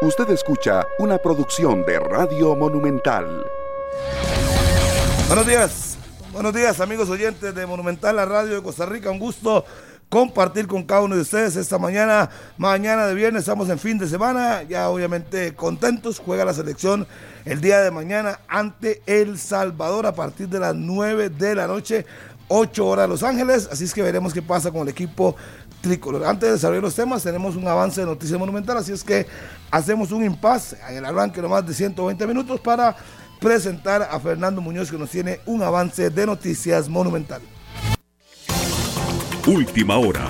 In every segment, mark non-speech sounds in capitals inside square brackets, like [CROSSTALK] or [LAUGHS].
Usted escucha una producción de Radio Monumental. Buenos días, buenos días amigos oyentes de Monumental, la radio de Costa Rica. Un gusto compartir con cada uno de ustedes esta mañana, mañana de viernes, estamos en fin de semana, ya obviamente contentos, juega la selección el día de mañana ante El Salvador a partir de las 9 de la noche, 8 horas Los Ángeles, así es que veremos qué pasa con el equipo tricolor. Antes de desarrollar los temas, tenemos un avance de Noticias Monumental, así es que hacemos un impasse en el arranque de más de 120 minutos para presentar a Fernando Muñoz que nos tiene un avance de Noticias Monumental. Última hora.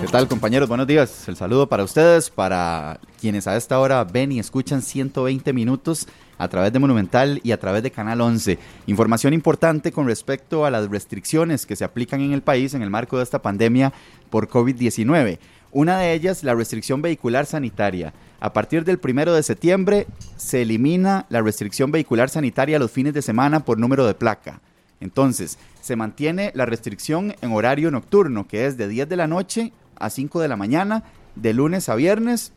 ¿Qué tal compañeros? Buenos días. El saludo para ustedes, para quienes a esta hora ven y escuchan 120 minutos a través de Monumental y a través de Canal 11. Información importante con respecto a las restricciones que se aplican en el país en el marco de esta pandemia por COVID-19. Una de ellas, la restricción vehicular sanitaria. A partir del primero de septiembre se elimina la restricción vehicular sanitaria los fines de semana por número de placa. Entonces, se mantiene la restricción en horario nocturno, que es de 10 de la noche a 5 de la mañana, de lunes a viernes.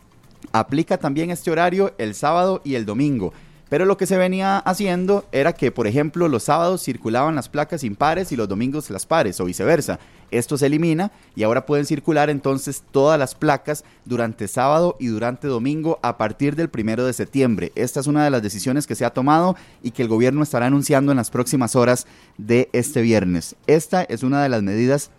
Aplica también este horario el sábado y el domingo. Pero lo que se venía haciendo era que, por ejemplo, los sábados circulaban las placas impares y los domingos las pares, o viceversa. Esto se elimina y ahora pueden circular entonces todas las placas durante sábado y durante domingo a partir del primero de septiembre. Esta es una de las decisiones que se ha tomado y que el gobierno estará anunciando en las próximas horas de este viernes. Esta es una de las medidas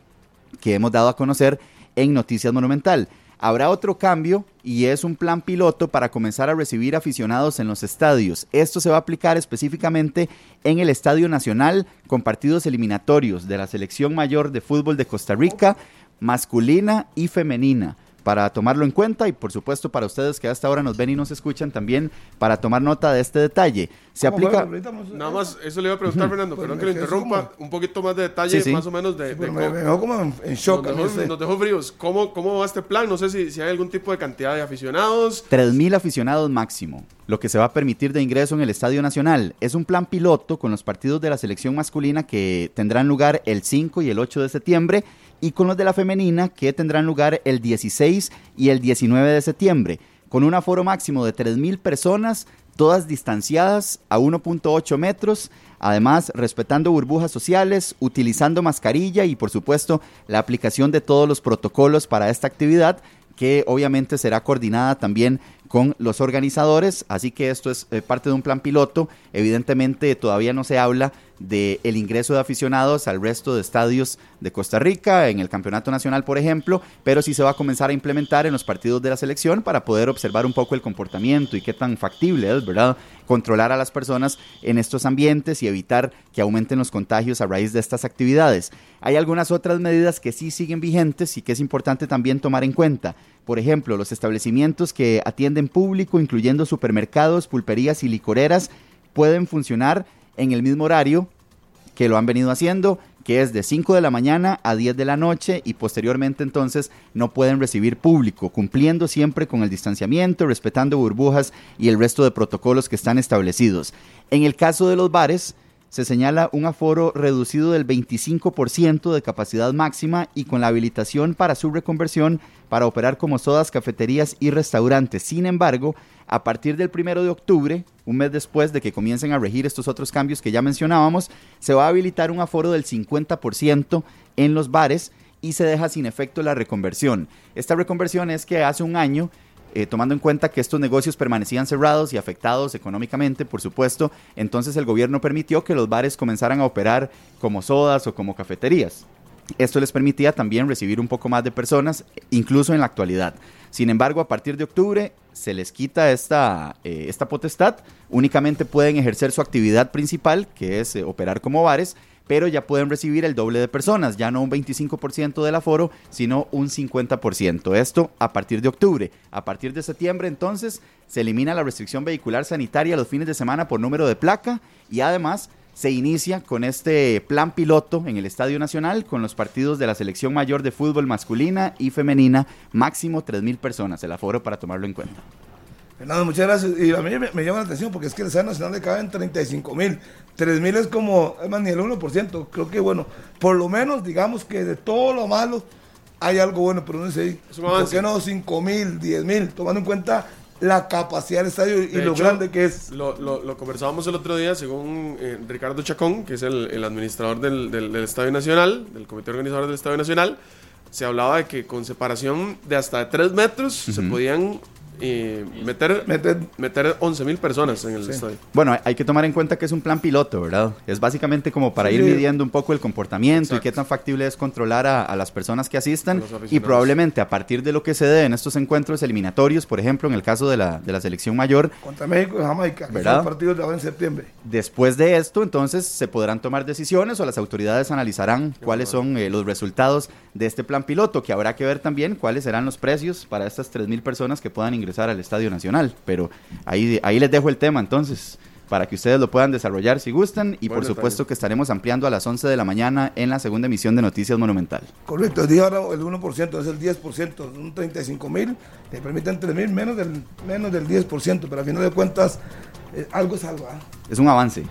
que hemos dado a conocer en Noticias Monumental. Habrá otro cambio y es un plan piloto para comenzar a recibir aficionados en los estadios. Esto se va a aplicar específicamente en el Estadio Nacional con partidos eliminatorios de la Selección Mayor de Fútbol de Costa Rica, masculina y femenina para tomarlo en cuenta y por supuesto para ustedes que hasta ahora nos ven y nos escuchan también para tomar nota de este detalle. Se aplica... Nada más, eso le iba a preguntar Fernando, perdón que le interrumpa, un poquito más de detalle, más o menos de... me, dejó como en, shock. Nos dejó, fríos. ¿Cómo, ¿Cómo va este plan? No sé si, si hay algún tipo de cantidad de aficionados. 3.000 aficionados máximo, lo que se va a permitir de ingreso en el Estadio Nacional. Es un plan piloto con los partidos de la selección masculina que tendrán lugar el 5 y el 8 de septiembre y con los de la femenina que tendrán lugar el 16 y el 19 de septiembre, con un aforo máximo de 3.000 personas, todas distanciadas a 1.8 metros, además respetando burbujas sociales, utilizando mascarilla y por supuesto la aplicación de todos los protocolos para esta actividad que obviamente será coordinada también con los organizadores, así que esto es eh, parte de un plan piloto. Evidentemente todavía no se habla del el ingreso de aficionados al resto de estadios de Costa Rica, en el Campeonato Nacional, por ejemplo, pero sí se va a comenzar a implementar en los partidos de la selección para poder observar un poco el comportamiento y qué tan factible es, ¿verdad? Controlar a las personas en estos ambientes y evitar que aumenten los contagios a raíz de estas actividades. Hay algunas otras medidas que sí siguen vigentes y que es importante también tomar en cuenta. Por ejemplo, los establecimientos que atienden público, incluyendo supermercados, pulperías y licoreras, pueden funcionar en el mismo horario que lo han venido haciendo, que es de 5 de la mañana a 10 de la noche y posteriormente entonces no pueden recibir público, cumpliendo siempre con el distanciamiento, respetando burbujas y el resto de protocolos que están establecidos. En el caso de los bares, se señala un aforo reducido del 25% de capacidad máxima y con la habilitación para su reconversión para operar como sodas, cafeterías y restaurantes. Sin embargo, a partir del primero de octubre, un mes después de que comiencen a regir estos otros cambios que ya mencionábamos, se va a habilitar un aforo del 50% en los bares y se deja sin efecto la reconversión. Esta reconversión es que hace un año eh, tomando en cuenta que estos negocios permanecían cerrados y afectados económicamente, por supuesto, entonces el gobierno permitió que los bares comenzaran a operar como sodas o como cafeterías. Esto les permitía también recibir un poco más de personas, incluso en la actualidad. Sin embargo, a partir de octubre se les quita esta, eh, esta potestad, únicamente pueden ejercer su actividad principal, que es eh, operar como bares, pero ya pueden recibir el doble de personas, ya no un 25% del aforo, sino un 50%. Esto a partir de octubre. A partir de septiembre, entonces, se elimina la restricción vehicular sanitaria los fines de semana por número de placa y además se inicia con este plan piloto en el Estadio Nacional con los partidos de la selección mayor de fútbol masculina y femenina, máximo 3.000 personas, el aforo para tomarlo en cuenta. Fernando, muchas gracias. Y a mí me, llama la atención porque es que el Estadio Nacional le caben 35 mil. 3 mil es como, es más, ni el 1%. Creo que, bueno, por lo menos, digamos que de todo lo malo hay algo bueno, pero no sé, ¿por qué no 5 mil, 10 mil? Tomando en cuenta la capacidad del estadio y lo grande que es. Lo, lo, conversábamos el otro día, según eh, Ricardo Chacón, que es el, el administrador del, del, Estadio Nacional, del comité organizador del Estadio Nacional, se hablaba de que con separación de hasta 3 metros se podían y meter, meter, meter 11 mil personas en el estadio. Bueno, hay que tomar en cuenta que es un plan piloto, ¿verdad? Es básicamente como para ir midiendo un poco el comportamiento y qué tan factible es controlar a, las personas que asistan y probablemente a partir de lo que se dé en estos encuentros eliminatorios, por ejemplo, en el caso de la, de la selección mayor. Contra México y Jamaica, que son partidos de ahora en septiembre. Después de esto, entonces, se podrán tomar decisiones o las autoridades analizarán cuáles son eh, los resultados de este plan piloto, que habrá que ver también cuáles serán los precios para estas 3 mil personas que puedan ingresar al Estadio Nacional. Pero ahí, ahí les dejo el tema entonces para que ustedes lo puedan desarrollar si gustan y por supuesto que estaremos ampliando a las 11 de la mañana en la segunda emisión de Noticias Monumental. Correcto, el ahora el 1%, es el 10%, un 35 mil, te permiten 3 mil, menos del, menos del 10%, pero al final de cuentas eh, algo es algo. ¿ah? Es un avance.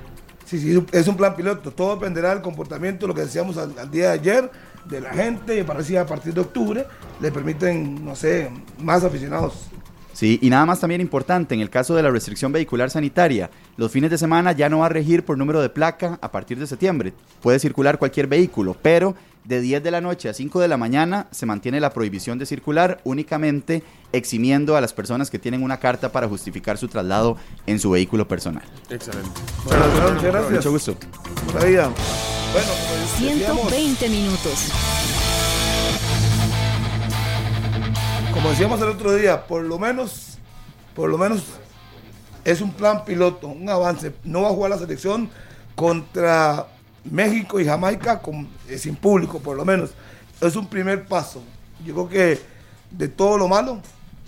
Sí, sí, es un plan piloto, todo dependerá del comportamiento, lo que decíamos al, al día de ayer, de la gente, y parece que a partir de octubre le permiten, no sé, más aficionados Sí, y nada más también importante, en el caso de la restricción vehicular sanitaria, los fines de semana ya no va a regir por número de placa a partir de septiembre. Puede circular cualquier vehículo, pero de 10 de la noche a 5 de la mañana se mantiene la prohibición de circular únicamente eximiendo a las personas que tienen una carta para justificar su traslado en su vehículo personal. Excelente. Bueno, muchas gracias. Mucho gusto. Bueno, 120 pues, minutos. Como decíamos el otro día, por lo menos, por lo menos es un plan piloto, un avance. No va a jugar la selección contra México y Jamaica con, eh, sin público, por lo menos. Es un primer paso. Yo creo que de todo lo malo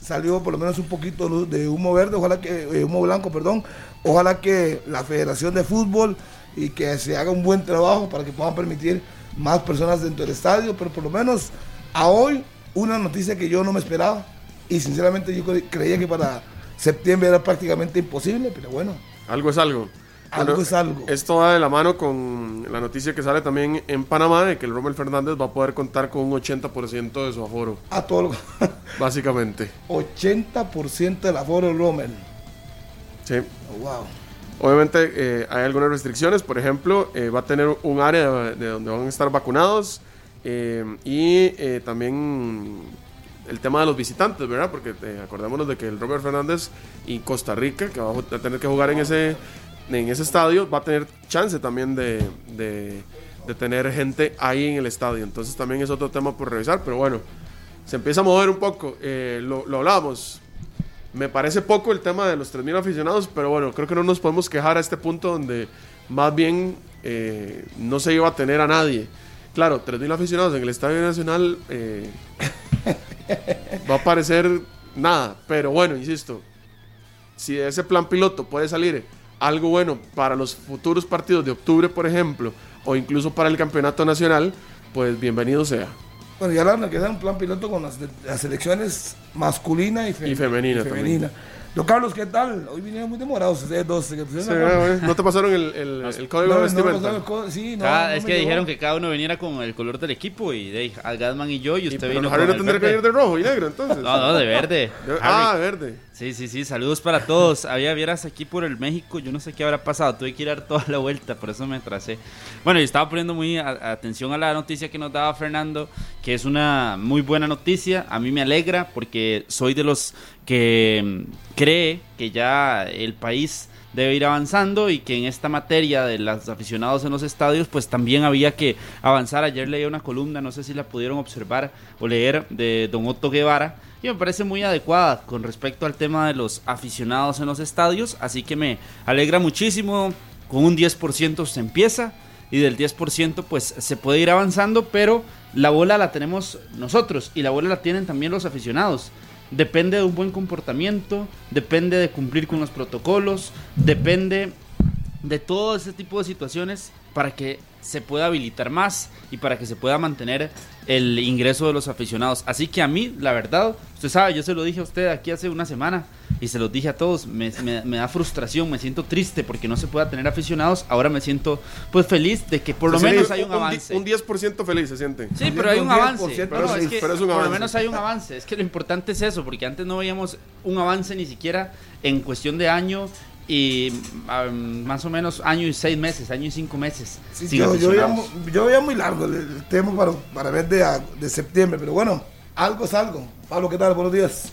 salió por lo menos un poquito de humo verde, ojalá que, eh, humo blanco, perdón. Ojalá que la Federación de Fútbol y que se haga un buen trabajo para que puedan permitir más personas dentro del estadio, pero por lo menos a hoy una noticia que yo no me esperaba y sinceramente yo creía que para septiembre era prácticamente imposible, pero bueno. Algo es algo. Algo es algo. Esto va de la mano con la noticia que sale también en Panamá de que el Rommel Fernández va a poder contar con un 80% de su aforo. A todo lo... [LAUGHS] Básicamente. 80% del aforo del Rommel. Sí. Oh, wow. Obviamente eh, hay algunas restricciones, por ejemplo, eh, va a tener un área de donde van a estar vacunados, eh, y eh, también el tema de los visitantes, ¿verdad? Porque eh, acordémonos de que el Robert Fernández y Costa Rica, que va a tener que jugar en ese, en ese estadio, va a tener chance también de, de, tener gente ahí en el estadio. Entonces también es otro tema por revisar, pero bueno, se empieza a mover un poco. lo, lo. Me parece poco el tema de los 3.000 aficionados, pero bueno, creo que no nos podemos quejar a este punto donde más bien no se iba a tener a nadie. Claro, 3.000 aficionados en el Estadio Nacional eh, va a parecer nada, pero bueno, insisto, si de ese plan piloto puede salir algo bueno para los futuros partidos de octubre, por ejemplo, o incluso para el campeonato nacional, pues bienvenido sea. Bueno, ya la que un plan piloto con las, selecciones masculina y, femenina. Y femenina. Don Carlos, ¿qué tal? Hoy vinieron muy demorados ustedes dos. Sí, ¿No te pasaron el, el, el código de vestimenta? sí, no, es que dijeron que cada uno viniera con el color del equipo y de Gasman y yo y usted vino con no tendría que ir de rojo y negro entonces. No, no, de verde. ah, verde. Sí, sí, sí, saludos para todos. [LAUGHS] Había vieras aquí por el México, yo no sé qué habrá pasado, tuve que ir a dar toda la vuelta, por eso me atrasé. Bueno, y estaba poniendo muy atención a la noticia que nos daba Fernando, que es una muy buena noticia. A mí me alegra porque soy de los que mm, cree que ya el país debe ir avanzando y que en esta materia de los aficionados en los estadios pues también había que avanzar. Ayer leí una columna, no sé si la pudieron observar o leer de don Otto Guevara y me parece muy adecuada con respecto al tema de los aficionados en los estadios, así que me alegra muchísimo, con un 10% se empieza y del 10% pues se puede ir avanzando, pero la bola la tenemos nosotros y la bola la tienen también los aficionados. Depende de un buen comportamiento, depende de cumplir con los protocolos, depende de todo ese tipo de situaciones para que se pueda habilitar más y para que se pueda mantener el ingreso de los aficionados. Así que a mí, la verdad, usted sabe, yo se lo dije a usted aquí hace una semana y se los dije a todos, me, me- me da frustración, me siento triste porque no se pueda tener aficionados. Ahora me siento pues feliz de que por lo menos hay un avance. Un 10% feliz se siente. Sí, pero hay un Un avance. 10%, No, no, es que pero es un por lo avance. menos hay un avance. Es que lo importante es eso, porque antes no veíamos un avance ni siquiera en cuestión de año y um, más o menos año y seis meses, año y cinco meses. Sí, yo, yo, veía, yo muy largo el, el tema para, para ver de, de septiembre, pero bueno, algo es algo. Pablo, ¿qué tal? Buenos días.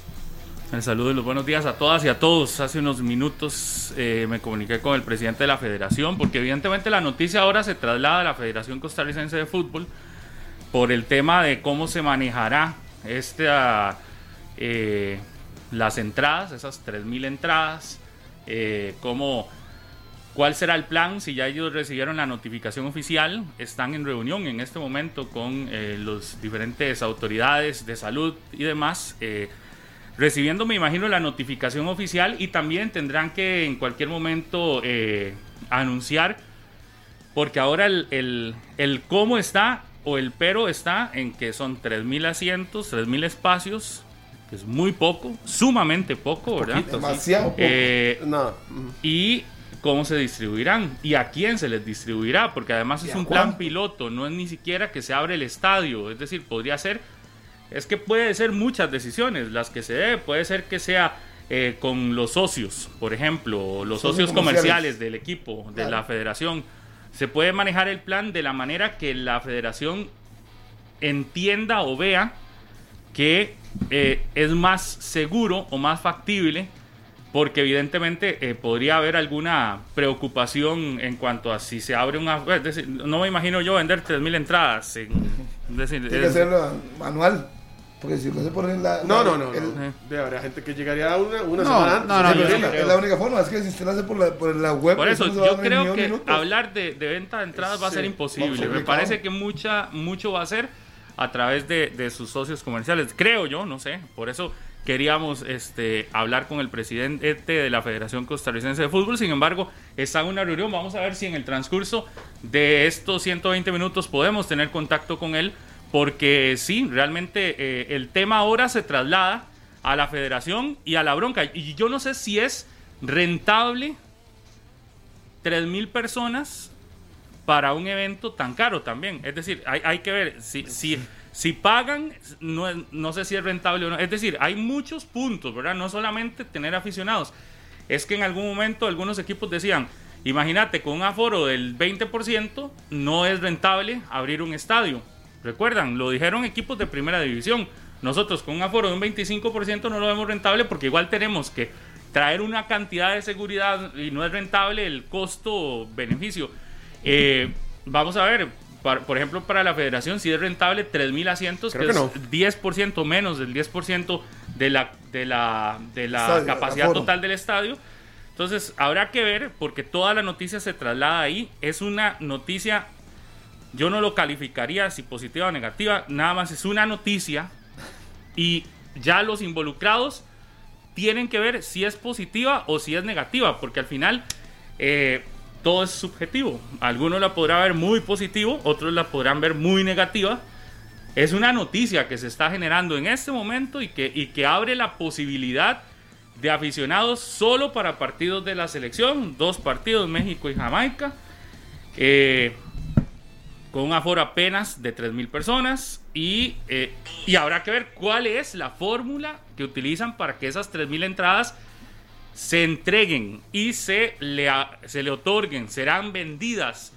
El saludo y los buenos días a todas y a todos. Hace unos minutos eh, me comuniqué con el presidente de la federación porque evidentemente la noticia ahora se traslada a la Federación Costarricense de Fútbol por el tema de cómo se manejará esta, eh, las entradas, esas 3.000 entradas, eh, cómo, cuál será el plan si ya ellos recibieron la notificación oficial. Están en reunión en este momento con eh, las diferentes autoridades de salud y demás. eh, recibiendo, me imagino, la notificación oficial y también tendrán que en cualquier momento eh, anunciar, porque ahora el, el- el cómo está o el pero está en que son 3.000 asientos, 3.000 espacios, es muy poco, sumamente poco, ¿verdad? Demasiado poco. Eh. Ujú. y cómo se distribuirán y a quién se les distribuirá, porque además ¿Y es un plan piloto, no es ni siquiera que se abre el estadio, es decir, podría ser, es que puede ser muchas decisiones las que se dé, puede ser que sea eh, con los socios, por ejemplo, los Socios socios comerciales. comerciales del equipo, de Claro. la federación, se puede manejar el plan de la manera que la federación entienda o vea que eh, es más seguro o más factible porque evidentemente eh, podría haber alguna preocupación en cuanto a si se abre una... Es decir, no me imagino yo vender 3.000 entradas. en- es decir, Tiene que es- hacerlo manual. Porque si no se pone la. No, la- no, no. el- no. De, habría gente que llegaría una, una No, semana antes. no, no, pero yo es, la, creo- es la única forma, es que si usted lo hace por la, por la web, por eso no se a yo creo que hablar de, de venta de entradas va a ser imposible. Me parece que mucha, mucho va a ser a través de, sus socios comerciales. Creo yo, no sé. Por eso queríamos este, hablar con el presidente de la Federación Costarricense de Fútbol. Sin embargo, está en una reunión. Vamos a ver si en el transcurso de estos 120 minutos podemos tener contacto con él. Porque sí, realmente eh, el tema ahora se traslada a la federación y a la bronca. Y yo no sé si es rentable 3.000 personas para un evento tan caro también. Es decir, hay, que ver si, si, si pagan, no, no sé si es rentable o no. Es decir, hay muchos puntos, ¿verdad? No solamente tener aficionados. Es que en algún momento algunos equipos decían, imagínate, con un aforo del 20% no es rentable abrir un estadio. Recuerdan, lo dijeron equipos de primera división. Nosotros con un aforo de un 25% no lo vemos rentable porque igual tenemos que traer una cantidad de seguridad y no es rentable el costo-beneficio. Eh, vamos a ver, por ejemplo, para la federación, si es rentable 3.000 asientos, Creo que, que no. es 10% menos del 10% de la, de la, de la Estadio, capacidad total del estadio. Entonces, habrá que ver, porque toda la noticia se traslada ahí. Es una noticia, yo no lo calificaría si positiva o negativa, nada más es una noticia y ya los involucrados tienen que ver si es positiva o si es negativa, porque al final eh, todo es subjetivo. Algunos la podrán ver muy positivo, otros la podrán ver muy negativa. Es una noticia que se está generando en este momento y que, y que abre la posibilidad de aficionados solo para partidos de la selección, dos partidos, México y Jamaica, eh, con un aforo apenas de 3.000 personas y, eh, y habrá que ver cuál es la fórmula que utilizan para que esas 3.000 entradas se entreguen y se le, se le otorguen, serán vendidas.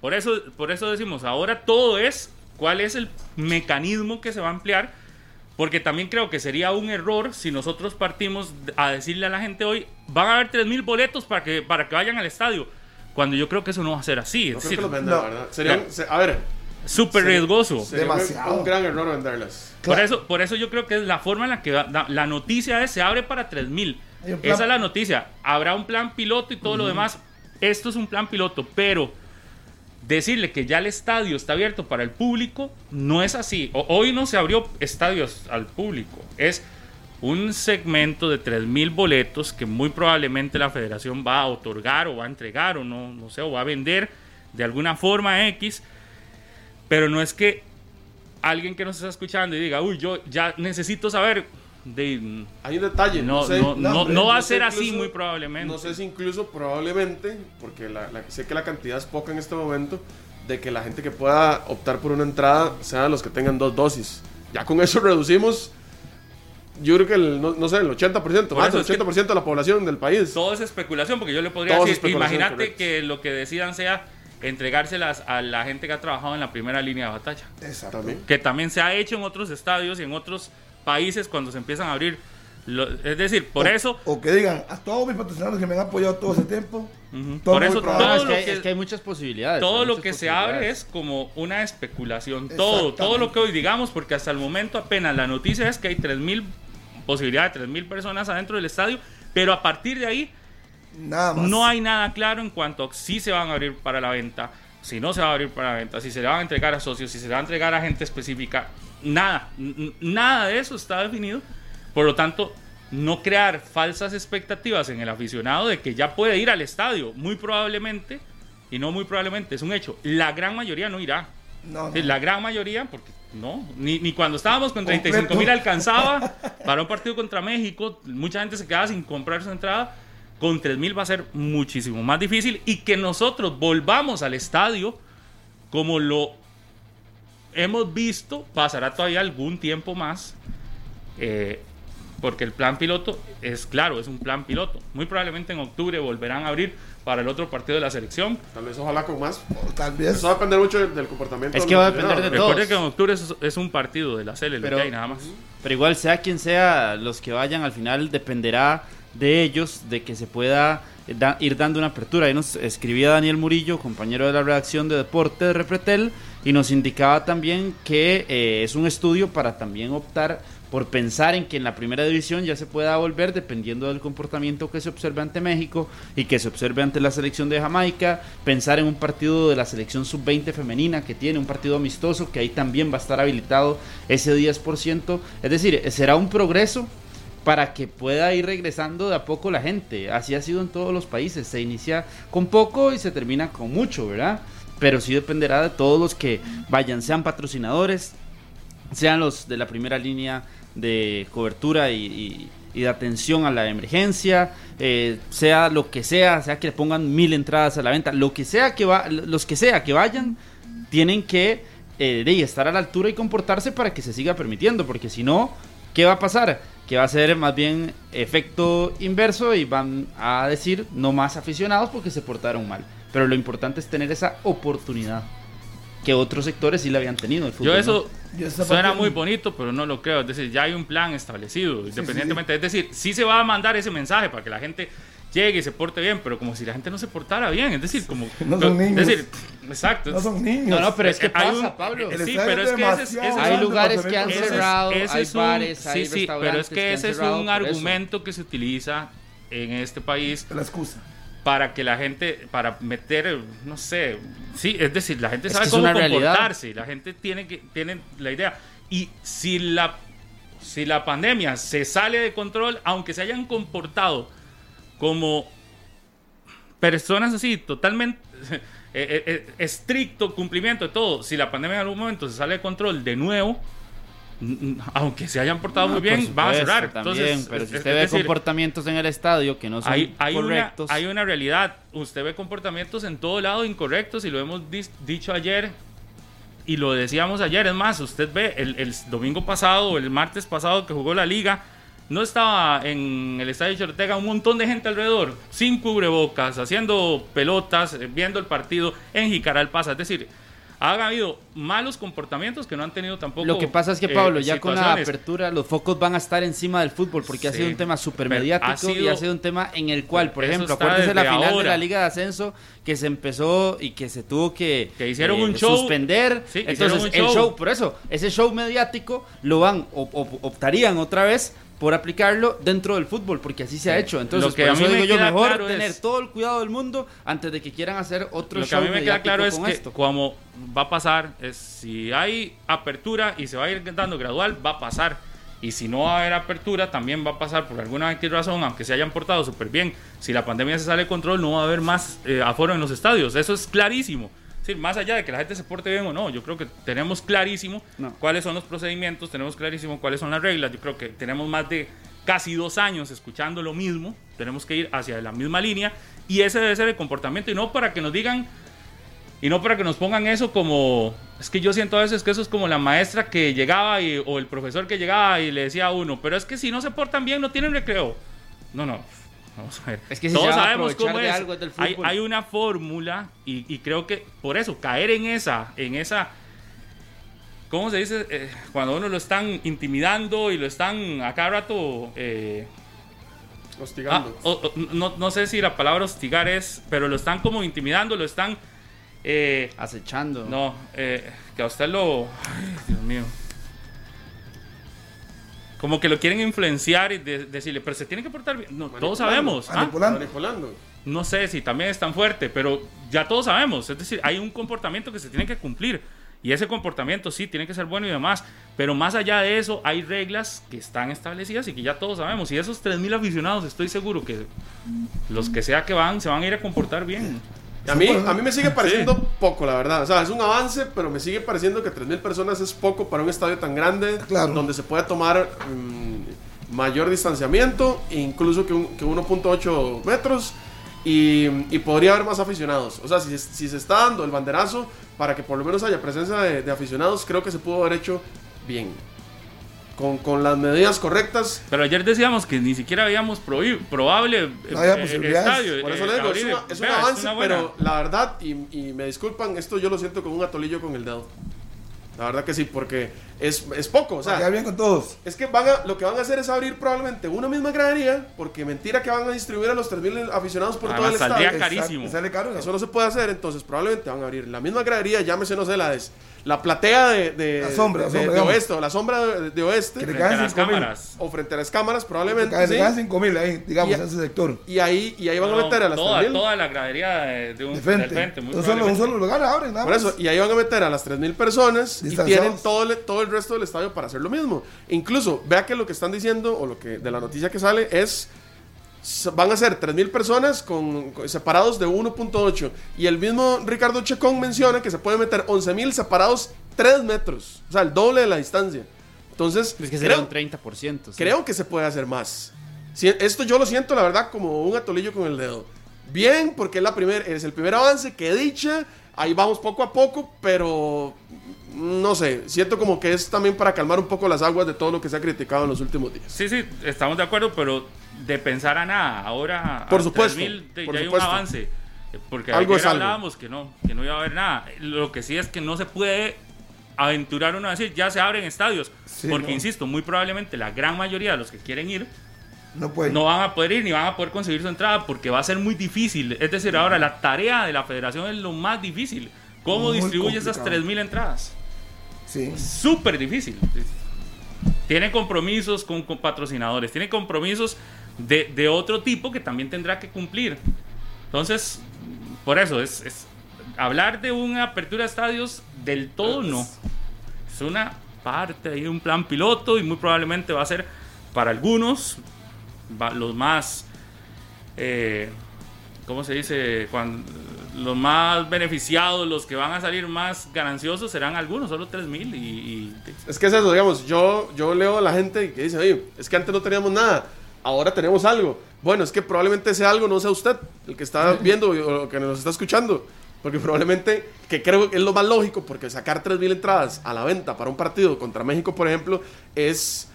Por eso, por eso decimos, ahora todo es cuál es el mecanismo que se va a emplear, porque también creo que sería un error si nosotros partimos a decirle a la gente hoy, van a haber 3.000 boletos para que, para que vayan al estadio, cuando yo creo que eso no va a ser así. No Es creo decir, que los vendan, no. Serían, No. a ver, súper riesgoso. sería Demasiado. Un, gran error venderlas. Por Claro. eso, por eso yo creo que es la forma en la que la noticia es se abre para 3000. Esa es la noticia. Habrá un plan piloto y todo lo demás. Esto es un plan piloto, pero decirle que ya el estadio está abierto para el público no es así. O- hoy no se abrió estadios al público. Es un segmento de 3000 boletos que muy probablemente la federación va a otorgar o va a entregar o no, no sé, o va a vender de alguna forma X. Pero no es que alguien que nos está escuchando y diga, uy, yo ya necesito saber de, Hay un detalle. no, sé- no, no, no va a ser así incluso- muy probablemente. No sé si incluso probablemente, porque la- la- sé que la cantidad es poca en este momento, de que la gente que pueda optar por una entrada sean los que tengan dos dosis. Ya con eso reducimos, yo creo que el, no, no sé, el 80%, Por más del es que 80% de la población del país. Todo es especulación, porque yo le podría Todo decir, imagínate que lo que decidan sea entregárselas a la gente que ha trabajado en la primera línea de batalla. Exacto. También. Que también se ha hecho en otros estadios y en otros países cuando se empiezan a abrir. lo- es decir, por O- eso, O que digan, a todos mis patrocinadores que me han apoyado todo ese tiempo. Ujú. todo por eso todo es, lo que hay, es que hay muchas posibilidades. todo lo que se abre es como una especulación. Todo, todo lo que hoy digamos, porque hasta el momento apenas la noticia es que hay 3.000 posibilidades de 3.000 personas adentro del estadio, pero a partir de ahí Nada más. no hay nada claro en cuanto a si se van a abrir para la venta, si no se va a abrir para la venta, si se le van a entregar a socios, si se le va a entregar a gente específica. Nada, nada de eso está definido. Por lo tanto, no crear falsas expectativas en el aficionado de que ya puede ir al estadio. Muy probablemente, y no muy probablemente, es un hecho. La gran mayoría no irá. No, La gran mayoría, porque no, ni, ni cuando estábamos con Completo. 35 mil alcanzaba [LAUGHS] para un partido contra México, mucha gente se quedaba sin comprar su entrada. Con 3 mil va a ser muchísimo más difícil y que nosotros volvamos al estadio como lo hemos visto, pasará todavía algún tiempo más. eh, porque el plan piloto es claro, es un plan piloto. Muy probablemente en octubre volverán a abrir para el otro partido de la selección. Tal vez ojalá con más. Tal vez. Eso va a depender mucho del, del comportamiento. Es que va a depender de aficionados. Recuerde todos. que en octubre es, es un partido de la CL, lo Pero- que hay nada más. Pero igual, sea quien sea, los que vayan al final dependerá de ellos, de que se pueda da- ir dando una apertura. Ahí nos escribía Daniel Murillo, compañero de la redacción de deporte de Repretel, y nos indicaba también que eh, es un estudio para también optar por pensar en que en la primera división ya se pueda volver dependiendo del comportamiento que se observe ante México y que se observe ante la selección de Jamaica, pensar en un partido de la selección sub-20 femenina que tiene un partido amistoso que ahí también va a estar habilitado ese 10%, es decir, será un progreso para que pueda ir regresando de a poco la gente. Así ha sido en todos los países. Se inicia con poco y se termina con mucho, ¿verdad? Pero sí dependerá de todos los que vayan, sean patrocinadores, sean los de la primera línea de cobertura y, de atención a la emergencia, eh, sea lo que sea, sea que le pongan mil entradas a la venta, lo que sea que va, los que sea que vayan, tienen que eh, estar a la altura y comportarse para que se siga permitiendo, porque si no, ¿qué va a pasar? Que va a ser más bien efecto inverso y van a decir no más aficionados porque se portaron mal. Pero lo importante es tener esa oportunidad que otros sectores sí la habían tenido. el fútbol, Yo ¿no? eso esa suena muy bonito, pero no lo creo. Es decir, ya hay un plan establecido, independientemente. Es decir, sí se va a mandar ese mensaje para que la gente llegue y se porte bien, pero como si la gente no se portara bien. Es decir, como. [LAUGHS] No son niños. Es decir, exacto. No son niños. No, no, pero es que Eh, hay pasa, un- Pablo. El Sí, pero es que ese ese- Hay lugares que han tener Ese es- cerrado, ese hay es un- bares, hay sí, sí, pero es que que ese es cerrado un por eso. argumento que se utiliza en este país La excusa. Para que la gente, para meter, no sé, sí, es decir, la gente Es sabe cómo realidad. comportarse, la gente tiene que tiene la idea y si la si la pandemia se sale de control, aunque se hayan comportado como personas así, totalmente [LAUGHS] eh, eh, eh, estricto cumplimiento de todo, si la pandemia en algún momento se sale de control de nuevo, aunque se hayan portado muy Por bien, van a supuesto, cerrar. También, Entonces, pero si usted ve decir, comportamientos en el estadio que no son hay, hay, una, correctos, hay una realidad. Usted ve comportamientos en todo lado incorrectos y lo hemos dicho ayer y lo decíamos ayer. Es más, usted ve el, el domingo pasado o el martes pasado que jugó la liga, no estaba en el estadio Chortega un montón de gente alrededor, sin cubrebocas, haciendo pelotas, eh, viendo el partido en Jicaral Pasa. Es decir, ha habido malos comportamientos que no han tenido tampoco. Lo que pasa es que, eh, Pablo, ya con la apertura, los focos van a estar encima del fútbol porque ha sido un tema súper Pero mediático ha y ha sido un tema en el cual, por ejemplo, está acuérdese la final de la Liga de Ascenso que se empezó y que se tuvo que, eh, Que hicieron un show. suspender. Sí, Entonces, un el show. show, por eso, ese show mediático lo van, o, o- optarían otra vez por aplicarlo dentro del fútbol, porque así se ha hecho. Entonces, Lo que por a mí me digo yo, queda mejor claro tener es- todo el cuidado del mundo antes de que quieran hacer otro Lo que show a mí me queda claro es que esto. como va a pasar, es si hay apertura y se va a ir dando gradual, va a pasar. Y si no va a haber apertura, también va a pasar por alguna razón, aunque se hayan portado súper bien. Si la pandemia se sale de control, no va a haber más eh, aforo en los estadios. Eso es clarísimo. Sí, más allá de que la gente se porte bien o no, yo creo que tenemos clarísimo No. cuáles son los procedimientos, tenemos clarísimo cuáles son las reglas. Yo creo que tenemos más de casi dos años escuchando lo mismo, tenemos que ir hacia la misma línea y ese debe ser el comportamiento y no para que nos digan y no para que nos pongan eso como es que yo siento a veces que eso es como la maestra que llegaba y- o el profesor que llegaba y le decía a uno, pero es que si no se portan bien no tienen recreo. No, no. Vamos a ver. Es que si Todos sabemos cómo es. algo es del hay, hay una fórmula y, y creo que por eso caer en esa, en esa, ¿cómo se dice? Eh, cuando uno lo están intimidando y lo están a cada rato, eh, ah, Hostigando. o- o- no, no sé si la palabra hostigar es, pero lo están como intimidando, lo están, eh, Acechando. no, eh, que a usted lo, ay, Dios mío. Como que lo quieren influenciar y de- decirle, pero se tiene que portar bien. No, todos sabemos. ¿ah? Manipulando. Manipulando. no sé si también es tan fuerte, pero ya todos sabemos. Es decir, hay un comportamiento que se tiene que cumplir. Y ese comportamiento sí tiene que ser bueno y demás. Pero más allá de eso, hay reglas que están establecidas y que ya todos sabemos. Y esos 3.000 aficionados, estoy seguro que los que sea que van, se van a ir a comportar bien. A mí, a mí me sigue pareciendo poco, la verdad. O sea, es un avance, pero me sigue pareciendo que 3.000 personas es poco para un estadio tan grande, Claro. donde se puede tomar mm, mayor distanciamiento, incluso que, un- que 1.8 metros, y, y podría haber más aficionados. O sea, si, si se está dando el banderazo para que por lo menos haya presencia de, de aficionados, creo que se pudo haber hecho bien. Con, con las medidas correctas. Pero ayer decíamos que ni siquiera habíamos probable eh, No había eh, posibilidades. estadio. Por eso eh, le digo, es, una- es un Vea, avance, una buena- pero la verdad, y, y me disculpan, esto yo lo siento con un atolillo con el dedo. La verdad que sí, porque es, es poco. O sea, quedar bien con todos. es que van a, lo que van a hacer es abrir probablemente una misma gradería, porque mentira que van a distribuir a los 3.000 aficionados por todo Además, el saldría estadio. carísimo. Exacto, Sale caro. Eso no se puede hacer, entonces probablemente van a abrir la misma gradería, llámese, no sé, la, des- la platea de, de, La sombra, la de- sombra, de oeste, o la sombra de, de oeste, Que le frente a caen las 5 mil. cámaras. o frente a las cámaras probablemente. Caen sí. 5 mil ahí, digamos, Y- en ese sector. y, ahí, y ahí van a meter a las toda, 3.000. toda la gradería de, de un De frente. frente, muy un, solo, un probablemente. solo lugar abren, nada Por eso, y ahí van a meter a las 3.000 personas y tienen todo el, todo el resto del estadio para hacer lo mismo. Incluso, vea que lo que están diciendo, o lo que de la noticia que sale, es van a ser 3.000 personas con, con- separados de 1.8. Y el mismo Ricardo Chacón menciona que se puede meter 11.000 separados 3 metros. O sea, el doble de la distancia. Entonces, Es que creo, un 30%. sí. creo que se puede hacer más. Si- esto yo lo siento, la verdad, como un atolillo con el dedo. Bien, porque es, la primer, es el primer avance, que dicha. Ahí vamos poco a poco, pero no sé, siento como que es también para calmar un poco las aguas de todo lo que se ha criticado en los últimos días. Sí, sí, estamos de acuerdo, pero de pensar a nada, ahora Por supuesto, 3000 de- por ya hay supuesto. un avance. Porque Algo ayer algo. hablábamos que no, que no iba a haber nada. Lo que sí es que no se puede aventurar uno a decir, ya se abren estadios. Sí, porque, no. insisto, muy probablemente la gran mayoría de los que quieren ir No van a poder ir ni van a poder conseguir su entrada porque va a ser muy difícil. Es decir, ahora la tarea de la federación es lo más difícil. ¿Cómo Muy distribuye esas complicado. 3.000 entradas? Sí. súper difícil. Tiene compromisos con, con patrocinadores, tiene compromisos de, de otro tipo que también tendrá que cumplir. Entonces, por eso, es, es- hablar de una apertura de estadios del todo no. Es una parte de un plan piloto y muy probablemente va a ser para algunos los más, eh, ¿cómo se dice? Cuando, los más beneficiados, los que van a salir más gananciosos serán algunos, solo 3 mil y, y- Es que es eso, digamos, yo, yo leo a la gente que dice, oye, es que antes no teníamos nada, ahora tenemos algo. Bueno, es que probablemente ese algo no sea usted, el que está [LAUGHS] viendo o que nos está escuchando. Porque probablemente, que creo que es lo más lógico, porque sacar 3.000 entradas a la venta para un partido contra México, por ejemplo, es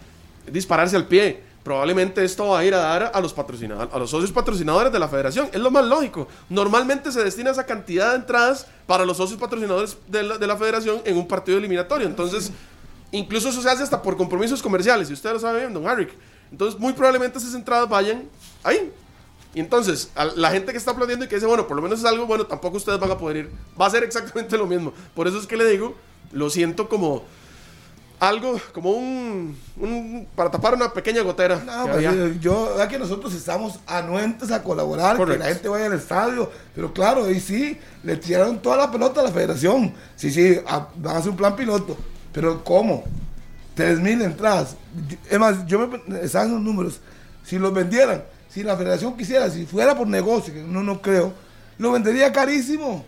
dispararse al pie. Probablemente esto va a ir a dar a los patrocinadores, a los socios patrocinadores de la federación. Es lo más lógico. Normalmente se destina esa cantidad de entradas para los socios patrocinadores de la, de la federación en un partido eliminatorio. Entonces, incluso eso se hace hasta por compromisos comerciales, y usted lo sabe bien, don Harrick. Entonces, muy probablemente esas entradas vayan ahí. Y entonces, a la gente que está aplaudiendo y que dice, bueno, por lo menos es algo bueno, tampoco ustedes van a poder ir. Va a ser exactamente lo mismo. Por eso es que le digo, lo siento como algo, como un, un- para tapar una pequeña gotera. No, pues, eh, yo, es que nosotros estamos anuentes a colaborar, Correcto. que la gente vaya al estadio, pero claro, ahí sí, le tiraron toda la pelota a la federación. Sí, sí, a- van a hacer un plan piloto, pero ¿cómo? 3.000 entradas. Es más, yo me estaban en los números. Si los vendieran, si la federación quisiera, si fuera por negocio, que no, no creo, lo vendería carísimo.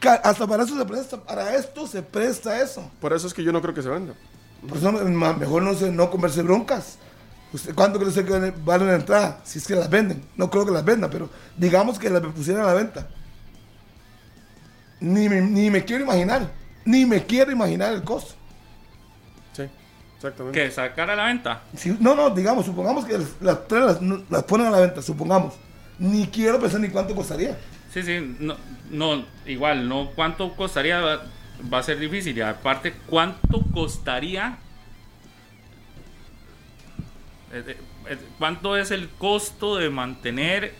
Ca- Hasta para eso se presta, para esto se presta eso. Por eso es que yo no creo que se venda. Por eso ma- mejor no, se, no comerse broncas. ¿Usted, ¿Cuánto cree usted que vale una entrada? Si es que las venden. No creo que las vendan, pero digamos que las pusieran a la venta. Ni me, ni me quiero imaginar. Ni me quiero imaginar el costo. Sí, exactamente. Que sacar a la venta. Si- no, no, digamos, supongamos que las, las tres las, no- las ponen a la venta, supongamos. Ni quiero pensar ni cuánto costaría. Sí, sí, no, no, igual, no cuánto costaría va, a ser difícil. Y aparte, ¿cuánto costaría? eh, eh, eh, ¿Cuánto es el costo de mantener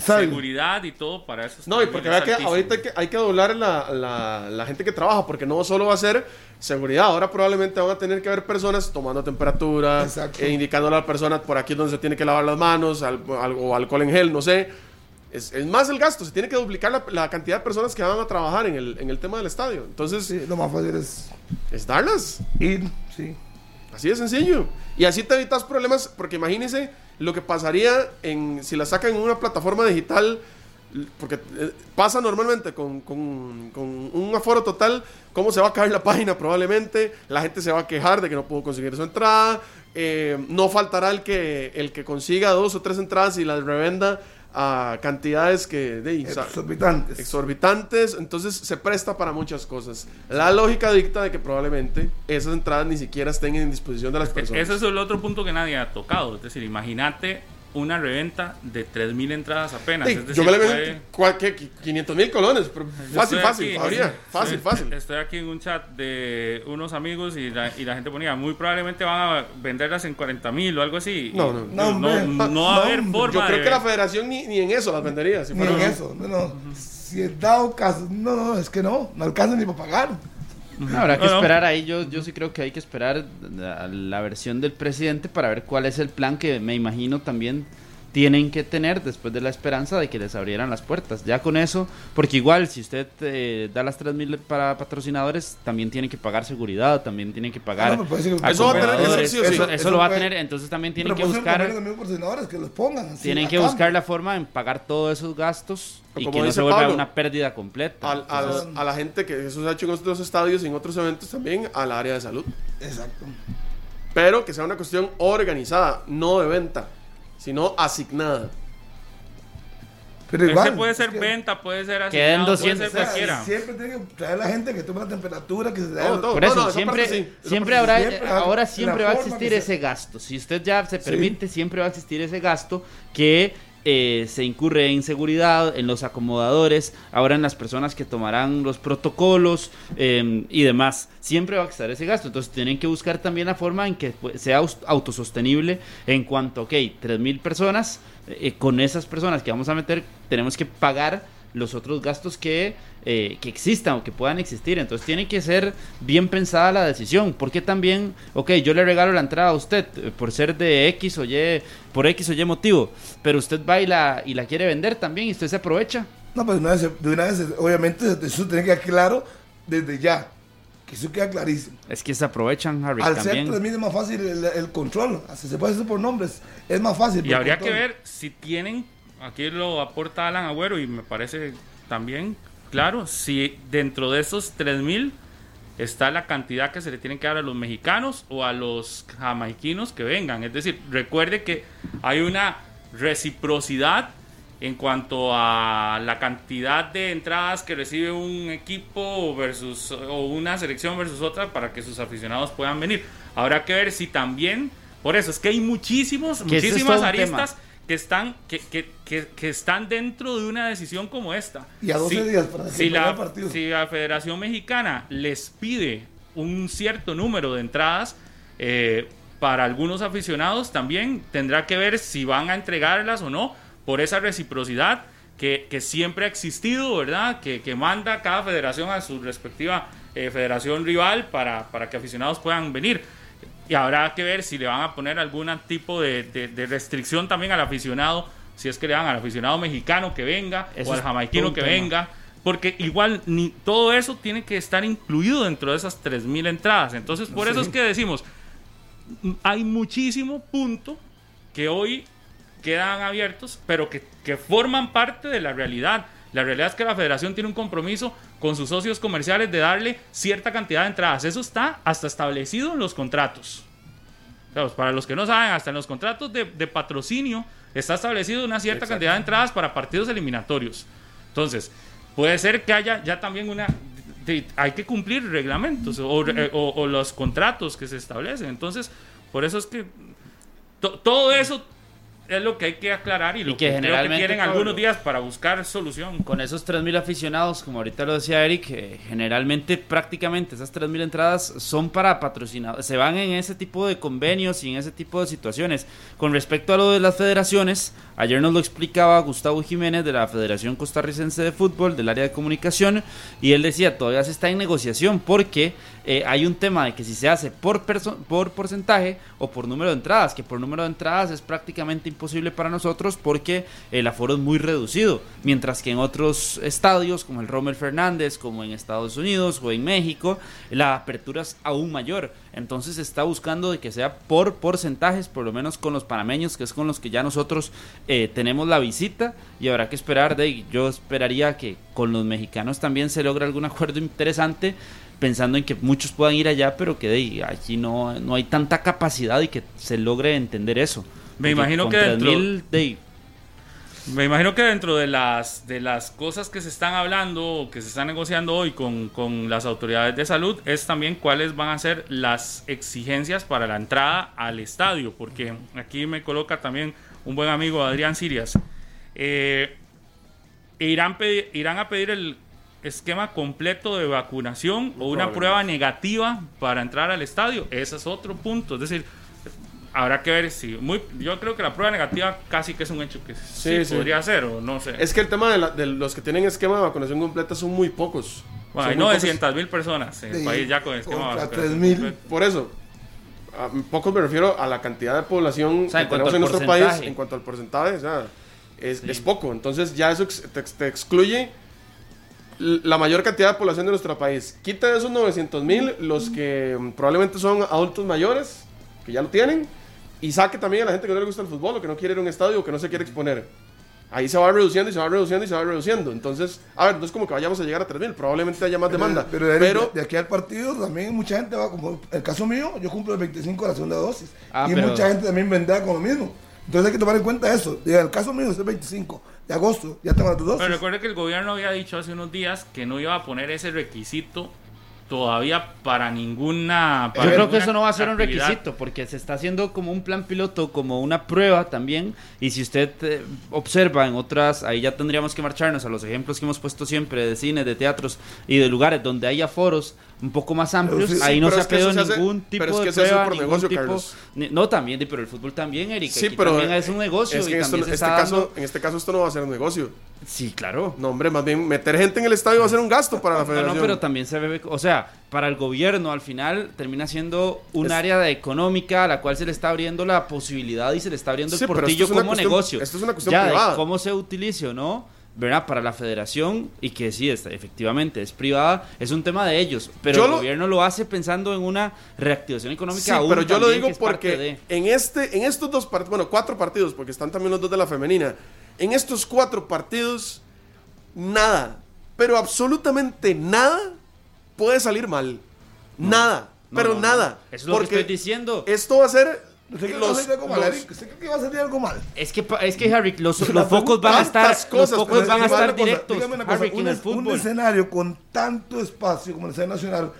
seguridad y todo para esos No, y porque que ahorita hay que, hay que doblar la, la- la gente que trabaja, porque no solo va a ser seguridad, ahora probablemente van a tener que haber personas tomando temperatura, e indicándole a la persona por aquí es donde se tiene que lavar las manos, al- al- o alcohol en gel, no sé. Es, es más el gasto, se tiene que duplicar la, la cantidad de personas que van a trabajar en el, en el tema del estadio. Entonces, Sí, lo más fácil es es darlas. ir, sí. Así de sencillo. Y así te evitas problemas, porque imagínense lo que pasaría en, si la sacan en una plataforma digital, porque eh, pasa normalmente con, con- con un aforo total, cómo se va a caer la [LAUGHS] página probablemente, la gente se va a quejar de que no pudo conseguir su entrada, eh, no faltará el que, el que consiga dos o tres entradas y las revenda a cantidades que... De, Exorbitantes. exorbitantes, entonces se presta para muchas cosas. La lógica dicta de que probablemente esas entradas ni siquiera estén en disposición de las personas. Ese es el otro punto que nadie ha tocado. Es decir, imagínate una reventa de 3.000 entradas apenas. Sí, es decir, yo me le ¿qué? 500 mil colones, pero fácil, estoy fácil, aquí- habría, fácil, estoy- fácil. Estoy aquí en un chat de unos amigos y la, y la gente ponía, muy probablemente van a venderlas en 40 mil o algo así. No, no. No, hombre. no, no va a No, haber forma Yo creo de- que la federación ni, ni en eso las vendería. Si Ni en eso. No, no. Si es dado caso. No, no, es que no. No alcanza ni para pagar. No, habrá que esperar ahí. Yo, yo sí creo que hay que esperar la, la versión del presidente para ver cuál es el plan que me imagino también tienen que tener después de la esperanza de que les abrieran las puertas. Ya con eso, porque igual si usted eh, da las 3.000 para patrocinadores, también tienen que pagar seguridad, también tienen que pagar Ah, no, que- Eso va a tener- acomodadores. eso sí o sí. Eso- eso Eso lo va a tener, entonces también tienen que buscar... que los pongan. así, Tienen a que cambio. buscar la forma en pagar todos esos gastos y Como que no dice se vuelva Pablo, una pérdida completa. Al- Entonces- a la gente que eso se ha hecho en otros estadios y en otros eventos también, al área de salud. Exacto. Pero que sea una cuestión organizada, no de venta, sino asignada. Pero Ese puede es ser que- venta, puede ser Queden asignado, puede 200, ser o sea, cualquiera. Siempre tiene que traer la gente que tome la temperatura, que se Todo, todo. Por eso, no, siempre, parte sí, esa siempre habrá. Siempre, ahora siempre va a existir ese gasto. Si usted ya se permite, siempre va a existir ese gasto que eh, se incurre en seguridad, en los acomodadores, ahora en las personas que tomarán los protocolos eh, y demás. Siempre va a estar ese gasto. Entonces tienen que buscar también la forma en que pues, sea autosostenible en cuanto, ok, 3.000 personas, eh, con esas personas que vamos a meter, tenemos que pagar los otros gastos que, eh, que existan o que puedan existir. Entonces tiene que ser bien pensada la decisión. Porque también, ok, yo le regalo la entrada a usted eh, por ser de X o Y, por X o Y motivo, pero usted va y la, y la quiere vender también y usted se aprovecha. No, pues de una vez, de una vez, obviamente, eso tiene que quedar claro desde ya. Que eso queda clarísimo. Es que se aprovechan, Harry, Al ser también. 3000 es más fácil el, el control. Así se puede hacer por nombres. Es más fácil. Y por habría que ver si tienen, aquí lo aporta Alan Agüero y me parece también claro, si dentro de esos 3000 está la cantidad que se le tienen que dar a los mexicanos o a los jamaiquinos que vengan. Es decir, recuerde que hay una reciprocidad en cuanto a la cantidad de entradas que recibe un equipo versus o una selección versus otra para que sus aficionados puedan venir. Habrá que ver si también, por eso es que hay muchísimos, muchísimas aristas que están que, que, que, que están dentro de una decisión como esta. Y a 12 días para si la, partido. si la Federación Mexicana les pide un cierto número de entradas eh, para algunos aficionados, también tendrá que ver si van a entregarlas o no por esa reciprocidad que, que siempre ha existido, ¿verdad? Que, que manda cada federación a su respectiva eh, federación rival para, para que aficionados puedan venir. Y habrá que ver si le van a poner algún tipo de, de- de restricción también al aficionado, si es que le dan al aficionado mexicano que venga Eso o al jamaiquino que tema. venga. Porque igual ni todo eso tiene que estar incluido dentro de esas 3.000 entradas. Entonces, por eso es que decimos, hay muchísimo punto que hoy quedan abiertos, pero que, que forman parte de la realidad. La realidad es que la federación tiene un compromiso con sus socios comerciales de darle cierta cantidad de entradas. Eso está hasta establecido en los contratos. Claro, para los que no saben, hasta en los contratos de, de patrocinio está establecido una cierta cantidad de entradas para partidos eliminatorios. Entonces, puede ser que haya ya también una... hay que cumplir reglamentos o, o- o los contratos que se establecen. Entonces, por eso es que to- todo eso es lo que hay que aclarar y lo Y que que, creo que generalmente, tienen Pablo, algunos días para buscar solución. Con esos 3.000 aficionados, como ahorita lo decía Eric, eh, generalmente prácticamente esas 3.000 entradas son para patrocinados, se van en ese tipo de convenios y en ese tipo de situaciones. Con respecto a lo de las federaciones, ayer nos lo explicaba Gustavo Jiménez de la Federación Costarricense de Fútbol, del área de comunicación, y él decía, todavía se está en negociación porque eh, hay un tema de que si se hace por, por porcentaje o por número de entradas, que por número de entradas es prácticamente imposible para nosotros porque el aforo es muy reducido, mientras que en otros estadios como el Rommel Fernández, como en Estados Unidos o en México, la apertura es aún mayor. Entonces se está buscando de que sea por porcentajes, por lo menos con los panameños, que es con los que ya nosotros eh, tenemos la visita y habrá que esperar de yo esperaría que con los mexicanos también se logre algún acuerdo interesante pensando en que muchos puedan ir allá pero que de aquí no, no hay tanta capacidad y que se logre entender eso Me imagino que dentro- 3.000 de Me imagino que dentro de las, de las cosas que se están hablando o que se están negociando hoy con, con las autoridades de salud es también cuáles van a ser las exigencias para la entrada al estadio, porque aquí me coloca también un buen amigo Adrián Sirias. Eh, irán, pedi- irán a pedir el esquema completo de vacunación o una prueba negativa para entrar al estadio. Ese es otro punto. Es decir, habrá que ver si. Muy, yo creo que la prueba negativa casi que es un hecho que sí, Sí, sí. podría ser o no sé. Es que el tema de, la- de los que tienen esquema de vacunación completa son muy pocos. Bueno, hay Son muy pocos. 900 mil personas en el Sí, país ya con esquema contra vacunación 3.000. completo. Por eso, a pocos me refiero a la cantidad de población O sea, en que cuanto tenemos en nuestro país en cuanto al porcentaje, o sea, es, es poco. Entonces ya eso te, te excluye la mayor cantidad de población de nuestro país. Quita de esos 900 mil los que mm, probablemente son adultos mayores, que ya lo tienen, y saque también a la gente que no le gusta el fútbol o que no quiere ir a un estadio o que no se quiere exponer. Ahí se va reduciendo y se va reduciendo y se va reduciendo. Entonces, a ver, no es como que vayamos a llegar a 3.000, probablemente haya más demanda. Pero, Eric, pero de, de aquí al partido también mucha gente va, como el caso mío, yo cumplo el 25 de la segunda dosis. Ah, y pero- mucha gente también vendrá con lo mismo. Entonces hay que tomar en cuenta eso. Y el caso mío es el 25 de agosto, ya tengo las dos dosis. Pero recuerde que el gobierno había dicho hace unos días que no iba a poner ese requisito todavía para ninguna. para Yo creo que eso no va a ser un requisito, porque se está haciendo como un plan piloto, como una prueba también. Y si usted eh, observa en otras, ahí ya tendríamos que marcharnos a los ejemplos que hemos puesto siempre de cine, de teatros y de lugares donde hay aforos un poco más amplios. sí, sí, ahí no se ha pedido se hace- ningún tipo pero es que se hace por ningún negocio, tipo- Carlos. ni- no, también, pero el fútbol también, Eric. Sí, pero también es un negocio es que y esto- este caso, dando- en este caso esto no va a ser un negocio. Sí, claro. No, hombre, más bien meter gente en el estadio va a ser un gasto para la No, federación. no, pero también se ve, o sea, para el gobierno al final termina siendo un Es- área de económica a la cual se le está abriendo la posibilidad y se le está abriendo el portillo es como cuestión- negocio. esto es una cuestión ya de privada. cómo se utilice o no, ¿verdad? Para la federación y que sí, es- efectivamente es privada, es un tema de ellos, pero Yo el lo- gobierno lo hace pensando en una reactivación económica. Sí, aún pero yo lo digo porque de- en este, en estos dos partidos, bueno, cuatro partidos, porque están también los dos de la femenina. En estos cuatro partidos, nada, pero absolutamente nada puede salir mal. Nada, No, pero no, nada. Eso es lo que estoy diciendo. Esto va a ser ¿Usted cree que va a los, salir algo mal, los- cree que va a salir algo mal? Es que, pa- es que Harry, los, los focos van a estar, los focos van a estar cosa, directos, cosa, Harry, en un, el es- un fútbol. escenario con tanto espacio como el Estadio Nacional,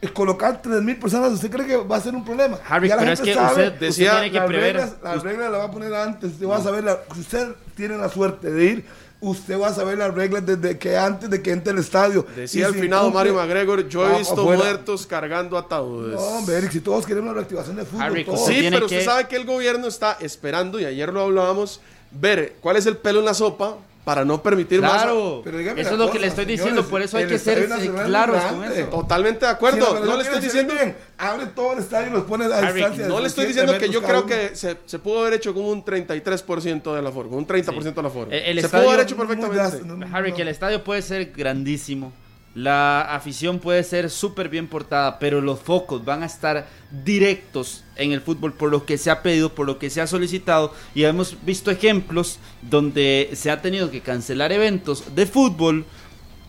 es colocar 3.000 personas, ¿usted cree que va a ser un problema? Harry, Ya la pero es gente que sabe, usted, decía, usted tiene que las prever. reglas, las reglas las va a poner antes, usted va a saber, la- usted tiene la suerte de ir, usted va a saber las reglas desde que antes de que entre el estadio. Decía Y el si finado incumple- Mario McGregor, yo he va visto afuera. muertos cargando ataúdes. No, hombre, Eric, si todos queremos la reactivación de fútbol, Harry, todos. Sí, tiene pero usted que- sabe que el gobierno está esperando, y ayer lo hablábamos, ver cuál es el pelo en la sopa para no permitir Claro, Pero dígame eso es lo que le estoy señores, diciendo, por eso hay que ser claros con más. eso. Totalmente de acuerdo. la no le estoy diciendo, bien, abre todo el estadio y los pone a Harry, distancia. no de le estoy 7 diciendo que yo creo uno. que se, se pudo haber hecho con un 33% del aforo, con un 30% del aforo. El- el se estadio- pudo haber hecho perfectamente. gasto, no, no, Harry, no. que el estadio puede ser grandísimo, La afición puede ser súper bien portada, pero los focos van a estar directos en el fútbol por lo que se ha pedido, por lo que se ha solicitado. Y hemos visto ejemplos donde se ha tenido que cancelar eventos de fútbol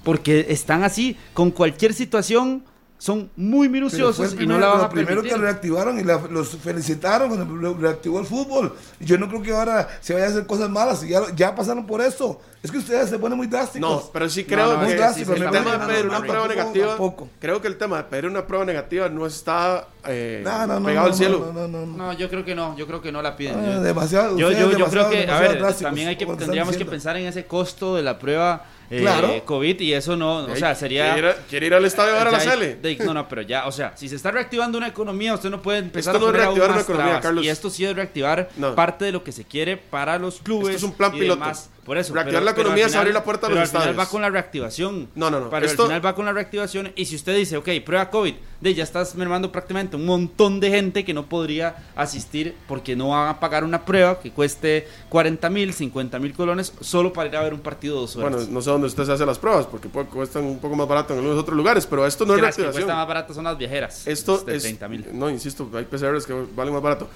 porque están así, con cualquier situación son muy minuciosos y primer- no la van a primero que reactivaron y la- los felicitaron cuando reactivó el fútbol. Y Yo no creo que ahora se vayan a hacer cosas malas. y Ya, ya pasaron por eso. Es que ustedes se ponen muy drásticos. No, pero sí creo no, que muy sí, el tema de pedir una prueba tampoco, negativa, tampoco. creo que el tema de pedir una prueba negativa no está eh, No, no, no, pegado no, al cielo. No, no, no, no. No, yo creo que no, yo creo que no la piden. Ah, demasiado, yo, yo, yo creo que, a ver, también hay que, tendríamos que pensar en ese costo de la prueba eh, Claro. COVID y eso no, o sea, sería... ¿Quiere ir, a- quiere ir al estadio a ver a la de- no, no, pero ya, o sea, si se está reactivando una economía, usted no puede empezar Esto no a aún reactivar una economía, trabas. Carlos. Y esto sí es reactivar No. parte de lo que se quiere para los clubes. Esto es un plan y piloto. demás. Por eso. Reactivar pero- la economía es abrir la puerta a los al final va con la reactivación. No, no, no, Pero esto- al final va con la reactivación. Y si usted dice, ok, prueba COVID, de, ya estás mermando prácticamente un montón de gente que no podría asistir porque no van a pagar una prueba que cueste 40 mil, 50 mil colones solo para ir a ver un partido dos horas. Bueno, no sé dónde usted se hace las pruebas, porque cuestan un poco más barato en algunos otros lugares, pero esto no es que las que reactivación. cuestan más baratas son las viajeras. Esto de es. 30 mil. No, insisto, hay PCRs que valen más barato.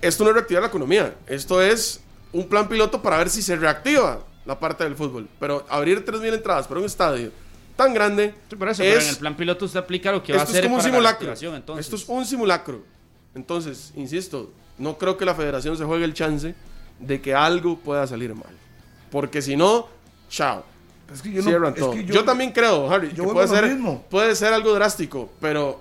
Esto no es reactivar la economía. Esto es un plan piloto para ver si se reactiva la parte del fútbol. Pero abrir 3.000 entradas para un estadio tan grande. Sí, por eso, es, pero en el plan piloto usted aplica lo que va a esto hacer es como un simulacro. Esto es un simulacro. Entonces, insisto, no creo que la federación se juegue el chance de que algo pueda salir mal. Porque si no, chao. Es que yo no- Cierran es todo. que yo, también creo, Harry, yo que puede ser, mismo. puede ser algo drástico, pero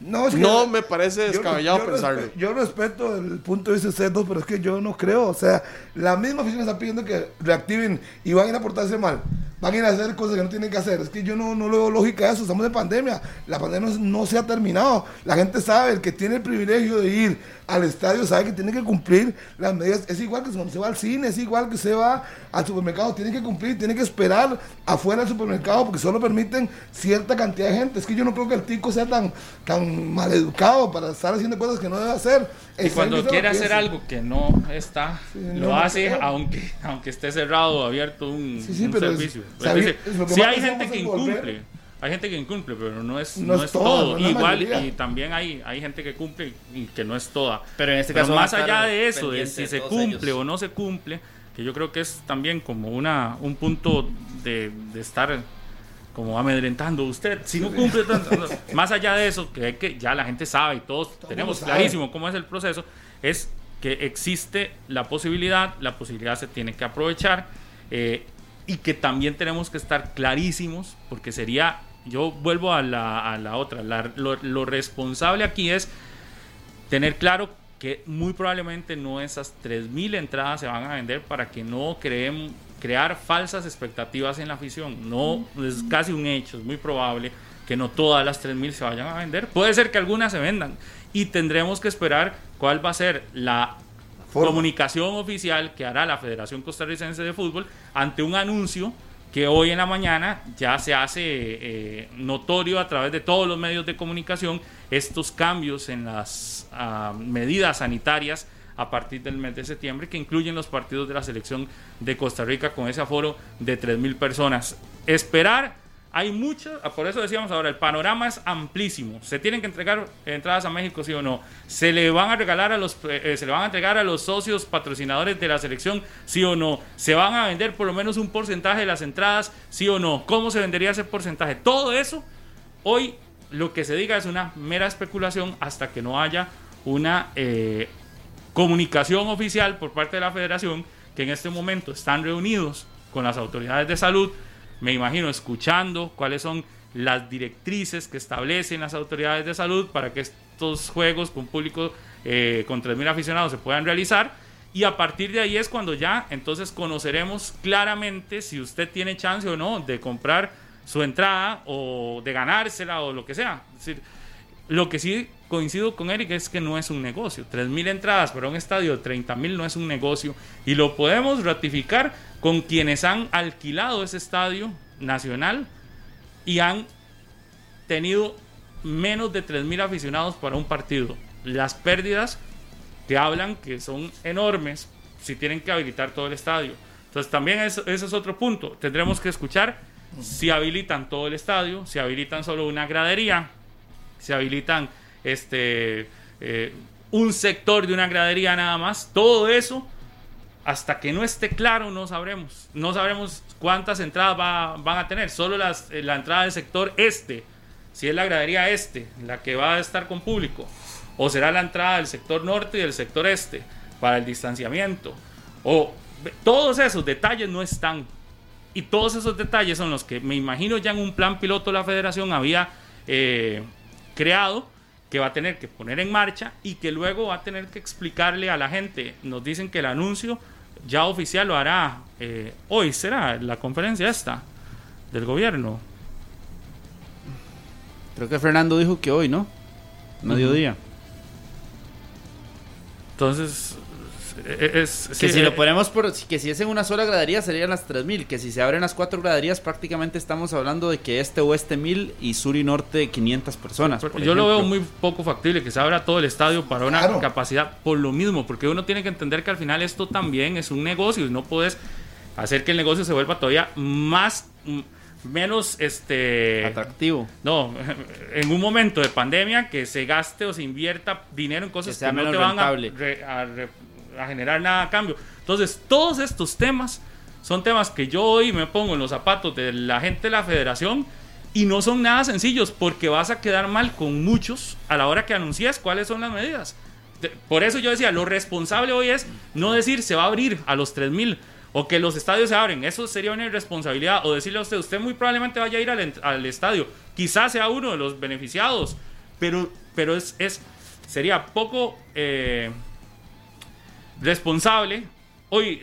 No, es que- no me parece yo- descabellado yo pensarlo. respe- yo respeto el punto de vista de ustedes dos, pero es que yo no creo. O sea, la misma afición está pidiendo que reactiven y van a ir a portarse mal. Van a ir a hacer cosas que no tienen que hacer. Es que yo no, no le veo lógica a eso. Estamos en pandemia. La pandemia no, se ha terminado. La gente sabe, el que tiene el privilegio de ir al estadio sabe que tiene que cumplir las medidas. Es igual que cuando se va al cine, es igual que se va al supermercado. Tiene que cumplir, tiene que esperar afuera del supermercado porque solo permiten cierta cantidad de gente. Es que yo no creo que el tico sea tan, tan maleducado para estar haciendo cosas que no debe hacer. Y Es cuando quiere hacer algo que no está, lo no hace aunque, aunque esté cerrado o abierto un, Sí, sí, un servicio. Es que sí hay gente que volver. incumple. Hay gente que incumple, pero no es, No no es toda, todo. no Igual, mayoría. y también hay, hay gente que cumple y que no es toda. Pero en este Pero caso más allá de eso, de si de se cumple ellos. o no se cumple, que yo creo que es también como una un punto de, de estar como amedrentando usted. Si no cumple tanto, [LAUGHS] más allá de eso, que, que ya la gente sabe y todos tenemos sabe. clarísimo cómo es el proceso, es que existe la posibilidad, la posibilidad se tiene que aprovechar eh, y que también tenemos que estar clarísimos, porque sería, yo vuelvo a la, a la otra, la- lo, lo responsable aquí es tener claro que muy probablemente no esas 3.000 entradas se van a vender para que no creemos crear falsas expectativas en la afición. No, es casi un hecho, es muy probable que no todas las 3.000 se vayan a vender. Puede ser que algunas se vendan y tendremos que esperar cuál va a ser la Comunicación oficial que hará la Federación Costarricense de Fútbol ante un anuncio que hoy en la mañana ya se hace eh, notorio a través de todos los medios de comunicación estos cambios en las ah, medidas sanitarias a partir del mes de septiembre que incluyen los partidos de la selección de Costa Rica con ese aforo de 3.000 personas. Esperar, hay mucho, ah, por eso decíamos ahora, el panorama es amplísimo. Se tienen que entregar entradas a México, sí o no. Se le van a regalar a los, eh, se le van a entregar a los socios patrocinadores de la selección, sí o no. Se van a vender por lo menos un porcentaje de las entradas, sí o no. ¿Cómo se vendería ese porcentaje? Todo eso, hoy lo que se diga es una mera especulación hasta que no haya una eh, comunicación oficial por parte de la federación que en este momento están reunidos con las autoridades de salud, me imagino escuchando cuáles son las directrices que establecen las autoridades de salud para que estos juegos con público eh, con 3.000 aficionados se puedan realizar y a partir de ahí es cuando ya entonces conoceremos claramente si usted tiene chance o no de comprar su entrada o de ganársela o lo que sea. Es decir, lo que sí coincido con Eric es que no es un negocio. 3.000 entradas para un estadio de 30.000 no es un negocio. Y lo podemos ratificar con quienes han alquilado ese estadio nacional y han tenido menos de 3.000 aficionados para un partido. Las pérdidas que hablan que son enormes si tienen que habilitar todo el estadio. Entonces también eso, es otro punto. Tendremos que escuchar si habilitan todo el estadio, si habilitan solo una gradería, si habilitan este eh, un sector de una gradería nada más, todo eso hasta que no esté claro no sabremos. No sabremos cuántas entradas va- van a tener. Solo las, eh, la entrada del sector este, si es la gradería este, la que va a estar con público. O será la entrada del sector norte y del sector este para el distanciamiento. O todos esos detalles no están. Y todos esos detalles son los que me imagino ya en un plan piloto la federación había eh, creado que va a tener que poner en marcha y que luego va a tener que explicarle a la gente. Nos dicen que el anuncio ya oficial lo hará eh, hoy, será la conferencia esta del gobierno. Creo que Fernando dijo que hoy, ¿no? Mediodía. Entonces, es... Que sí, si eh, lo ponemos por. Que si es en una sola gradería serían las 3000. Que si se abren las cuatro graderías, prácticamente estamos hablando de que este oeste 1000 y sur y norte 500 personas. por Yo lo veo muy poco factible que se abra todo el estadio para una Claro. capacidad por lo mismo, porque uno tiene que entender que al final esto también es un negocio y no puedes hacer que el negocio se vuelva todavía más mm, menos este Atractivo. no, [LAUGHS] en un momento de pandemia que se gaste o se invierta dinero en cosas Que no te van a, rentable. re- a re- a generar nada a cambio. Entonces, todos estos temas son temas que yo hoy me pongo en los zapatos de la gente de la federación y no son nada sencillos porque vas a quedar mal con muchos a la hora que anuncies cuáles son las medidas. Por eso yo decía, lo responsable hoy es no decir se va a abrir a los 3000 o que los estadios se abren. Eso sería una irresponsabilidad. O decirle a usted, usted muy probablemente vaya a ir al, al estadio. Quizás sea uno de los beneficiados. Pero, pero es, es sería poco eh, responsable hoy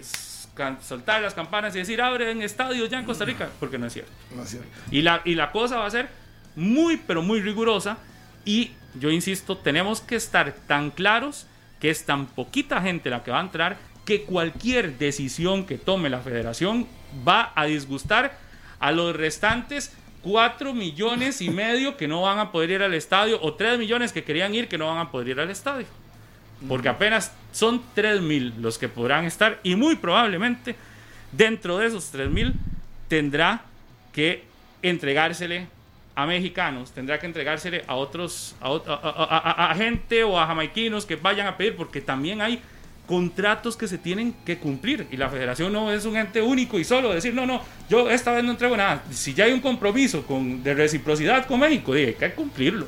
soltar las campanas y decir abren estadios ya en Costa Rica. Porque no es cierto. No es cierto. Y la, y la cosa va a ser muy, pero muy rigurosa. Y yo insisto, tenemos que estar tan claros que es tan poquita gente la que va a entrar que cualquier decisión que tome la federación va a disgustar a los restantes 4 millones y medio que no van a poder ir al estadio o 3 millones que querían ir que no van a poder ir al estadio. Porque apenas son 3 mil los que podrán estar y muy probablemente dentro de esos 3 mil tendrá que entregársele a mexicanos, tendrá que entregársele a otros, a, gente o a jamaiquinos que vayan a pedir, porque también hay contratos que se tienen que cumplir y la federación no es un ente único y solo decir, no, no, yo esta vez no entrego nada. Si ya hay un compromiso con, de reciprocidad con México, hay que cumplirlo.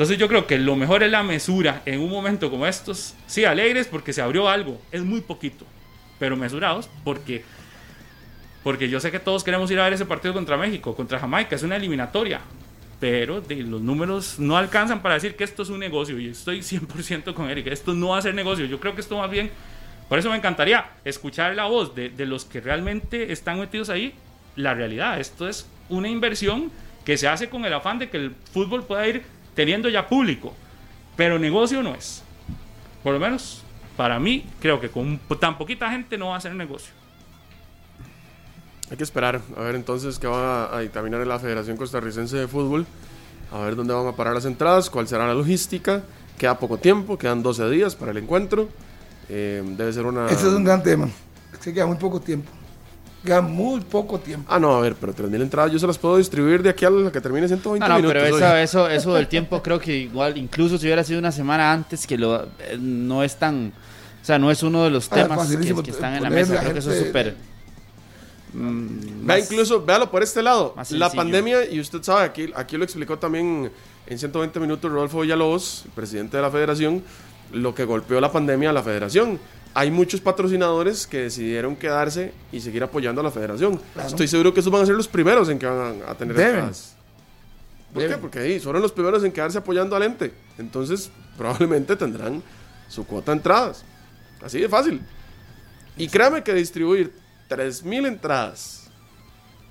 Entonces yo creo que lo mejor es la mesura en un momento como estos. Sí, alegres porque se abrió algo, es muy poquito, pero mesurados porque porque yo sé que todos queremos ir a ver ese partido contra México, contra Jamaica, es una eliminatoria, pero de, los números no alcanzan para decir que esto es un negocio. Y estoy 100% con Eric, esto no va a ser negocio, yo creo que esto más bien, por eso me encantaría escuchar la voz de, de los que realmente están metidos ahí, la realidad, esto es una inversión que se hace con el afán de que el fútbol pueda ir teniendo ya público, pero negocio no es. Por lo menos para mí, creo que con tan poquita gente no va a ser negocio. Hay que esperar a ver entonces qué va a dictaminar la Federación Costarricense de Fútbol, a ver dónde van a parar las entradas, cuál será la logística. Queda poco tiempo, quedan 12 días para el encuentro. Eh, debe ser una... Ese es un gran tema. Se queda muy poco tiempo. Muy poco tiempo. Ah, no, a ver, pero 3.000 entradas yo se las puedo distribuir de aquí a la que termine 120 No, no, minutos. pero hoy. eso, eso, eso del tiempo creo que igual, incluso si hubiera sido una semana antes, que lo, eh, no es tan, o sea, no es uno de los Ah, temas que, están en la mesa, la creo que eso es súper... mm, Vea incluso, véalo por este lado. La pandemia, y usted sabe, aquí, aquí lo explicó también en 120 minutos Rodolfo Villalobos, el presidente de la federación, lo que golpeó la pandemia a la federación. Hay muchos patrocinadores que decidieron quedarse y seguir apoyando a la federación. Claro. Estoy seguro que esos van a ser los primeros en que van a tener Deben. entradas. ¿Por qué? Porque ahí fueron los primeros en quedarse apoyando al ente. Entonces, probablemente tendrán su cuota de entradas. Así de fácil. Y créame que distribuir 3.000 entradas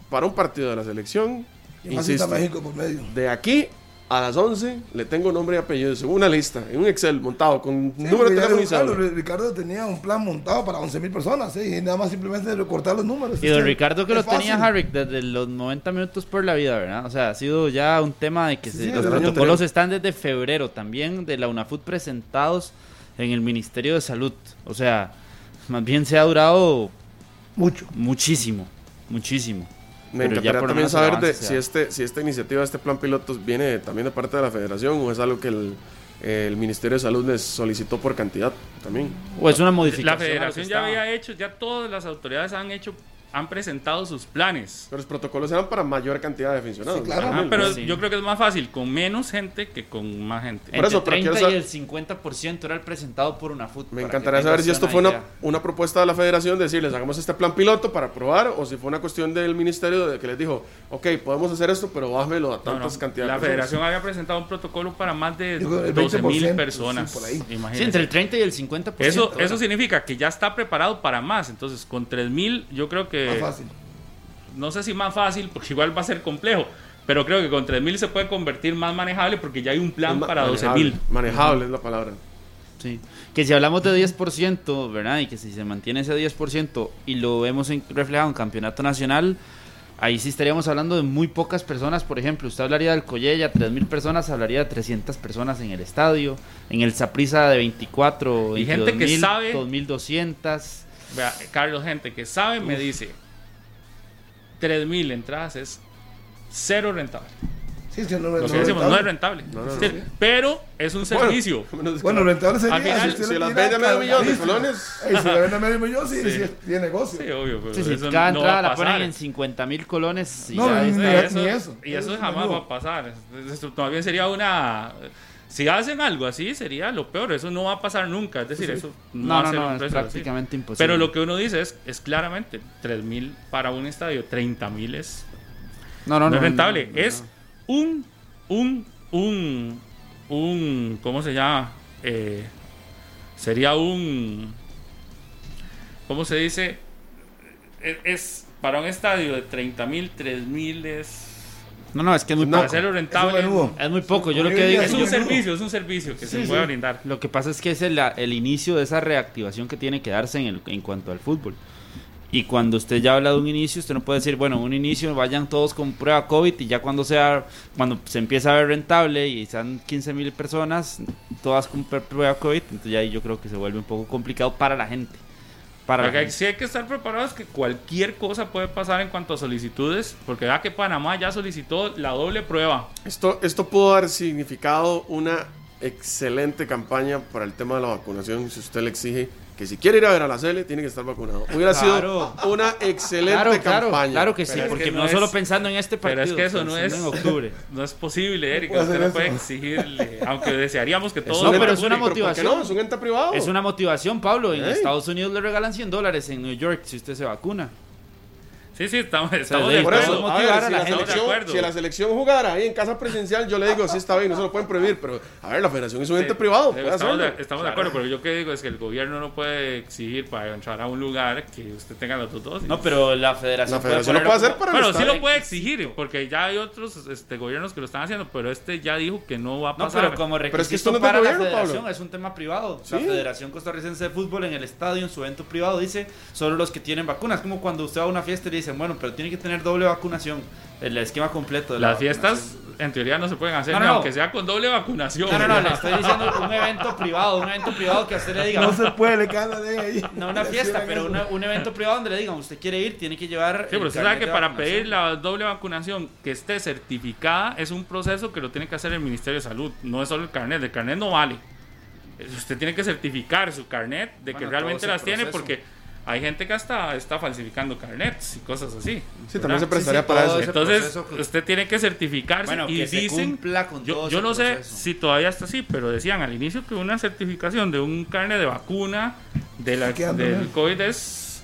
para un partido de la selección, insisto, México por medio. de aquí a las 11 le tengo nombre y apellido, según una lista, en un Excel montado con Sí, número de teléfono y Ricardo, tenía un plan montado para 11 mil personas, ¿sí? y nada más simplemente recortar los números. Y don Ricardo que lo tenía. Harrick desde los 90 minutos por la vida, ¿verdad? O sea, ha sido ya un tema de que Sí, se- sí, los protocolos anterior. están desde febrero también de la UNAFUT presentados en el Ministerio de Salud. O sea, más bien se ha durado Mucho. muchísimo, muchísimo. Me Pero encantaría también saber de, si, este, si esta iniciativa, este plan piloto, viene también de parte de la federación o es algo que el, el Ministerio de Salud les solicitó por cantidad también. O es una modificación. La federación ya estaba. había hecho, ya todas las autoridades han hecho, han presentado sus planes. Pero los protocolos eran para mayor cantidad de aficionados. Sí, claro. Pero sí. yo creo que es más fácil con menos gente que con más gente. Por eso, Entre pero quiero 30 y el 50% era el presentado por una fútbol. Me encantaría saber si esto fue una, una propuesta de la federación, decirles, hagamos este plan piloto para probar, o si fue una cuestión del ministerio de que les dijo, ok, podemos hacer esto, pero bájmelo a tantas no, cantidades La de personas". federación había presentado un protocolo para más de Yo creo el 12 mil 20%, personas. sí, por ahí. imagínense. Sí, entre el 30 y el 50%. Eso, eso significa que ya está preparado para más. Entonces, con 3000, yo creo que. Más fácil. No sé si más fácil, porque igual va a ser complejo. Pero creo que con 3000 se puede convertir más manejable porque ya hay un plan para manejable, 12000. Manejable es la palabra. Sí. Que si hablamos de 10%, ¿verdad? Y que si se mantiene ese 10% y lo vemos en- reflejado en campeonato nacional, ahí sí estaríamos hablando de muy pocas personas. Por ejemplo, usted hablaría del Collella, 3.000 personas, hablaría de 300 personas en el estadio. En el Saprisa de 24, Y gente que 22.000, sabe- 2.200. Vea, Carlos, gente que sabe, me dice: 3000 entradas es cero rentable. Sí, es que no, Lo no que decimos, no es rentable. rentable. No, Pero es un servicio. Bueno, Bueno, rentable sería Al final, si le las vende a medio millón de colones. Ey, si la vende a medio millón, sí, Sí. sí, tiene negocio. Sí, obvio, pero Sí, sí, eso cada no entrada la ponen en 50.000 colones. y No, ya ni- es- ni- eso. eso, y eso Eso es jamás va a pasar. Bien sería una. Si hacen algo así, sería lo peor. Eso no va a pasar nunca. Es decir, eso no, No, va a no, ser no, un es precio así. prácticamente imposible. Pero lo que uno dice es, es claramente 3.000 para un estadio, 30.000 es no, no, no, es rentable. es un, un, un, un, ¿cómo se llama? Eh, sería un, ¿cómo se dice? Es, es para un estadio de 30.000, 3.000 es... No, no, es que es muy Para poco. hacerlo rentable. Es muy poco. Yo lo que digo Es un servicio, es un servicio que se puede sí. brindar. Lo que pasa es que es el, el inicio de esa reactivación que tiene que darse en, el- en cuanto al fútbol. Y cuando usted ya habla de un inicio, usted no puede decir, bueno, un inicio vayan todos con prueba COVID y ya cuando sea, cuando se empieza a ver rentable y sean 15 mil personas, todas con pr- prueba COVID, entonces ya ahí yo creo que se vuelve un poco complicado para la gente. Para Porque gente. sí hay que estar preparados que cualquier cosa puede pasar en cuanto a solicitudes, porque vea que Panamá ya solicitó la doble prueba. Esto, esto pudo haber significado una excelente campaña para el tema de la vacunación si usted le exige que si quiere ir a ver a la Cele tiene que estar vacunado. Hubiera Claro. sido una excelente Claro, claro, campaña. claro que sí, Pero es porque que no, no es- solo pensando en este Pero partido, es que eso no es en octubre. [LAUGHS] No es posible, Erika. puede Usted no puede exigirle, aunque desearíamos que todos No, pero es una. ¿Pero motivación. no? Es un ente privado. Es una motivación, Pablo. En. Estados Unidos le regalan 100 dólares en New York si usted se vacuna. Sí, sí, estamos, estamos de Por eso, acuerdo. a motivar ver, a si la selección, acuerdo. si la selección jugara ahí en casa presencial, yo le digo, sí está bien, no se lo pueden prohibir, pero a ver, la federación es un ente privado, puede Estamos, de, estamos de acuerdo, pero yo que digo es que el gobierno no puede exigir para entrar a un lugar que usted tenga las dos dosis. No, pero la federación, La federación lo puede hacer para el Bueno, sí lo puede exigir, porque ya hay otros este, gobiernos que lo están haciendo, pero este ya dijo que no va a No, pasar. pero como requisito Pero es que esto no es para la federación Pablo. es un tema privado. La. Federación Costarricense de Fútbol en el estadio, en su evento privado, dice solo los que tienen vacunas. Como cuando usted va a una fiesta y le dicen, bueno, pero tiene que tener doble vacunación. El esquema completo de la Las fiestas, vacunación. en teoría, no se pueden hacer, No, ni no, no. aunque sea con doble vacunación. No, no, no, le estoy [LAUGHS] diciendo un evento privado, un evento privado que a usted le diga. No se puede, le cae la de ahí. No una fiesta, pero una- un evento privado donde le digan, usted quiere ir, tiene que llevar. Sí, pero usted sabe que para pedir la doble vacunación que esté certificada es un proceso que lo tiene que hacer el Ministerio de Salud. No es solo el carnet, el carnet no vale. Usted tiene que certificar su carnet de que realmente las tiene porque hay gente que hasta está falsificando carnets y cosas así. Sí, también se prestaría sí, para eso. Entonces, proceso usted tiene que certificarse Bueno, y que se dicen. cumpla con yo yo no sé si todavía está así, pero decían al inicio que una certificación de un carnet de vacuna de la, ¿Qué anda, del? COVID es.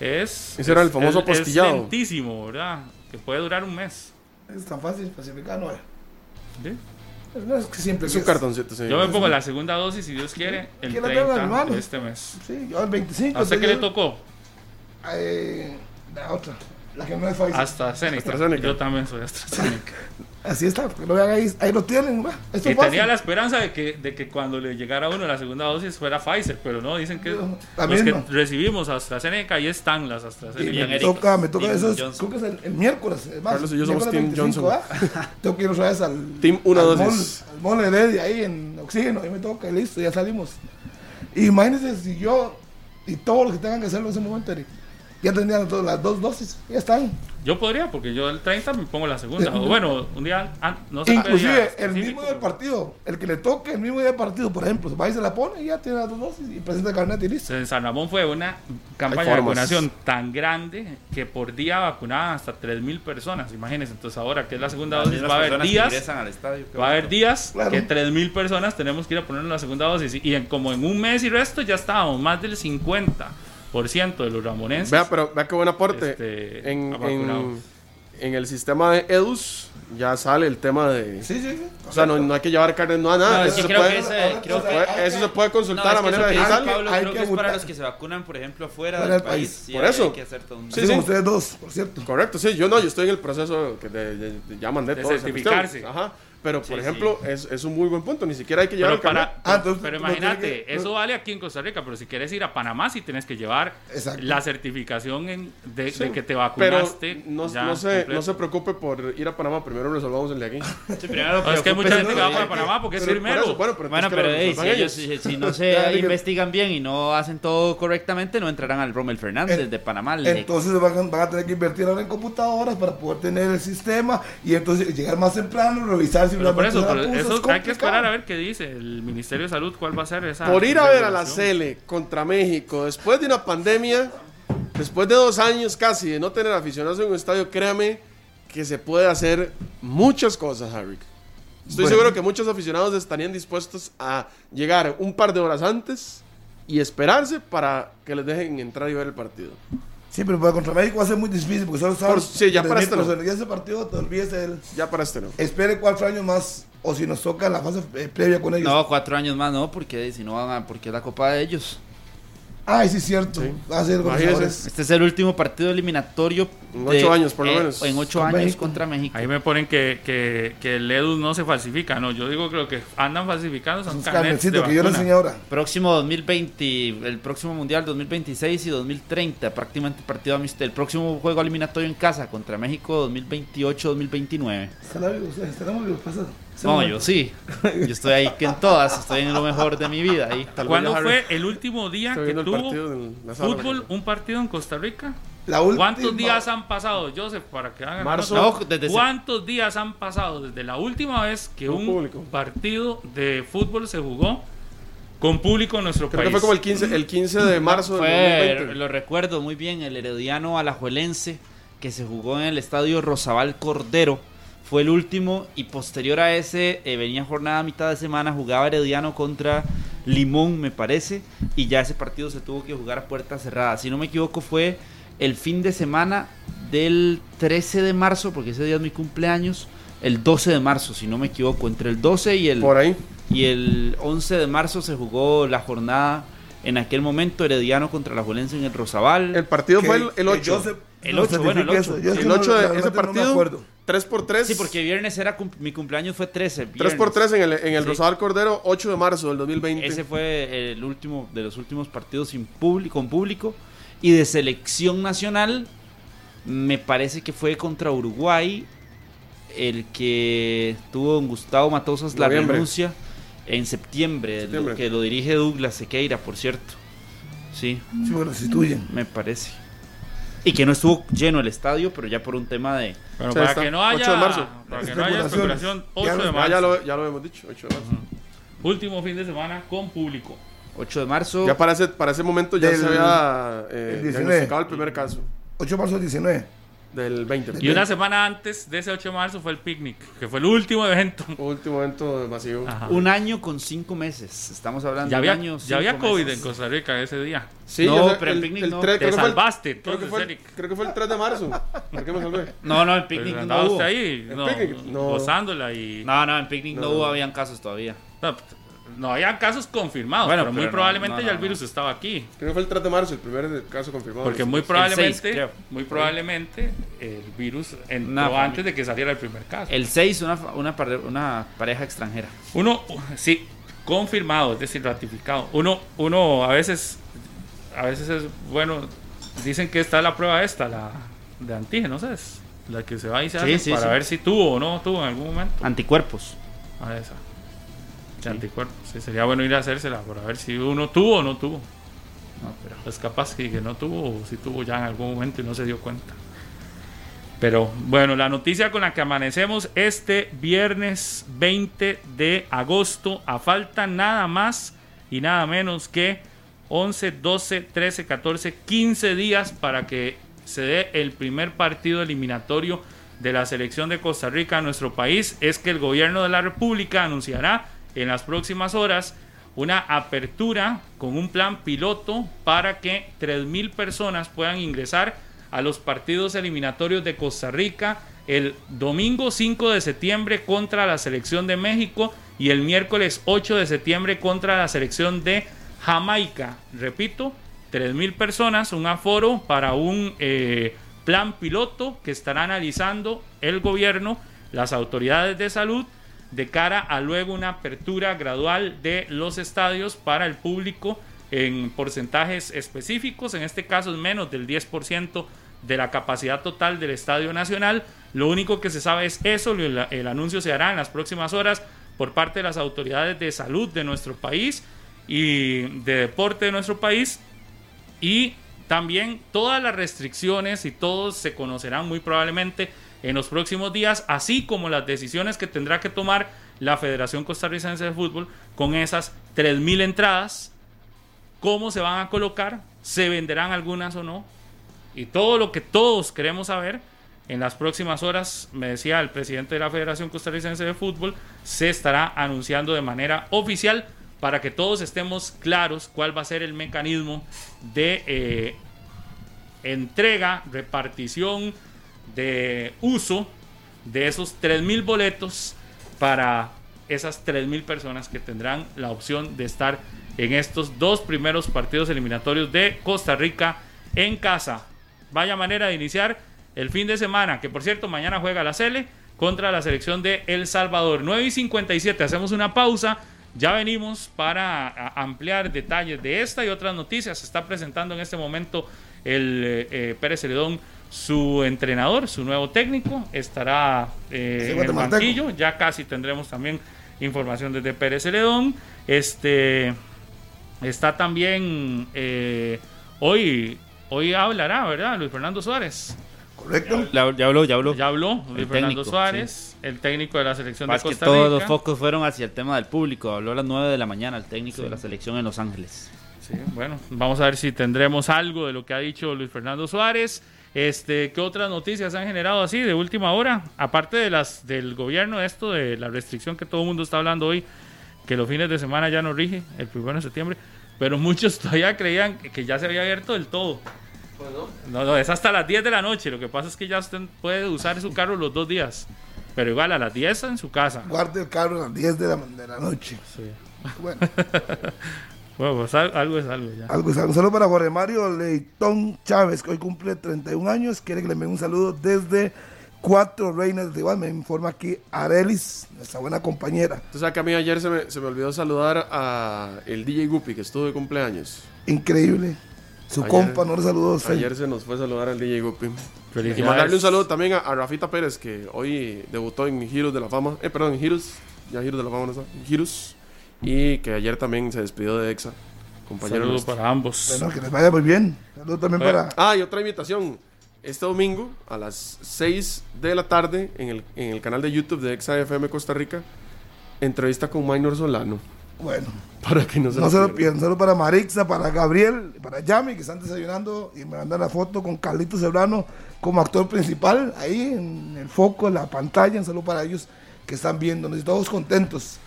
Es. Ese era el es- famoso es- es apostillado. lentísimo, ¿verdad? Que puede durar un mes. Es tan fácil pacificar, no es. ¿sí? No es que siempre Es que un cartoncito, sí. Yo me pongo la segunda dosis, si Dios quiere, el ¿Quién la tengo en las 30 manos? de este mes. Sí, yo el 25. ¿A usted qué le tocó? Eh, la otra, la que no es Pfizer. AstraZeneca. AstraZeneca. Yo también soy AstraZeneca. [LAUGHS] Así está, porque lo vean ahí, ahí lo tienen. Esto Y tenía la esperanza de que, de que cuando le llegara a uno la segunda dosis fuera Pfizer, pero no, dicen que La los que recibimos AstraZeneca, ahí están las Y AstraZeneca. Bien, me toca, me toca Team eso, es- Johnson. creo que es el, el miércoles. Es más, Carlos y yo somos Team 25, ¿va? [LAUGHS] Tengo que ir otra vez al. Team una al dosis. mall- Al mole de ahí en oxígeno, ahí me toca, y listo, ya salimos. Imagínense si yo y todos los que tengan que hacerlo en ese momento, Eric, Ya tendrían todas las dos dosis, ya están. Yo podría, porque yo el 30 me pongo la segunda. O bueno, un día no día Inclusive el mismo del partido, el que le toque el mismo día del partido, por ejemplo, va y se la pone y ya tiene las dos dosis y presenta el carnet y listo. En San Ramón fue una campaña de vacunación tan grande que por día vacunaban hasta 3.000 personas. Imagínense, entonces ahora que es la segunda dosis, va a haber días. al estadio, Va a haber días Claro. que 3.000 personas tenemos que ir a ponernos la segunda dosis. Y en, como en un mes y resto ya estábamos más del 50% de los ramonenses. Vea, pero vea qué buen aporte. Este, en, en, en el sistema de EDUS ya sale el tema de. Sí, sí, sí. O sea, no, no hay que llevar carne, no a nada. No, es eso, que se puede, que ese- creo se que- puede- eso se puede consultar No, es a que manera que digital. Pablo, hay creo que que es para los que se vacunan, por ejemplo, afuera Fuera del del país. país. Sí, Por hay eso. que hacer todo un- Sí, sí. ustedes dos, por cierto. Correcto, sí, yo no, yo estoy en el proceso que de, de- de- ya mandé De todo. certificarse. Ajá. Pero, por Sí, ejemplo, Es, es un muy buen punto. Ni siquiera hay que llevar Pero, el para. Ah, entonces pero imagínate, que- eso vale aquí en Costa Rica, pero si quieres ir a Panamá, sí tienes que llevar Exacto. la certificación en- de, Sí. de que te Pero vacunaste. no, ya no, se, no se preocupe por ir a Panamá. Primero resolvamos el de aquí. [LAUGHS] Sí, primero No, es que hay mucha gente que va para Panamá porque es por primero. eso, bueno, pero Bueno, que si, ellos, si, si no se [LAUGHS] investigan bien y no hacen todo correctamente, no entrarán al Rommel Fernández En- de Panamá. le- Entonces van a, van a tener que invertir ahora en computadoras para poder tener el sistema y entonces llegar más temprano, revisar si Pero por eso, pero puso, eso es hay que esperar a ver qué dice el Ministerio de Salud, cuál va a ser esa. Por ir a ver a la. Cele contra México, después de una pandemia, después de dos años casi de no tener aficionados en un estadio, créame que se puede hacer muchas cosas, Harry. Estoy Bueno. seguro que muchos aficionados estarían dispuestos a llegar un par de horas antes y esperarse para que les dejen entrar y ver el partido. Sí, pero para contra México va a ser muy difícil porque solo sabes. sí, ya para este no. Ya ese partido te olvides de él. Ya para este no. Espere cuatro años más o si nos toca la fase eh, previa con ellos. No, cuatro años más, no, porque si no van a, porque es la copa de ellos. Ay, sí, es cierto. Sí. Va a ser. Este es el último partido eliminatorio. En ocho años, por lo eh, menos. En ocho Con años México. contra México. Ahí me ponen que, que, que el EDUS no se falsifica. No, yo digo que lo que andan falsificando son carnets de que yo le vacuna. enseñé ahora. Próximo 2020, el próximo Mundial 2026 y 2030, prácticamente partido amistoso. El próximo juego eliminatorio en casa contra México 2028-2029. Estará vivo, o sea, estaremos vivos, pasa. No, yo sí. Yo estoy ahí que en todas, estoy en lo mejor de mi vida. Ahí. ¿Cuándo fue el último día Estoy que tuvo fútbol, un partido en Costa Rica? La. ¿Cuántos días han pasado, Joseph, para que hagan Marzo. No, desde ¿Cuántos días han pasado desde la última vez que un público. partido de fútbol se jugó con público en nuestro Creo que país? fue como el 15, el 15 de marzo del Fue, 2020. lo recuerdo muy bien, el Herediano Alajuelense que se jugó en el estadio Rosabal Cordero. Fue el último y posterior a ese eh, venía jornada a mitad de semana, jugaba Herediano contra Limón, me parece, y ya ese partido se tuvo que jugar a puerta cerrada. Si no me equivoco, fue el fin de semana del 13 de marzo, porque ese día es mi cumpleaños, el 12 de marzo, si no me equivoco, entre el 12 y el, Por ahí. y el 11 de marzo se jugó la jornada en aquel momento Herediano contra la Juelense en el Rosabal. El partido Que- fue el, el que 8. El nos ocho, bueno, el certifique ocho. eso. Yo es que El no- 8 de ese partido, acuerdo. 3 por 3 Sí, porque viernes era cum- mi cumpleaños fue 13. 3 por 3 en el, en el Sí. Rosal Cordero, 8 de marzo del 2020. Ese fue el último de los últimos partidos sin público, con público y de selección nacional. Me parece que fue contra Uruguay el que tuvo don Gustavo Matosas la Noviembre. renuncia en septiembre, Septiembre. lo que lo dirige Douglas Sequeira, por cierto. Sí, Sí, me restituyen. me parece. Y que no estuvo lleno el estadio, pero ya por un tema de... Bueno, Sí, para que no haya, 8 de marzo. Para que no haya especulación, 8 Ya lo- de marzo. ya, lo, ya lo hemos dicho, 8 de marzo. Último fin de semana con público. 8 de marzo. Ya para ese, para ese momento ya Del- se había eh, el 19. diagnosticado el primer caso 8 de marzo del 19. Del 20. Y una semana antes de ese 8 de marzo fue el picnic, que fue el último evento. Último evento masivo. Ajá. Un año con cinco meses. Estamos hablando Ya de había, un año. ya había COVID meses. en Costa Rica ese día. Sí, No, ya sé, pero el picnic no. tres- Te creo que fue el- salvaste, Creo que, fue, el- creo que fue el 3 de marzo. ¿Por qué me salvé? No, no, en Pero picnic no hubo. usted ahí, ¿En no, picnic? No. gozándola y... No, no, en picnic no, No. hubo, habían casos todavía. No, no había casos confirmados, Bueno, pero, muy no, probablemente no, ya el virus no. estaba aquí. Creo que fue el 3 de marzo, el primer caso confirmado. Porque muy probablemente, muy probablemente el virus entró Una antes de que saliera el primer caso. El 6, una, una, pare- una pareja extranjera. Uno, sí, confirmado, es decir, ratificado. Uno, uno a veces, a veces es bueno, dicen que está la prueba esta, la de antígenos, ¿es? La que se va y se Sí, hace sí, para sí. ver si tuvo o no tuvo en algún momento. Anticuerpos. A esa. De anticuerpos. Sí, sería bueno ir a hacérsela para ver si uno tuvo o no tuvo. pero es capaz que, que no tuvo, o si tuvo ya en algún momento y no se dio cuenta. Pero bueno, la noticia con la que amanecemos este viernes 20 de agosto, a falta nada más y nada menos que 11, 12, 13, 14, 15 días para que se dé el primer partido eliminatorio de la selección de Costa Rica a nuestro país, es que el gobierno de la República anunciará en las próximas horas una apertura con un plan piloto para que 3.000 personas puedan ingresar a los partidos eliminatorios de Costa Rica el domingo 5 de septiembre contra la selección de México y el miércoles 8 de septiembre contra la selección de Jamaica. Repito, 3.000 personas, un aforo para un eh, plan piloto que estará analizando el gobierno, las autoridades de salud, de cara a luego una apertura gradual de los estadios para el público en porcentajes específicos, en este caso es menos del 10% de la capacidad total del Estadio Nacional. Lo único que se sabe es eso, el, anuncio se hará en las próximas horas por parte de las autoridades de salud de nuestro país y de deporte de nuestro país y también todas las restricciones y todos se conocerán muy probablemente en los próximos días, así como las decisiones que tendrá que tomar la Federación Costarricense de Fútbol con esas 3.000 entradas, cómo se van a colocar, se venderán algunas o no, y todo lo que todos queremos saber en las próximas horas, me decía el presidente de la Federación Costarricense de Fútbol, se estará anunciando de manera oficial para que todos estemos claros cuál va a ser el mecanismo de eh, entrega, repartición, de uso de esos 3.000 boletos para esas 3.000 personas que tendrán la opción de estar en estos dos primeros partidos eliminatorios de Costa Rica en casa. Vaya manera de iniciar el fin de semana, que por cierto mañana juega la Cele contra la selección de El Salvador. 9 y 57, hacemos una pausa. Ya venimos para ampliar detalles de esta y otras noticias. Se está presentando en este momento el eh, eh Pérez Celedón, su entrenador, su nuevo técnico. Estará eh, en el banquillo. Ya casi tendremos también información desde Pérez Celedón. Este está también eh, hoy Hoy hablará, ¿verdad? Luis Fernando Suárez. Correcto. Ya, ya habló, ya habló. Ya habló Luis Fernando Suárez, el técnico de la selección Más de Costa que todos Rica. los focos fueron hacia el tema del público. Habló a las 9 de la mañana el técnico de la selección en Los Ángeles. Sí, bueno, vamos a ver si tendremos algo de lo que ha dicho Luis Fernando Suárez. Este, ¿qué otras noticias han generado así de última hora? Aparte de las del gobierno, esto de la restricción que todo el mundo está hablando hoy, que los fines de semana ya no rige, el primero de septiembre, pero muchos [LAUGHS] todavía creían que ya se había abierto del todo. No, no, es hasta las 10 de la noche. Lo que pasa es que ya usted puede usar su carro los dos días. Pero igual a las 10 en su casa. Guarde el carro a las 10 de la, de la noche. Sí. Bueno, [LAUGHS] Bueno, pues al- algo es algo ya. algo, un saludo para Jorge Mario Leitón Chávez, que hoy cumple 31 años. Quiere que le envíe un saludo desde Cuatro Reinas de Igual. Me informa aquí Arelis, nuestra buena compañera. Tú sabes que a mí ayer se me, se me olvidó saludar a el DJ Guppy, que estuvo de cumpleaños. Increíble. Su Ayer- compa no le saludó a usted. Ayer se nos fue a saludar al DJ Guppy. Y mandarle un saludo también a, a Rafita Pérez, que hoy debutó en Heroes de la Fama. Eh, perdón, en Heroes. Ya Heroes de la Fama no está. En Heroes. Y que ayer también se despidió de EXA. Compañero Saludos para ambos. Bueno, que les vaya muy bien. Saludos también Bueno. para. Ah, y otra invitación. Este domingo a las 6 de la tarde en el, en el canal de YouTube de EXA FM Costa Rica, entrevista con Minor Solano. Bueno, Para que no se no lo se lo pierdan. Saludos para Marixa, para Gabriel, para Yami, que están desayunando y me mandan la foto con Carlitos Serrano como actor principal ahí en el foco, en la pantalla. Un saludo para ellos que están viendo. Y todos contentos.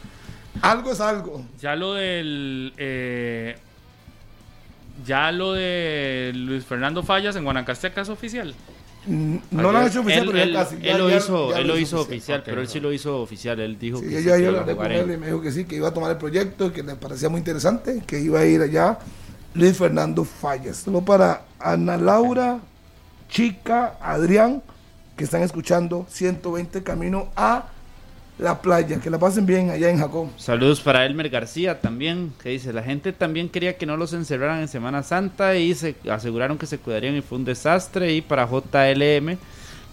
Algo es algo. Ya lo del. eh, ya lo de Luis Fernando Fallas en Guanacasteca es oficial. Mm, No lo han hecho oficial, Él, pero ya él- casi. él Ya- lo ya- hizo, ya él lo hizo oficial. oficial, pero él sí lo hizo oficial. Él dijo Sí, que yo ya yo iba a hablé con él y me dijo que sí, que iba a tomar el proyecto, que le parecía muy interesante, que iba a ir allá. Luis Fernando Fallas. Solo para Ana Laura, Chica, Adrián, que están escuchando 120 camino a la playa. Que la pasen bien allá en Jacó. Saludos para Elmer García también, que dice, la gente también quería que no los encerraran en Semana Santa y se aseguraron que se cuidarían y fue un desastre. Y para JLM,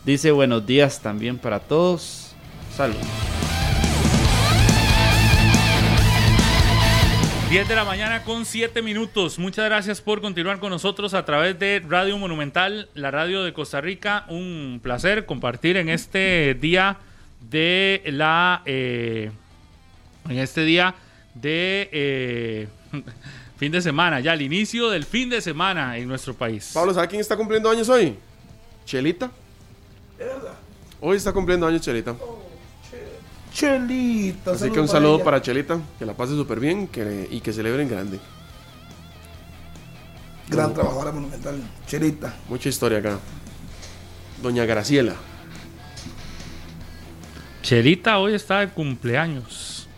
dice buenos días también para todos. Saludos. 10 de la mañana con 7 minutos. Muchas gracias por continuar con nosotros a través de Radio Monumental, la radio de Costa Rica. Un placer compartir en este día de la... eh, en este día de eh, [LAUGHS] fin de semana, ya el inicio del fin de semana en nuestro país. Pablo, ¿sabe quién está cumpliendo años hoy? Chelita. Hoy está cumpliendo años Chelita. Chelita. Así que un saludo ella. para Chelita, que la pase súper bien que, y que celebren grande. Gran trabajadora monumental. Chelita. Mucha historia acá. Doña Graciela. Chelita hoy está de cumpleaños.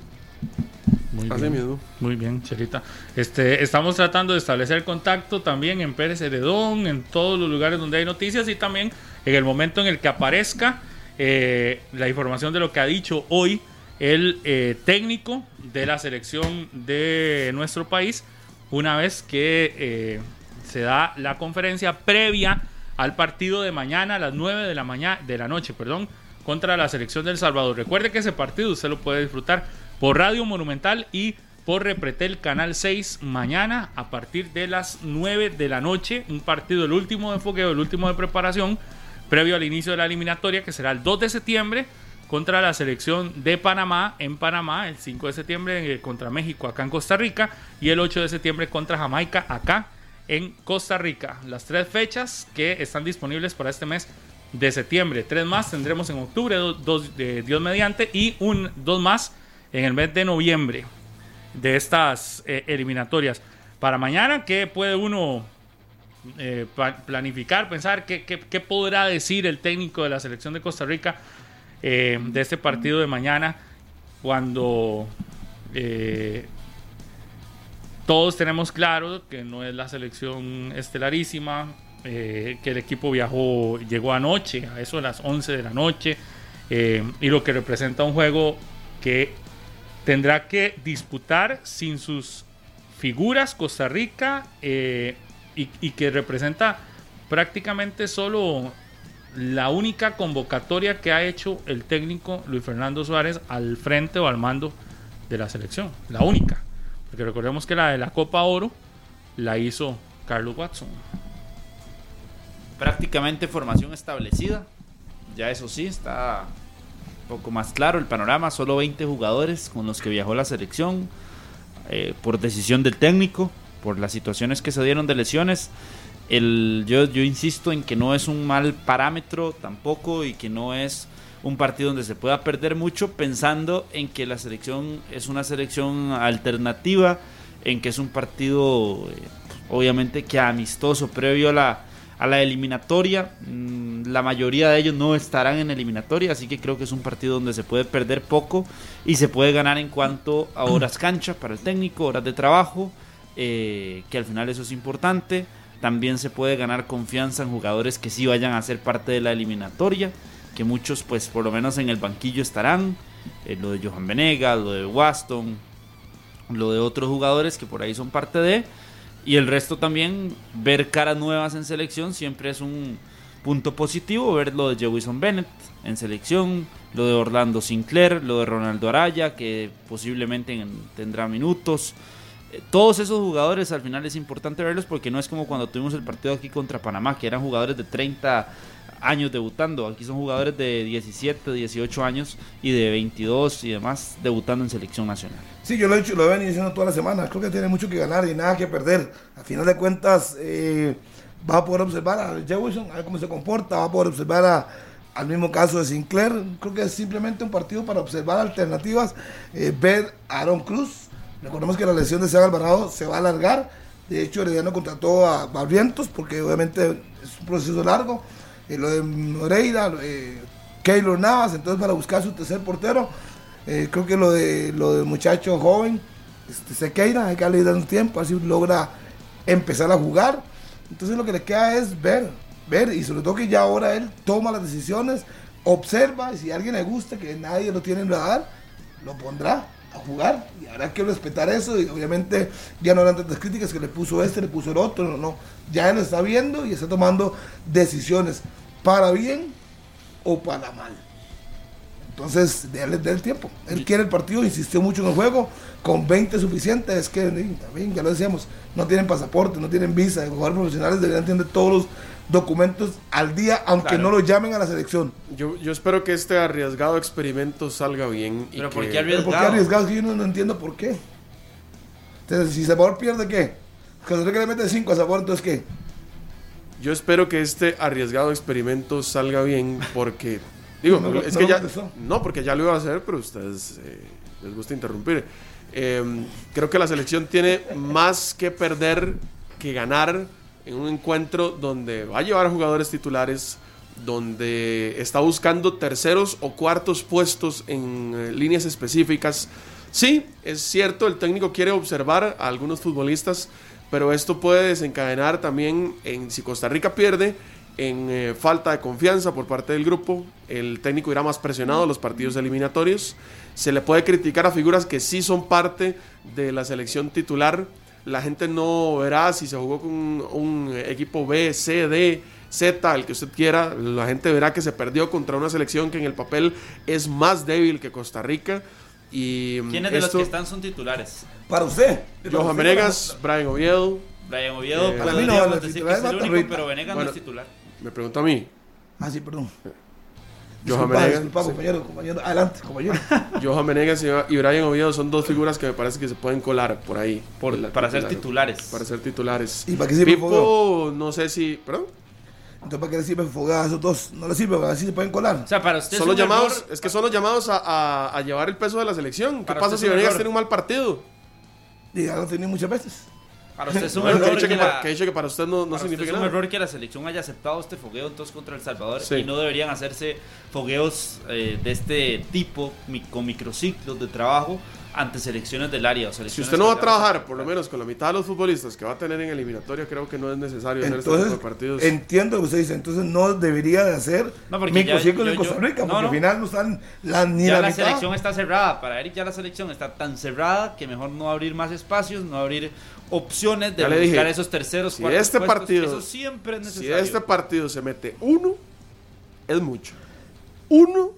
Muy Así bien. Muy bien, Chelita. Este, estamos tratando de establecer contacto también en Pérez Heredón, en todos los lugares donde hay noticias y también en el momento en el que aparezca eh, la información de lo que ha dicho hoy el eh, técnico de la selección de nuestro país, una vez que eh, se da la conferencia previa al partido de mañana a las 9 de la mañana de la noche, perdón, contra la selección del Salvador. Recuerde que ese partido usted lo puede disfrutar por Radio Monumental y por Repretel Canal 6 mañana a partir de las 9 de la noche. Un partido, el último de fogueo, el último de preparación, previo al inicio de la eliminatoria, que será el 2 de septiembre contra la selección de Panamá en Panamá, el 5 de septiembre eh, contra México acá en Costa Rica y el 8 de septiembre contra Jamaica acá en Costa Rica. Las tres fechas que están disponibles para este mes de septiembre. Tres más tendremos en octubre, do- dos de Dios mediante, y un, dos más en el mes de noviembre de estas eh, eliminatorias. Para mañana, ¿qué puede uno eh, planificar, pensar qué, qué- qué podrá decir el técnico de la selección de Costa Rica eh, de este partido de mañana cuando todos tenemos claro que no es la selección estelarísima, eh, que el equipo viajó, llegó anoche, a eso a las 11 de la noche, eh, y lo que representa un juego que tendrá que disputar sin sus figuras Costa Rica eh, y, y que representa prácticamente solo la única convocatoria que ha hecho el técnico Luis Fernando Suárez al frente o al mando de la selección. La única. Porque recordemos que la de la Copa Oro la hizo Carlos Watson. Prácticamente formación establecida. Ya eso sí, está un poco más claro el panorama. Solo 20 jugadores con los que viajó la selección eh, por decisión del técnico, por las situaciones que se dieron de lesiones. El, yo, yo insisto en que no es un mal parámetro tampoco y que no es un partido donde se pueda perder mucho pensando en que la selección es una selección alternativa, en que es un partido eh, obviamente que amistoso previo a la, a la eliminatoria. Mm, La mayoría de ellos no estarán en eliminatoria, así que creo que es un partido donde se puede perder poco y se puede ganar en cuanto a [CLEARS THROAT] horas cancha para el técnico, horas de trabajo, eh, que al final eso es importante. También se puede ganar confianza en jugadores que sí vayan a ser parte de la eliminatoria, que muchos pues por lo menos en el banquillo estarán. Eh, lo de Johan Venegas, lo de Waston, lo de otros jugadores que por ahí son parte de. Y el resto también, ver caras nuevas en selección siempre es un punto positivo. Ver lo de Jewison Bennett en selección, lo de Orlando Sinclair, lo de Ronaldo Araya, que posiblemente en- tendrá minutos. Eh, Todos esos jugadores al final es importante verlos porque no es como cuando tuvimos el partido aquí contra Panamá, que eran jugadores de 30 años debutando. Aquí son jugadores de 17, 18 años y de 22 y demás debutando en selección nacional. Sí, yo lo he dicho, lo he venido diciendo toda la semana. Creo que tiene mucho que ganar y nada que perder. A final de cuentas, eh, va a poder observar a Jefferson, a ver cómo se comporta, va a poder observar a- al mismo caso de Sinclair. Creo que es simplemente un partido para observar alternativas, eh, ver a Aaron Cruz. Recordemos que la lesión de Seba Alvarado se va a alargar. De hecho, Herediano contrató a Barrientos porque obviamente es un proceso largo. Eh, lo de Moreira, eh, Keylor Navas, entonces para buscar su tercer portero. Eh, creo que lo de lo del muchacho joven, este, Sequeira, hay que darle dando tiempo, así logra empezar a jugar. Entonces lo que le queda es ver, ver, y sobre todo que ya ahora él toma las decisiones, observa, y si a alguien le gusta, que nadie lo tiene en radar, lo pondrá jugar, y habrá que respetar eso, y obviamente ya no habrán tantas críticas que le puso este, le puso el otro, no, no, ya él está viendo y está tomando decisiones, para bien o para mal. Entonces, déle el tiempo. Él quiere el partido, insistió mucho en el juego. Con 20 suficiente, es que también, ya lo decíamos, no tienen pasaporte, no tienen visa. Los jugadores profesionales deberían tener todos los documentos al día, aunque Claro. no lo llamen a la selección. Yo, yo espero que este arriesgado experimento salga bien. Y Pero que, ¿por qué Pero ¿por qué arriesgado? Yo no, no entiendo por qué. Entonces, si Salvador pierde, ¿qué? Costa Rica le mete 5 a Salvador, entonces ¿qué? Yo espero que este arriesgado experimento salga bien porque... [LAUGHS] Digo, No es no que ya... No, porque ya lo iba a hacer, pero a ustedes eh, les gusta interrumpir. Eh, creo que la selección tiene más que perder que ganar en un encuentro donde va a llevar a jugadores titulares, donde está buscando terceros o cuartos puestos en eh, líneas específicas. Sí, es cierto, el técnico quiere observar a algunos futbolistas, pero esto puede desencadenar también en si Costa Rica pierde, en eh, falta de confianza por parte del grupo, el técnico irá más presionado a los partidos eliminatorios, se le puede criticar a figuras que sí son parte de la selección titular, la gente no verá si se jugó con un, un equipo B, C, D, Z, el que usted quiera, la gente verá que se perdió contra una selección que en el papel es más débil que Costa Rica. Y mm, ¿Quiénes de los que están son titulares? Para usted. Johan Venegas, Brian Oviedo. Brian Oviedo, Eh, para mí no, podríamos los decir que titulares es el único, pero Venegas Bueno. no es titular. Me pregunta a mí. Ah, sí, perdón. Johan disculpa, sí. compañero, compañero. Adelante, compañero. [LAUGHS] Johan Venegas y Brian Oviedo son dos figuras que me parece que se pueden colar por ahí. Por- De la para ser titular- titulares. Para ser titulares. ¿Y para qué sirve Pipo, no sé si. ¿Perdón? Entonces, ¿para qué le sirve fogada a esos dos? No le sirve, porque así se pueden colar. O sea, para usted Son los llamados, error- es que son los llamados a, a- a llevar el peso de la selección. ¿Qué pasa si Venegas tiene un mal partido? Y ya lo tenido muchas veces. Para usted es un que, error dicho que, para, la- que ha dicho que para usted no, no para usted significa es un nada. error que la selección haya aceptado este fogueo entonces contra El Salvador Sí. y no deberían hacerse fogueos eh, de este tipo mi- con microciclos de trabajo ante selecciones del área o Si usted no va a trabajar, por lo menos con la mitad de los futbolistas que va a tener en eliminatoria, creo que no es necesario hacer este tipo Entonces, de partidos. entiendo lo que usted dice. Entonces, no debería de hacer No, microciclos en Costa Rica, no, porque no. al final no están la, ni ya la, la mitad. selección está cerrada. Para Eric ya la selección está tan cerrada que mejor no abrir más espacios, no abrir opciones de Ya le buscar dije, esos terceros, si cuartos este puestos. partido- Eso siempre es Si necesario. este partido se mete uno, es mucho. Uno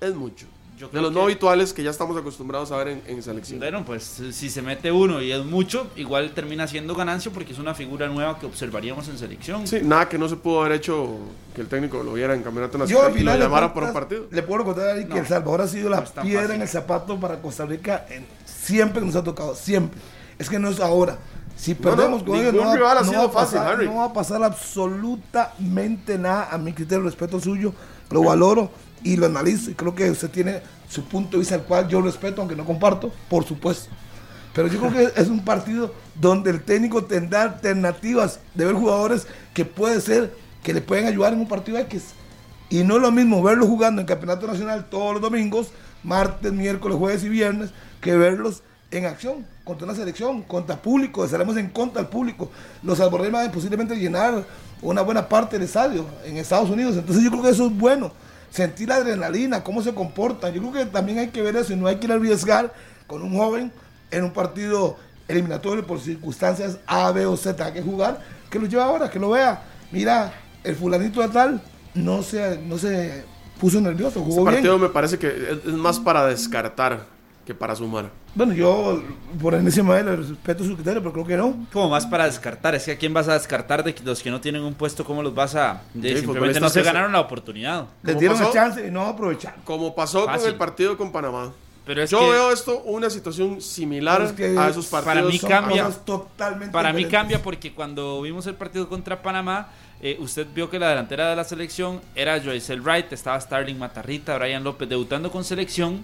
es mucho. Yo De los que- no habituales que ya estamos acostumbrados a ver en, en selección. Bueno, pues si se mete uno y es mucho, igual termina siendo ganancia porque es una figura nueva que observaríamos en selección. Sí, nada que no se pudo haber hecho que el técnico lo viera en campeonato Yo nacional al y lo llamara por un partido. Le puedo contar a Eric que No, El Salvador ha sido la no piedra fácil. en el zapato para Costa Rica en- siempre que nos ha tocado, siempre. Es que no es ahora. Si perdemos no, con ellos, no, va- rival ha no sido va a fácil, pasar, Harry. no va a pasar absolutamente nada. A mi criterio, respeto suyo, lo valoro y lo analizo. Y creo que usted tiene su punto de vista, el cual yo respeto, aunque no comparto, por supuesto. Pero yo creo que es un partido donde el técnico tendrá alternativas de ver jugadores que puede ser que le pueden ayudar en un partido X. Y no es lo mismo verlos jugando en Campeonato Nacional todos los domingos, martes, miércoles, jueves y viernes, que verlos en acción contra una selección, contra público, estaremos en contra del público. Los albornoz van a posiblemente llenar una buena parte del estadio en Estados Unidos. Entonces yo creo que eso es bueno. Sentir la adrenalina, cómo se comportan. Yo creo que también hay que ver eso y no hay que ir a arriesgar con un joven en un partido eliminatorio por circunstancias A, B o Z que jugar, que lo lleve ahora, que lo vea. Mira, el fulanito de tal no se, no se puso nervioso, jugó bien. partido me parece que es más para descartar que para sumar. Bueno, yo por encima de él respeto su criterio, pero creo que no. Como más para descartar, es que a quién vas a descartar de que los que no tienen un puesto, ¿cómo los vas a...? de- Sí, simplemente no se ganaron la oportunidad. Les ¿Cómo dieron el chance y no aprovecharon. Como pasó Fácil. con el partido con Panamá. Pero es Yo que veo esto una situación similar Es que a esos partidos. para mí cambia. totalmente Para mí diferentes. cambia porque cuando vimos el partido contra Panamá, eh, usted vio que la delantera de la selección era Joycel Wright, estaba Starling Matarrita, Brian López debutando con selección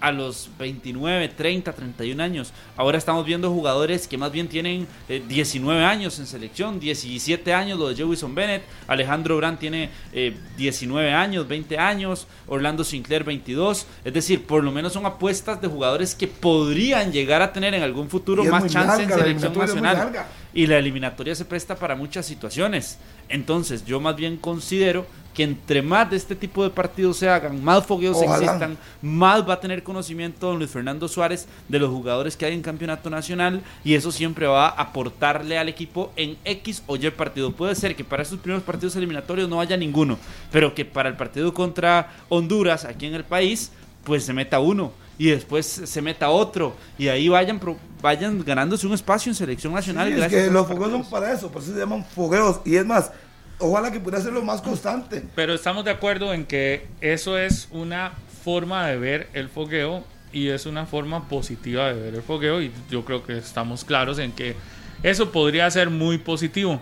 a los 29, 30, 31 años. Ahora estamos viendo jugadores que más bien tienen eh, 19 años en selección, 17 años lo de Jewison Bennett, Alejandro Brand tiene eh, 19 años, 20 años, Orlando Sinclair 22, es decir, por lo menos son apuestas de jugadores que podrían llegar a tener en algún futuro más chance en larga, selección nacional. Y la eliminatoria se presta para muchas situaciones. Entonces, yo más bien considero que entre más de este tipo de partidos se hagan, más fogueos Ojalá. existan, más va a tener conocimiento don Luis Fernando Suárez de los jugadores que hay en campeonato nacional y eso siempre va a aportarle al equipo en X o Y partido. Puede ser que para esos primeros partidos eliminatorios no haya ninguno, pero que para el partido contra Honduras aquí en el país pues se meta uno y después se meta otro y ahí vayan pro- vayan ganándose un espacio en selección nacional. Sí, es gracias que a los fogueos son para eso, por eso se llaman fogueos. Y es más, ojalá que pudiera hacerlo más constante. Pero estamos de acuerdo en que eso es una forma de ver el fogueo y es una forma positiva de ver el fogueo y yo creo que estamos claros en que eso podría ser muy positivo.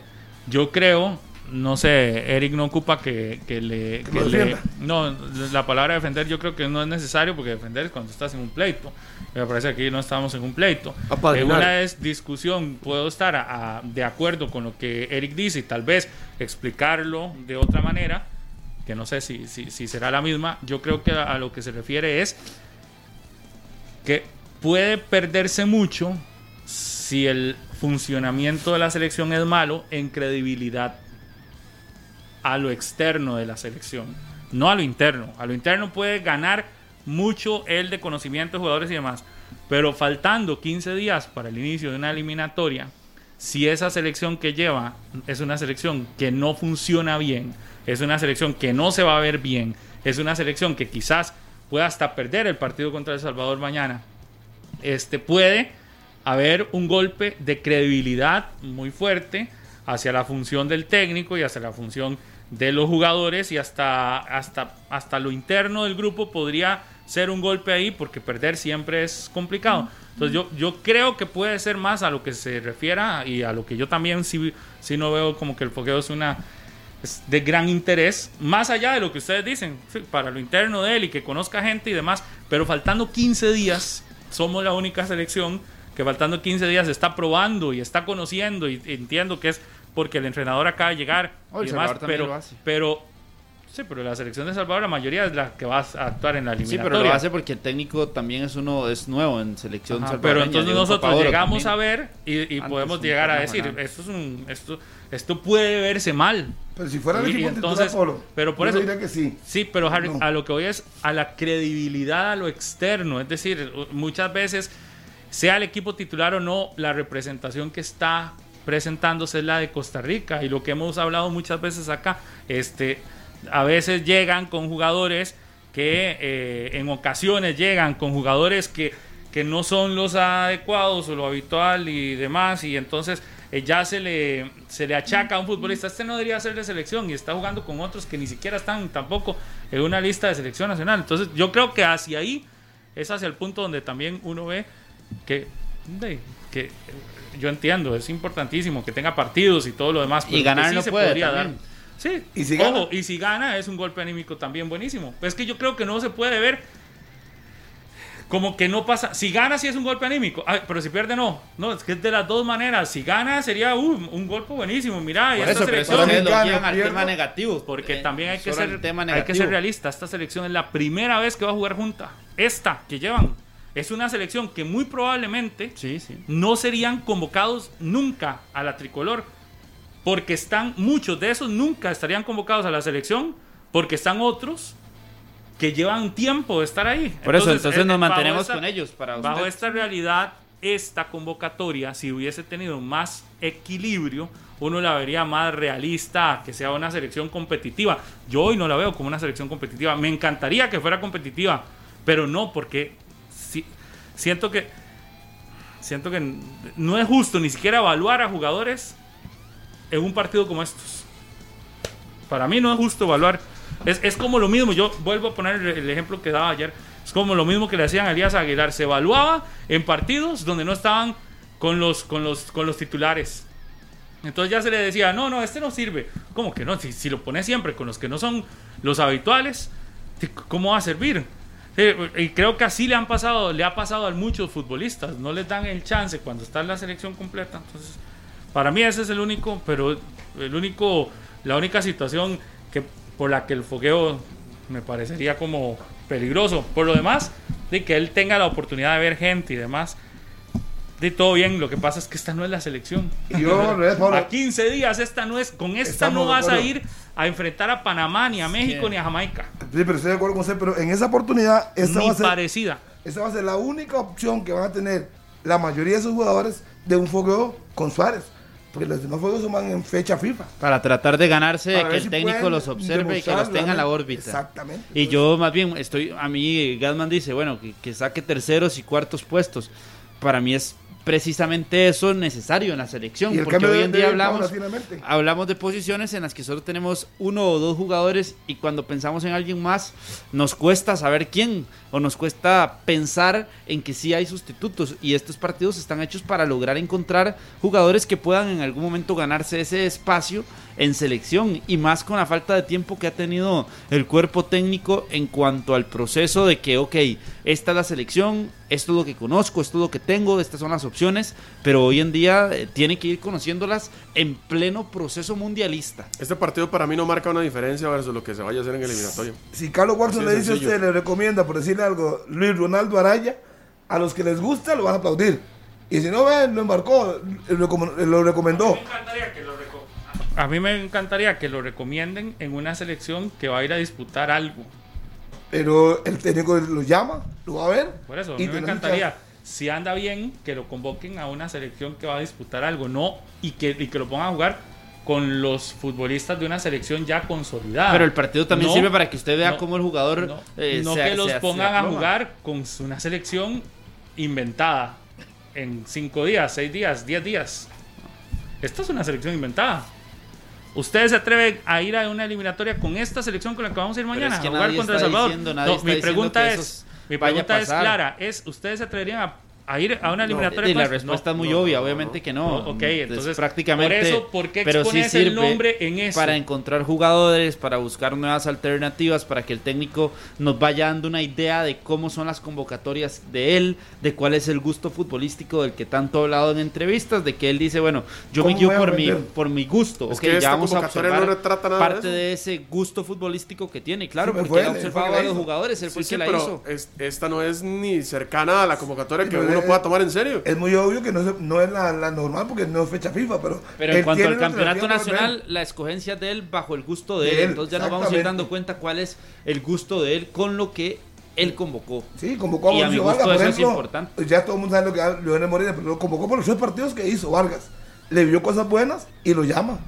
Yo creo, no sé, Eric no ocupa que, que le... Que que lo le- defienda. no, la palabra defender yo creo que no es necesario porque defender es cuando estás en un pleito. Me parece que aquí no estamos en un pleito. En una es discusión, puedo estar a- a- de acuerdo con lo que Eric dice y tal vez explicarlo de otra manera, que no sé si, si, si será la misma. Yo creo que a, a lo que se refiere es que puede perderse mucho si el funcionamiento de la selección es malo en credibilidad a lo externo de la selección, no a lo interno. A lo interno puede ganar mucho el de conocimiento de jugadores y demás, pero faltando 15 días para el inicio de una eliminatoria, si esa selección que lleva es una selección que no funciona bien, es una selección que no se va a ver bien, es una selección que quizás pueda hasta perder el partido contra El Salvador mañana, este puede haber un golpe de credibilidad muy fuerte hacia la función del técnico y hacia la función de los jugadores y hasta, hasta, hasta lo interno del grupo podría ser un golpe ahí porque perder siempre es complicado. Entonces yo, yo creo que puede ser más a lo que se refiera y a lo que yo también sí, sí no veo como que el fogueo es una es de gran interés, más allá de lo que ustedes dicen, para lo interno de él y que conozca gente y demás, pero faltando 15 días, somos la única selección que faltando 15 días está probando y está conociendo y entiendo que es porque el entrenador acaba de llegar Oh, y demás, pero, lo hace. pero sí, pero la selección de Salvador la mayoría es la que va a actuar en la Sí, eliminatoria. pero lo hace porque el técnico también es uno es nuevo en selección Ajá, pero entonces nosotros llegamos también. a ver y, podemos llegar a decir ganado. esto es un esto esto puede verse mal Pero si fuera el equipo entonces- titular, Polo, pero por yo eso- diría que sí. Sí, pero Harry, No. a lo que voy es a la credibilidad, a lo externo. Es decir, muchas veces, sea el equipo titular o no, la representación que está presentándose es la de Costa Rica. Y lo que hemos hablado muchas veces acá, este, a veces llegan con jugadores que eh, en ocasiones llegan con jugadores que, que no son los adecuados o lo habitual y demás. Y entonces eh, ya se le, se le achaca a un futbolista, este no debería ser de selección y está jugando con otros que ni siquiera están tampoco en una lista de selección nacional. Entonces yo creo que hacia ahí es hacia el punto donde también uno ve que, que yo entiendo, es importantísimo que tenga partidos y todo lo demás. Y pero que ganar sí no se puede podría también. dar. Sí, ¿Y si ojo, gana? y si gana es un golpe anímico también buenísimo. Pues es que yo creo que no se puede ver como que no pasa. Si gana, sí es un golpe anímico. Ay, pero si pierde, no. No, es que es de las dos maneras. Si gana, sería uh, un golpe buenísimo. Mira, y esta eso, pero selección. lo Gana, llevan al tema negativo. Porque eh, también hay que, ser, hay que ser realista. Esta selección es la primera vez que va a jugar junta. Esta que llevan. Es una selección que muy probablemente Sí, sí. no serían convocados nunca a la tricolor. Porque están, muchos de esos nunca estarían convocados a la selección. Porque están otros que llevan tiempo de estar ahí. Por eso, entonces eh, nos mantenemos esta- con ellos. Para Bajo esta realidad, esta convocatoria, si hubiese tenido más equilibrio, uno la vería más realista, que sea una selección competitiva. Yo hoy no la veo como una selección competitiva. Me encantaría que fuera competitiva, pero no, porque siento que siento que no es justo ni siquiera evaluar a jugadores en un partido como estos. Para mí no es justo evaluar. Es, es como lo mismo, yo vuelvo a poner el, el ejemplo que daba ayer. Es como lo mismo que le hacían a Elías Aguilar. Se evaluaba en partidos donde no estaban con los, con los, con los titulares. Entonces ya se le decía, no, no, este no sirve. ¿Cómo que no? Si, si lo pones siempre con los que no son los habituales, ¿cómo va a servir? Y creo que así le han pasado, le ha pasado a muchos futbolistas. No les dan el chance cuando está en la selección completa. Entonces, para mí ese es el único, pero el único, la única situación que por la que el fogueo me parecería como peligroso. Por lo demás, de que él tenga la oportunidad de ver gente y demás. De todo bien, lo que pasa es que esta no es la selección. Yo, revés, Pablo, A 15 días esta no es, con esta Estamos no vas a ir a enfrentar a Panamá, ni a México, ni a Jamaica. Sí, pero estoy de acuerdo con usted, pero en esa oportunidad, esta Ni va, a ser, parecida. esta va a ser la única opción que van a tener la mayoría de esos jugadores de un fogueo con Suárez. Porque los demás juegos suman en fecha FIFA. Para tratar de ganarse que el si técnico los observe y que los tenga en la órbita. Exactamente. Y Entonces, yo más bien estoy, a mí Gasman dice, bueno, que, que saque terceros y cuartos puestos. Para mí es precisamente eso necesario en la selección, Y el porque hoy en día hablamos, hablamos de posiciones en las que solo tenemos uno o dos jugadores y cuando pensamos en alguien más nos cuesta saber quién o nos cuesta pensar en que sí hay sustitutos y estos partidos están hechos para lograr encontrar jugadores que puedan en algún momento ganarse ese espacio en selección y más con la falta de tiempo que ha tenido el cuerpo técnico en cuanto al proceso de que, ok, esta es la selección, esto es lo que conozco, esto es lo que tengo, estas son las opciones, pero hoy en día eh, tiene que ir conociéndolas en pleno proceso mundialista. Este partido para mí no marca una diferencia versus lo que se vaya a hacer en el eliminatorio. Si Carlos Watson le dice a usted, le recomienda, por decirle algo, Luis Ronaldo Araya, a los que les gusta lo van a aplaudir. Y si no ven, lo embarcó, lo recomendó. A mí me encantaría que lo recomienden en una selección que va a ir a disputar algo. Pero el técnico lo llama, lo va a ver. Por eso, a y mí me encantaría, si anda bien, que lo convoquen a una selección que va a disputar algo, no, y que, y que lo pongan a jugar con los futbolistas de una selección ya consolidada. Pero el partido también No, sirve para que usted vea no, cómo el jugador No, eh, no se- que los se- se pongan a jugar con una selección inventada en cinco días, seis días, diez días. Esta es una selección inventada. ¿Ustedes se atreven a ir a una eliminatoria con esta selección con la que vamos a ir mañana es que a jugar contra El Salvador? diciendo- No, mi pregunta es, mi pregunta es clara, es ¿ustedes se atreverían a, a ir a una eliminatoria Y con la respuesta No. es muy no, obvia, no, obviamente no. que no. No, ok, Es entonces, prácticamente. por eso, ¿por qué pero sí expones el sirve nombre en eso? Para encontrar jugadores, para buscar nuevas alternativas, para que el técnico nos vaya dando una idea de cómo son las convocatorias de él, de cuál es el gusto futbolístico del que tanto ha hablado en entrevistas, de que él dice, bueno, yo me ¿Cómo guío por mi, por mi gusto. Es ok, que ya vamos a observar no de parte eso. de ese gusto futbolístico que tiene, claro, Sí, porque él ha observado a los jugadores, él fue Sí, el que sí, la pero hizo. es- esta no es ni cercana a la convocatoria Sí, que uno es- pueda tomar en serio. Es muy obvio que no, es la, la normal porque no es fecha FIFA, pero. Pero en cuanto al campeonato nacional, la escogencia de él bajo el gusto de De él. él, Entonces ya nos vamos a ir dando cuenta cuál es el gusto de él con lo que él convocó. Sí, convocó a Y a mi Mauricio gusto Vargas, por eso es ejemplo. importante. Ya todo el mundo sabe lo que hace Leonel Moreno, pero lo convocó por los tres partidos que hizo Vargas. Le vio cosas buenas y lo llama.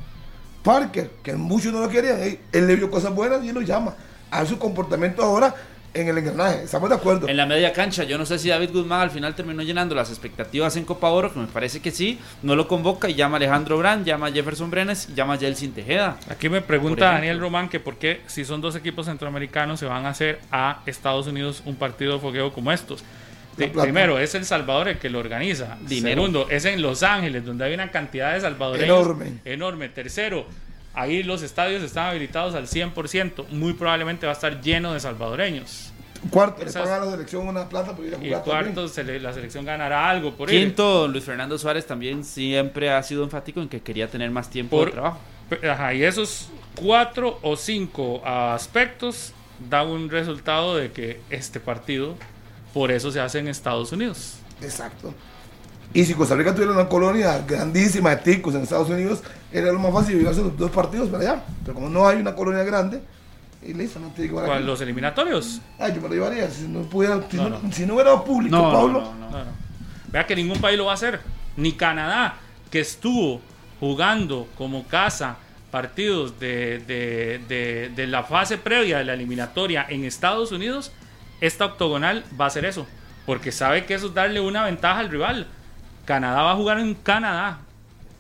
Parker, que muchos no lo querían, él, él le vio cosas buenas y lo llama. A su comportamiento ahora en el engranaje. Estamos de acuerdo. En la media cancha, yo no sé si David Guzmán al final terminó llenando las expectativas en Copa Oro, que me parece que sí. No lo convoca y llama a Alejandro Brand, llama a Jefferson Brenes y llama a Jelsin Tejeda. Aquí me pregunta. Daniel Román que por qué si son dos equipos centroamericanos se van a hacer a Estados Unidos un partido de fogueo como estos. Primero, es El Salvador el que lo organiza. Dinero. Segundo, es en Los Ángeles, donde hay una cantidad de salvadoreños Enorme. enorme. Tercero, ahí los estadios están habilitados al 100%. Muy probablemente va a estar lleno de salvadoreños. Cuarto, le a la selección una plata por ir a Y jugar también. cuarto, se le- la selección ganará algo por ir. Quinto, Luis Fernando Suárez también siempre ha sido enfático en que quería tener más tiempo Por- de trabajo. Ajá, y esos cuatro o cinco aspectos dan un resultado de que este partido, por eso se hace en Estados Unidos. Exacto. Y si Costa Rica tuviera una colonia grandísima de ticos en Estados Unidos, era lo más fácil llevarse los dos partidos para allá. Pero como no hay una colonia grande, y listo, no te digo ¿Cuál, los eliminatorios? Ay, yo me lo llevaría. Si no, pudiera, si, No, no, no. si no hubiera público, No, no, Pablo. no, no. No, no. Vea que ningún país lo va a hacer. Ni Canadá, que estuvo jugando como casa partidos de, de- de- de la fase previa de la eliminatoria en Estados Unidos, esta octogonal va a hacer eso. Porque sabe que eso es darle una ventaja al rival. Canadá va a jugar en Canadá.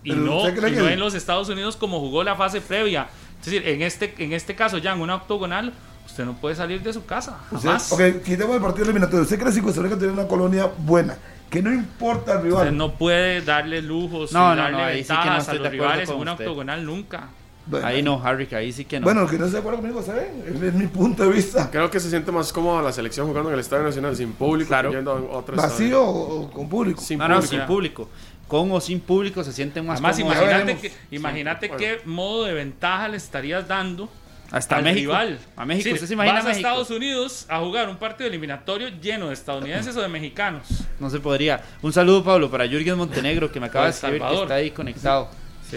Y no, ¿usted cree y no que- en los Estados Unidos como jugó la fase previa. Es decir, en este, en este caso ya en una octogonal, usted no puede salir de su casa. Usted- Jamás. ok, quitemos el partido eliminatorio. ¿Usted cree que si Costa Rica tuviera una colonia buena? Que no importa el rival. Usted no puede darle lujos No, darle no, ahí sí que no ventajas a los rivales en una usted. octogonal nunca. Bueno, Ahí no, Harry, ahí sí que no. Bueno, el que no esté de acuerdo conmigo, ¿sabe? Es, mi punto de vista. Creo que se siente más cómodo la selección jugando en el Estadio Nacional sin público Claro. yendo a otro ¿Vacío estadio. o, o con público? Sin no, no, sin público. Con o sin público se sienten más Además, cómodos. imagínate, que, imagínate Sí, qué modo de ventaja le estarías dando Hasta al México. rival. A México. Es ¿Usted se imagina vas a México? Estados Unidos a jugar un partido eliminatorio lleno de estadounidenses o de mexicanos. No se podría. Un saludo, Pablo, para Jürgen Montenegro, que me acaba de escribir que está ahí conectado. Sí,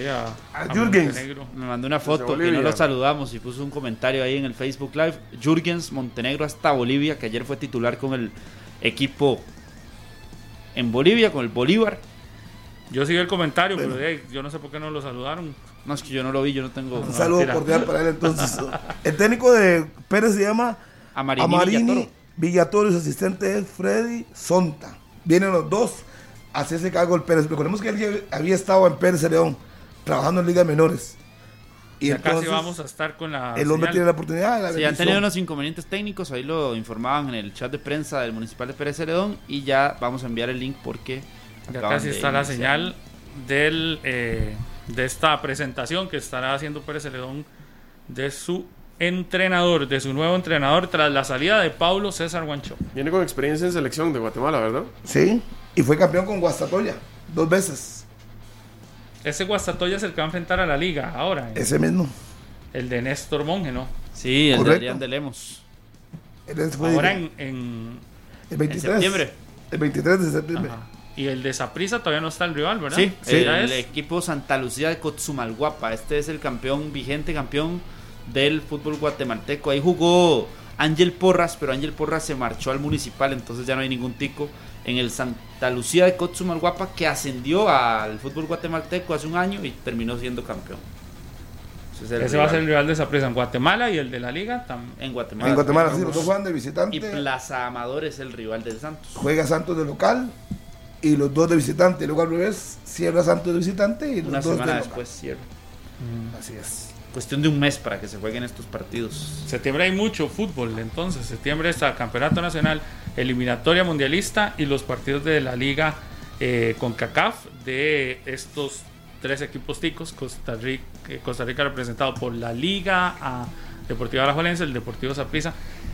a, A a Jürgens. Montenegro. Me mandó una foto Bolivia. no lo saludamos y puso un comentario ahí en el Facebook Live. Jürgens Montenegro hasta Bolivia, que ayer fue titular con el equipo en Bolivia, con el Bolívar. Yo sigo el comentario, pero yo no sé por qué no lo saludaron. No, es que yo no lo vi, yo no tengo. Un No, saludo mentira. cordial para él entonces. [LAUGHS] El técnico de Pérez se llama Amarini Amarini Villatoro. Villatoro y su asistente es Freddy Sonta. Vienen los dos a hacerse cargo del Pérez. Recordemos que él había estado en Pérez León trabajando en ligas menores. Y Ya entonces casi vamos a estar con la. el hombre señal. tiene la oportunidad de la Sí, han tenido unos inconvenientes técnicos, ahí lo informaban en el chat de prensa del Municipal de Pérez Celedón y ya vamos a enviar el link porque Ya casi está la señal del, eh, de esta presentación que estará haciendo Pérez Celedón de su entrenador, de su nuevo entrenador tras la salida de Paulo César Guancho. Viene con experiencia en selección de Guatemala, ¿verdad? Sí, y fue campeón con Guastatoya dos veces. Ese Guastatoya es el que va a enfrentar a la liga ahora, Ese mismo. el de Néstor Monge, ¿no? Sí, el de. Adrián de Lemos. Ahora en, en- el 23. en septiembre. El 23 de septiembre. ajá. Y el de Saprisa todavía no está el rival, ¿verdad? Sí, el es. equipo Santa Lucía de Cotzumalguapa. Este es el campeón, vigente campeón del fútbol guatemalteco. Ahí jugó Ángel Porras, pero Ángel Porras se marchó al municipal, entonces ya no hay ningún tico. En el Santa Lucía de Cotzumalguapa, que ascendió al fútbol guatemalteco hace un año y terminó siendo campeón. Ese es el Ese va a ser el rival de Saprisa en Guatemala y el de la liga también. en Guatemala. En Guatemala, sí, los dos juegan de visitante. Y Plaza Amador es el rival del Santos. Juega Santos de local y los dos de visitante. Luego al revés, cierra Santos de visitante y los Una dos semana de después cierra. local. Así es. Cuestión de un mes para que se jueguen estos partidos. Septiembre hay mucho fútbol, entonces septiembre está Campeonato Nacional, Eliminatoria Mundialista y los partidos de la Liga eh, con CACAF de estos tres equipos ticos, Costa Rica, eh, Costa Rica representado por la Liga a Deportivo Alajuelense, el Deportivo Saprissa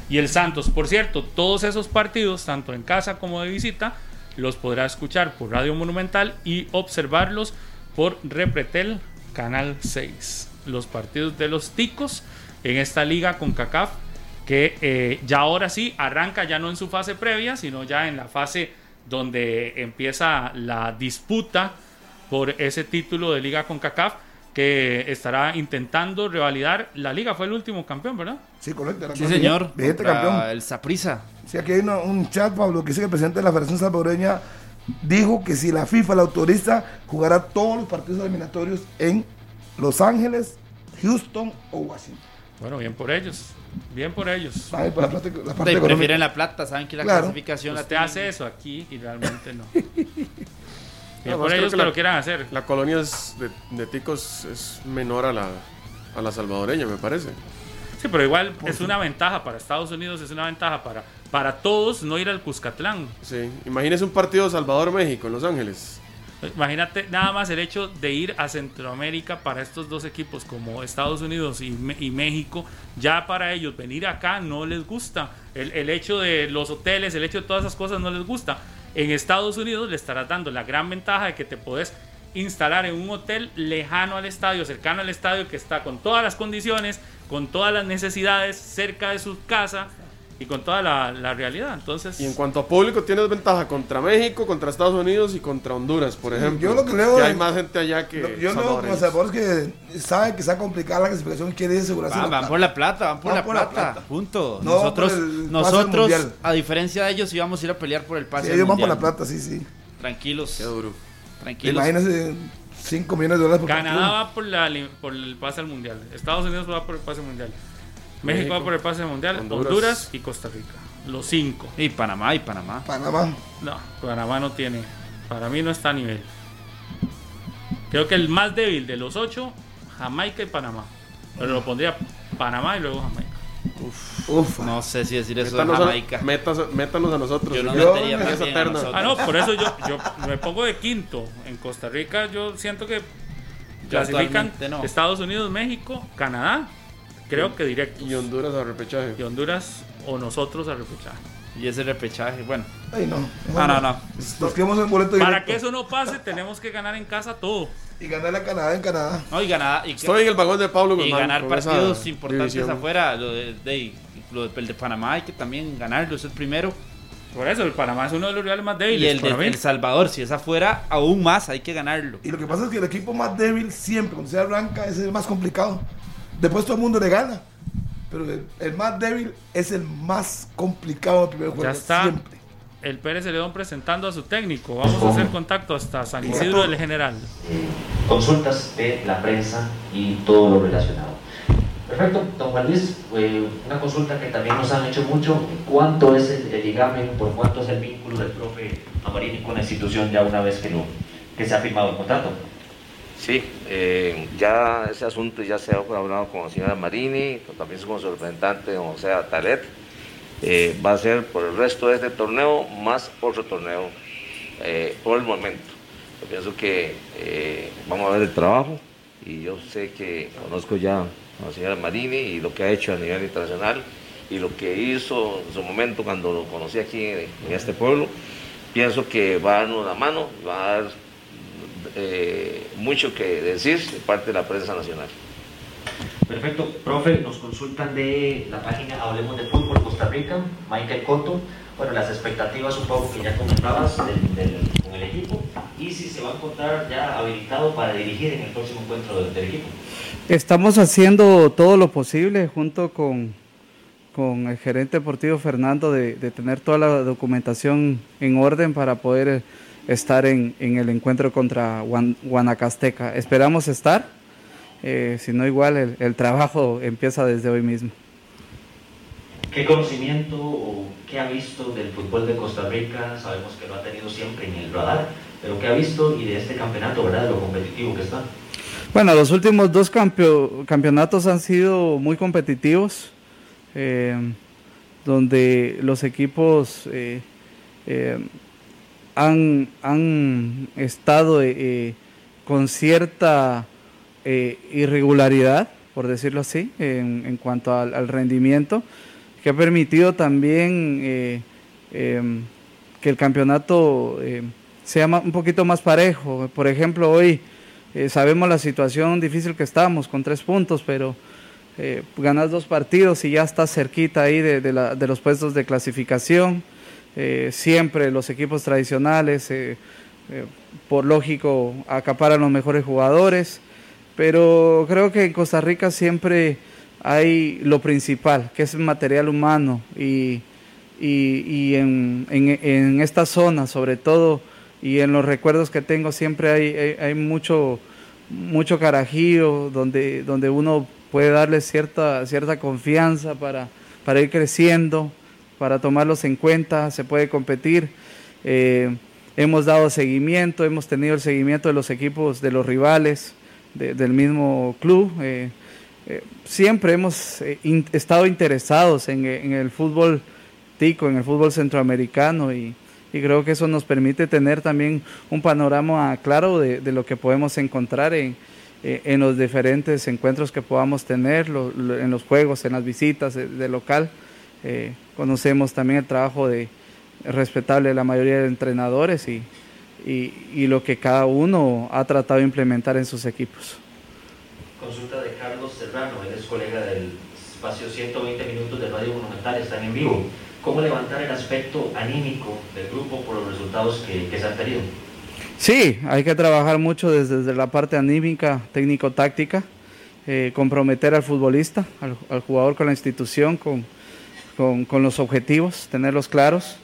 y el Santos. Por cierto, todos esos partidos, tanto en casa como de visita, los podrá escuchar por Radio Monumental y observarlos por Repretel Canal 6. Los partidos de los ticos en esta liga con CACAF que eh, ya ahora sí arranca ya no en su fase previa, sino ya en la fase donde empieza la disputa por ese título de liga con CACAF que estará intentando revalidar la liga. Fue el último campeón, ¿verdad? Sí, correcto. era Sí, campeón. señor. Vigente campeón. El Saprisa. Sí, aquí hay una- un chat, Pablo, que dice que el presidente de la Federación Salvadoreña dijo que si la FIFA la autoriza, jugará todos los partidos eliminatorios en Los Ángeles, Houston o Washington. Bueno, bien por ellos. Bien por ellos. Ay, por la parte, la parte Te económica. prefieren la plata, saben que la Claro. clasificación la Usted tienen- hace eso aquí y realmente no. [LAUGHS] Bien No, por pues ellos que que la- lo quieran hacer. La colonia es de, de ticos es menor a la, a la salvadoreña, me parece. Sí, pero igual es una ventaja para Estados Unidos, es una ventaja para, para todos no ir al Cuscatlán. Sí. Imagínese un partido Salvador-México en Los Ángeles. Imagínate nada más el hecho de ir a Centroamérica para estos dos equipos como Estados Unidos y, y México, ya para ellos venir acá no les gusta. El, el hecho de los hoteles, el hecho de todas esas cosas no les gusta. En Estados Unidos le estarás dando la gran ventaja de que te podés instalar en un hotel lejano al estadio, cercano al estadio, que está con todas las condiciones, con todas las necesidades, cerca de su casa y con toda la, la realidad. Entonces, Y en cuanto a público, tienes ventaja contra México, contra Estados Unidos y contra Honduras, por ejemplo. yo lo que leo Que hay más gente allá que. Lo- Yo leo como que saben que está complicada la clasificación y quieren asegurarse. Van, la van por la plata, van por, Van la, por la plata. Punto. No, nosotros, nosotros mundial. a diferencia de ellos, íbamos a ir a pelear por el Sí, pase. al ellos van por mundial. la plata, sí, sí. Tranquilos, Qué duro. tranquilos. Imagínense 5 millones de dólares por Canadá va por, la, por el pase al mundial. Estados Unidos va por el pase mundial. México, va por el pase mundial. Honduras. Honduras. y Costa Rica. Los cinco. Y Panamá, y Panamá. Panamá. No, Panamá no tiene. Para mí no está a nivel. Creo que el más débil de los ocho, Jamaica y Panamá. Pero lo pondría Panamá y luego Jamaica. Uf. No sé si decir eso de Métanos a, Jamaica. metas- métanos a nosotros. Yo no Yo- metería esa más bien a terna. nosotros. Ah, no, por eso yo, yo [LAUGHS] me pongo de quinto. En Costa Rica yo siento que clasifican no. Estados Unidos, México, Canadá. Creo que directo. Y Honduras a repechaje. y Honduras o nosotros a repechaje. Y ese repechaje, bueno. Ay, no. No, no, no. Nos quedamos en boleto Para directo. que eso no pase, tenemos que ganar en casa todo. Y ganar a Canadá en Canadá. No, y ganar, y, Estoy en el vagón de Pablo y Guzmán. ganar con esa partidos importantes división. afuera. Lo de, de- lo de- el de Panamá hay que también ganarlo, es el primero. Por eso, el Panamá es uno de los rivales más Y débiles. el de para mí. El Salvador, si es afuera, aún más hay que ganarlo. Y lo que pasa es que el equipo más débil siempre, cuando se arranca, es el más complicado. Después todo el mundo le gana. Pero el, el más débil es el más complicado del primer juego. Ya está. Siempre. el Pérez Celedón presentando a su técnico. Vamos a hacer contacto hasta San Isidro del General. Eh, consultas de la prensa y todo lo relacionado. Perfecto, don Juan Luis, eh, una consulta que también nos han hecho mucho, ¿cuánto es el, el ligamen, por cuánto es el vínculo del profe Amarini con la institución ya una vez que, lo, que se ha firmado el contrato? Sí, eh, ya ese asunto ya se ha hablado con la señora Marini, también con su representante, don José Talet. Eh, va a ser por el resto de este torneo más otro torneo eh, por el momento. Yo pienso que vamos a ver el trabajo y yo sé que conozco ya a la señora Marini y lo que ha hecho a nivel internacional y lo que hizo en su momento cuando lo conocí aquí en, este pueblo. Pienso que va a darnos la mano, va a dar eh, mucho que decir de parte de la prensa nacional. Perfecto, profe, nos consultan de la página Hablemos de Fútbol Costa Rica, Michael Cotto. Bueno, las expectativas un poco que ya comentabas con el equipo y si se va a encontrar ya habilitado para dirigir en el próximo encuentro del equipo. Estamos haciendo todo lo posible junto con, con el gerente deportivo Fernando de, tener toda la documentación en orden para poder estar en, el encuentro contra Guanacasteca. Esperamos estar, eh, si no igual el, el, trabajo empieza desde hoy mismo. ¿Qué conocimiento o qué ha visto del fútbol de Costa Rica? Sabemos que lo ha tenido siempre en el radar, pero ¿qué ha visto y de este campeonato, verdad, de lo competitivo que está? Bueno, los últimos dos campeonatos han sido muy competitivos, eh, donde los equipos eh, eh, han, estado con cierta irregularidad, por decirlo así, en, cuanto al, rendimiento, que ha permitido también que el campeonato sea un poquito más parejo. Por ejemplo, hoy eh, sabemos la situación difícil que estamos con tres puntos, pero eh, ganas dos partidos y ya estás cerquita ahí de, los puestos de clasificación. Eh, siempre los equipos tradicionales, por lógico, acaparan los mejores jugadores, pero creo que en Costa Rica siempre hay lo principal, que es el material humano y, en, en esta zona, sobre todo, y en los recuerdos que tengo siempre hay, hay, mucho, mucho donde, donde uno puede darle cierta, cierta confianza para, para ir creciendo, para tomarlos en cuenta, se puede competir. Eh, hemos dado seguimiento, hemos tenido el seguimiento de los equipos de los rivales del mismo club. Eh, eh, siempre hemos estado interesados en, el fútbol tico, en el fútbol centroamericano y, creo que eso nos permite tener también un panorama claro de, lo que podemos encontrar en, en, los diferentes encuentros que podamos tener, en los juegos, en las visitas de, local. Eh, conocemos también el trabajo de respetable de la mayoría de entrenadores y, y, lo que cada uno ha tratado de implementar en sus equipos. Consulta de Carlos Serrano, él es colega del espacio 120 minutos de Radio Monumental, están en vivo cómo levantar el aspecto anímico del grupo por los resultados que, se han tenido. Sí, hay que trabajar mucho desde, la parte anímica, técnico-táctica, eh, comprometer al futbolista, al, jugador con la institución, con, con, los objetivos, tenerlos claros.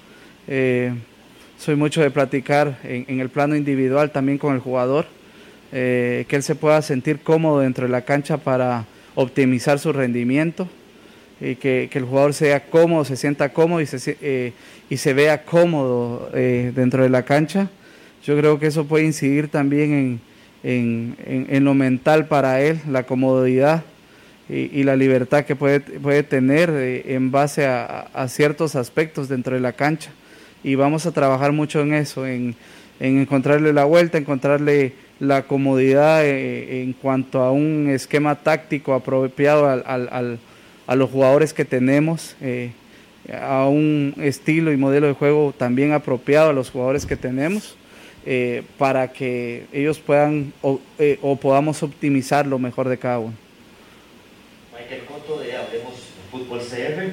Eh, soy mucho de platicar en, el plano individual también con el jugador, eh, que él se pueda sentir cómodo dentro de la cancha para optimizar su rendimiento y que, el jugador sea cómodo, se sienta cómodo y se, eh, vea cómodo dentro de la cancha. Yo creo que eso puede incidir también en, lo mental para él, la comodidad y, la libertad que puede, puede tener eh, en base a, ciertos aspectos dentro de la cancha. Y vamos a trabajar mucho en eso, en, encontrarle la vuelta, encontrarle la comodidad en cuanto a un esquema táctico apropiado al, al a los jugadores que tenemos, eh, a un estilo y modelo de juego también apropiado a los jugadores que tenemos, eh, para que ellos puedan eh, o, podamos optimizar lo mejor de cada uno. Coto de Hablemos Fútbol CR,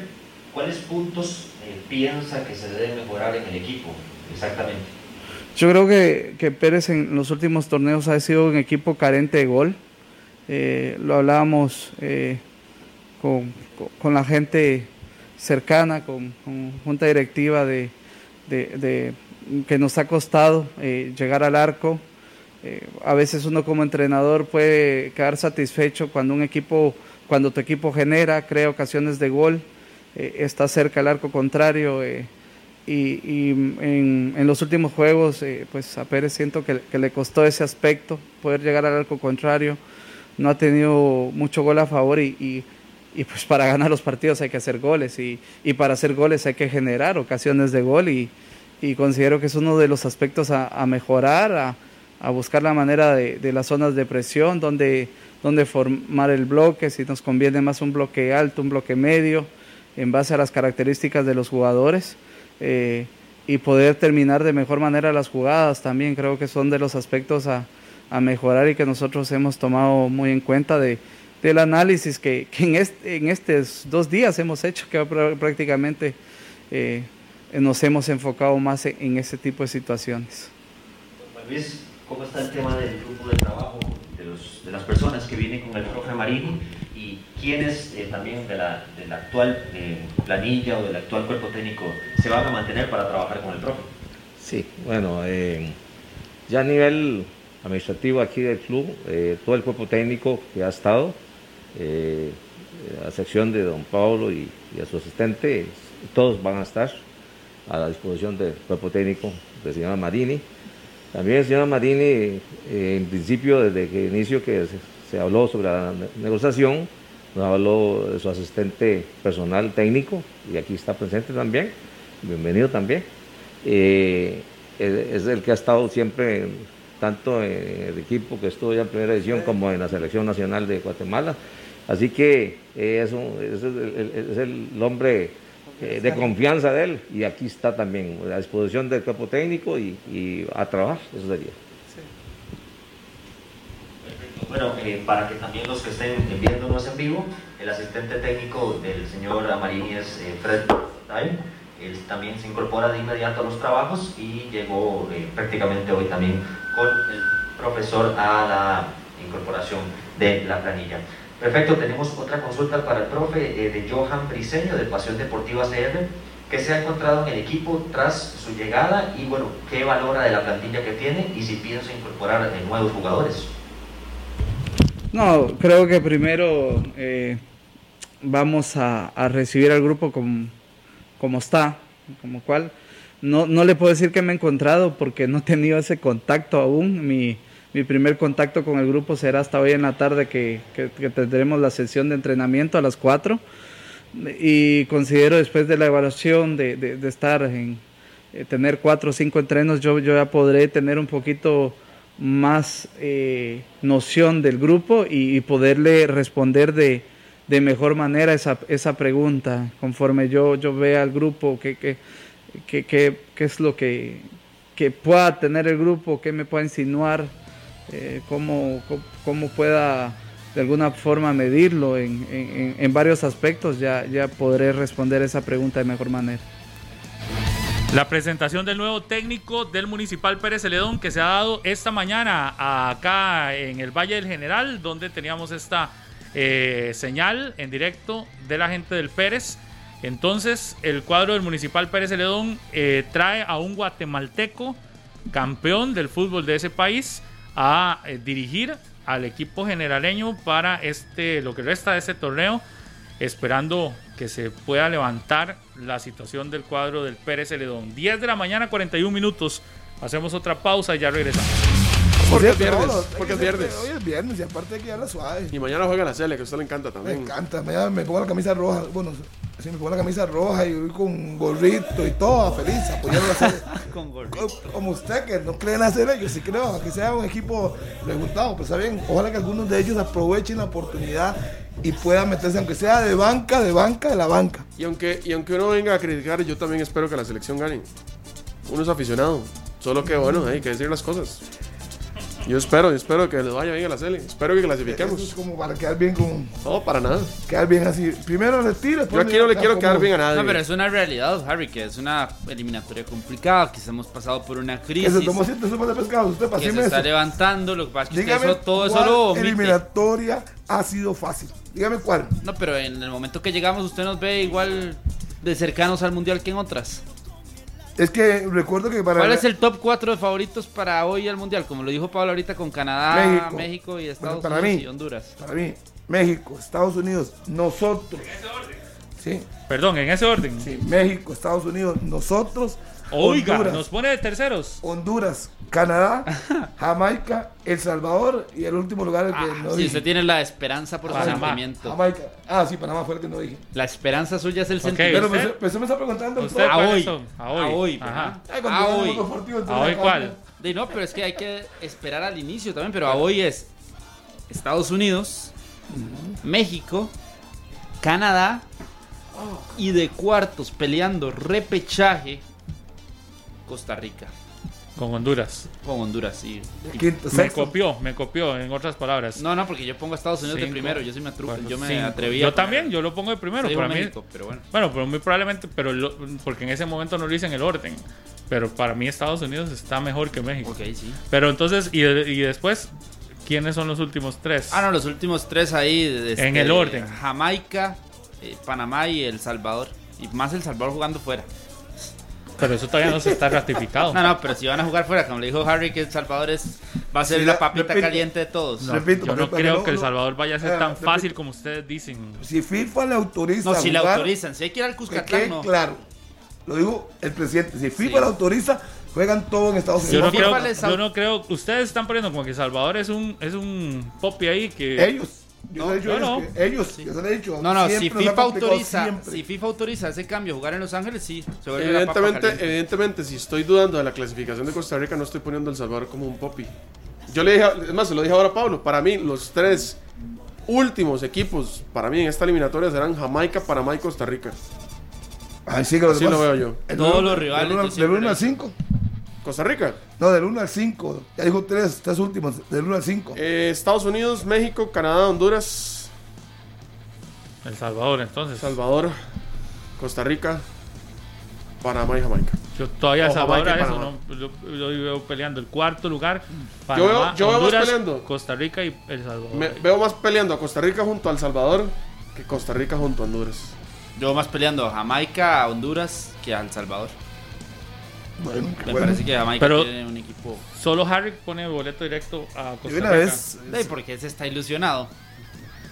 ¿cuáles puntos piensa que se debe mejorar en el equipo exactamente? Yo creo que, que, Pérez en los últimos torneos ha sido un equipo carente de gol. lo hablábamos con, con, la gente cercana, con, junta directiva de, de, que nos ha costado eh, llegar al arco. Eh, a veces uno como entrenador puede quedar satisfecho cuando un equipo, cuando tu equipo genera, crea ocasiones de gol, está cerca al arco contrario. y, en, los últimos juegos, pues a Pérez siento que, que le costó ese aspecto, poder llegar al arco contrario no ha tenido mucho gol a favor y, y, pues para ganar los partidos hay que hacer goles y, y, para hacer goles hay que generar ocasiones de gol y, considero que es uno de los aspectos a, mejorar, a, a, buscar la manera de, de, las zonas de presión, donde, donde formar el bloque, si nos conviene más un bloque alto, un bloque medio, en base a las características de los jugadores. Eh, y poder terminar de mejor manera las jugadas también creo que son de los aspectos a, mejorar y que nosotros hemos tomado muy en cuenta de, del análisis que, en, en estos dos días hemos hecho, que prácticamente eh, nos hemos enfocado más en, ese tipo de situaciones. ¿cómo está el tema del grupo de trabajo de las personas que vienen con el profe Marini y quiénes eh, también de la, de actual eh, planilla o del actual cuerpo técnico se van a mantener para trabajar con el profe? Sí, bueno, ya a nivel administrativo aquí del club, eh, todo el cuerpo técnico que ha estado, eh, a sección de don Pablo y, a su asistente, todos van a estar a la disposición del cuerpo técnico del señor Marini. También el señor Marini, eh, en principio, desde que inicio que se, habló sobre la negociación, nos habló de su asistente personal técnico, y aquí está presente también, bienvenido también. es, es el que ha estado siempre tanto en el equipo que estuvo ya en primera edición como en la selección nacional de Guatemala. Así que eh, es, es, el, hombre eh, de confianza de él y aquí está también a disposición del cuerpo técnico y, a trabajar, eso sería. Bueno, eh, para que también los que estén viéndonos en vivo, el asistente técnico del señor Amarini es Fred él también se incorpora de inmediato a los trabajos y llegó prácticamente hoy también con el profesor a la incorporación de la planilla. Perfecto, tenemos otra consulta para el profe eh, de Johan Briseño de Pasión Deportiva CR, que se ha encontrado en el equipo tras su llegada y bueno, qué valora de la plantilla que tiene y si piensa incorporar nuevos jugadores. No, creo que primero eh, vamos a, recibir al grupo como, como está, como cual no, no le puedo decir que me he encontrado porque no he tenido ese contacto aún. Mi, mi primer contacto con el grupo será hasta hoy en la tarde que, tendremos la sesión de entrenamiento a las 4. Y considero después de la evaluación de, estar en eh, tener cuatro o cinco entrenos, yo, ya podré tener un poquito más eh, noción del grupo y, poderle responder de, de mejor manera esa, esa pregunta conforme yo, yo vea al grupo que, que qué, qué es lo que, que, pueda tener el grupo, qué me pueda insinuar, eh, cómo, cómo, pueda de alguna forma medirlo en, en, varios aspectos, ya, ya podré responder esa pregunta de mejor manera. La presentación del nuevo técnico del Municipal Pérez Celedón que se ha dado esta mañana acá en el Valle del General, donde teníamos esta eh, señal en directo de la gente del Pérez. Entonces, el cuadro del Municipal Pérez Celedón eh, trae a un guatemalteco campeón del fútbol de ese país a eh, dirigir al equipo generaleño para este lo que resta de este torneo, esperando que se pueda levantar la situación del cuadro del Pérez Celedón. 10 de la mañana, 41 minutos. Hacemos otra pausa y ya regresamos. Porque es viernes. Porque es viernes. Hoy es viernes y aparte hay que la suave. Y mañana juega la Cele, que a usted le encanta también. Me encanta. Mañana me pongo la camisa roja. Bueno, si me pongo la camisa roja y voy con gorrito y todo, feliz, apoyando la serie. [LAUGHS] con gorrito. Como usted que no cree en la serie, yo sí creo, que sea un equipo resultado, pues está bien. Ojalá que algunos de ellos aprovechen la oportunidad y puedan meterse, aunque sea de banca, de banca, de la banca. Y aunque, y aunque uno venga a criticar, yo también espero que la selección gane. Uno es aficionado. Solo que bueno, hay que decir las cosas. Yo espero, yo espero que les vaya bien a la serie. Espero que clasifiquemos. Eso es como para quedar bien con. No, para nada. Quedar bien así. Primero le tiro. Yo aquí no le quiero quedar bien a nadie. No, pero es una realidad, Harry, que es una eliminatoria complicada, que hemos pasado por una crisis. Que se tomó siete sopas de pescado. Usted que se está levantando. Lo que pasa es que eso, todo eso lo eliminatoria ha sido fácil? Dígame cuál. No, pero en el momento que llegamos, usted nos ve igual de cercanos al mundial que en otras. Es que recuerdo que para. ¿Cuál es el top 4 de favoritos para hoy al Mundial? Como lo dijo Pablo ahorita con Canadá, México. México, y Estados Bueno, para Unidos mí. y Honduras. Para mí, México, Estados Unidos, nosotros. Sí, Perdón, en ese orden. sí, México, Estados Unidos, nosotros. Oiga, Honduras, nos pone de terceros. Honduras, Canadá, [LAUGHS] Jamaica, El Salvador y el último lugar el que no Si dije. usted tiene la esperanza por su Panamá. sentimiento. Jamaica. Ah, sí, Panamá fue el que no dije. La esperanza suya es el Ok. sentimiento. Pero ¿usted? me, pues, me está preguntando. ¿Usted A hoy. son? A hoy. A hoy, Ajá. ¿verdad? Ay, A hoy. entonces ¿A hoy cuál? De, no, pero es que hay que esperar al inicio también. Pero a hoy es Estados Unidos, México, Canadá y de cuartos peleando repechaje Costa Rica Con Honduras. con Honduras. Sí. Quinto, Me copió, me copió, en otras palabras. No, no, porque yo pongo a Estados Unidos de primero. Yo sí me atrevo, yo me cinco. atreví. Yo a también, yo lo pongo de primero. Para mí, México, pero bueno. Bueno, pero muy probablemente, pero lo- porque en ese momento no lo hice en el orden. Pero para mí Estados Unidos está mejor que México. Ok, sí. Pero entonces, y, y después, ¿quiénes son los últimos tres? Ah, no, los últimos tres ahí. este, En el orden. Jamaica, eh, Panamá y El Salvador. Y más El Salvador jugando fuera. Pero eso todavía no se está ratificado. No, no, pero si van a jugar fuera, como le dijo Harry, que El Salvador es, va a ser Sí, la la- papita repito. caliente de todos. No, Repito, yo no creo no- que El Salvador vaya a ser Ah, tan repito. fácil como ustedes dicen. Si FIFA le autoriza. No, si le autorizan, si hay que ir al Cuscatlán, no. claro. Lo dijo el presidente. Si FIFA Sí. le autoriza, juegan todo en Estados Yo Unidos. no, creo, yo no creo, ustedes están poniendo como que El Salvador es un, es un popi ahí que... Ellos. Yo No, dicho no, a ellos que ellos, yo se lo he dicho. No, no, si FIFA autoriza, siempre. si FIFA autoriza ese cambio, jugar en Los Ángeles, sí, se Evidentemente, evidentemente, si estoy dudando de la clasificación de Costa Rica, no estoy poniendo a El Salvador como un popi. Yo le dije, a- es más, se lo dije ahora a Pablo, para mí los tres últimos equipos, para mí en esta eliminatoria serán Jamaica, Panamá y Costa Rica. Ay, sí, que los Así demás- lo veo yo. Todos los rivales, yo 1 siempre al le- 5. Costa Rica, No, del 1 al 5. Ya dijo tres, tres últimos. Del 1 al 5. eh, Estados Unidos, México, Canadá, Honduras, El Salvador, entonces. Salvador, Costa Rica, Panamá y Jamaica. Yo todavía Salvador a eso no, lo, lo veo peleando el cuarto lugar. Yo veo- Panamá, yo veo más peleando. Costa Rica y El Salvador. Me- veo más peleando a Costa Rica junto a El Salvador que Costa Rica junto a Honduras. Yo más peleando a Jamaica, a Honduras que a El Salvador. Bueno, Me bueno. parece que Jamaica Pero- tiene un equipo. Solo Harry pone boleto directo a De Costa una Rica. vez, Sí, porque ese está ilusionado.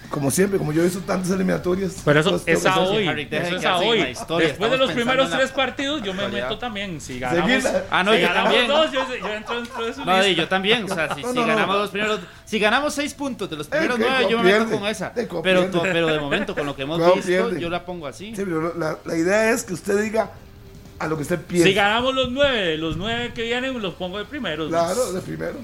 como siempre, como yo he visto tantas eliminatorias. Pero eso es a hoy. Harry, Eso de es a hoy. Después de estamos los pensando primeros tres partidos, yo me meto también. Si ganamos. Ah, no, si yo ganamos también. dos, yo, yo entro dentro de su No, lista. yo también. O sea, si, [LAUGHS] No, si no, no. ganamos los primeros. Si ganamos seis puntos de los primeros que nueve, yo me meto con esa. de Pero, pero de momento, con lo que hemos [LAUGHS] visto, yo la pongo así. Sí, pero la, la idea es que usted diga a lo que usted piensa. Si ganamos los nueve, los nueve que vienen los pongo de primeros. Claro, de primero.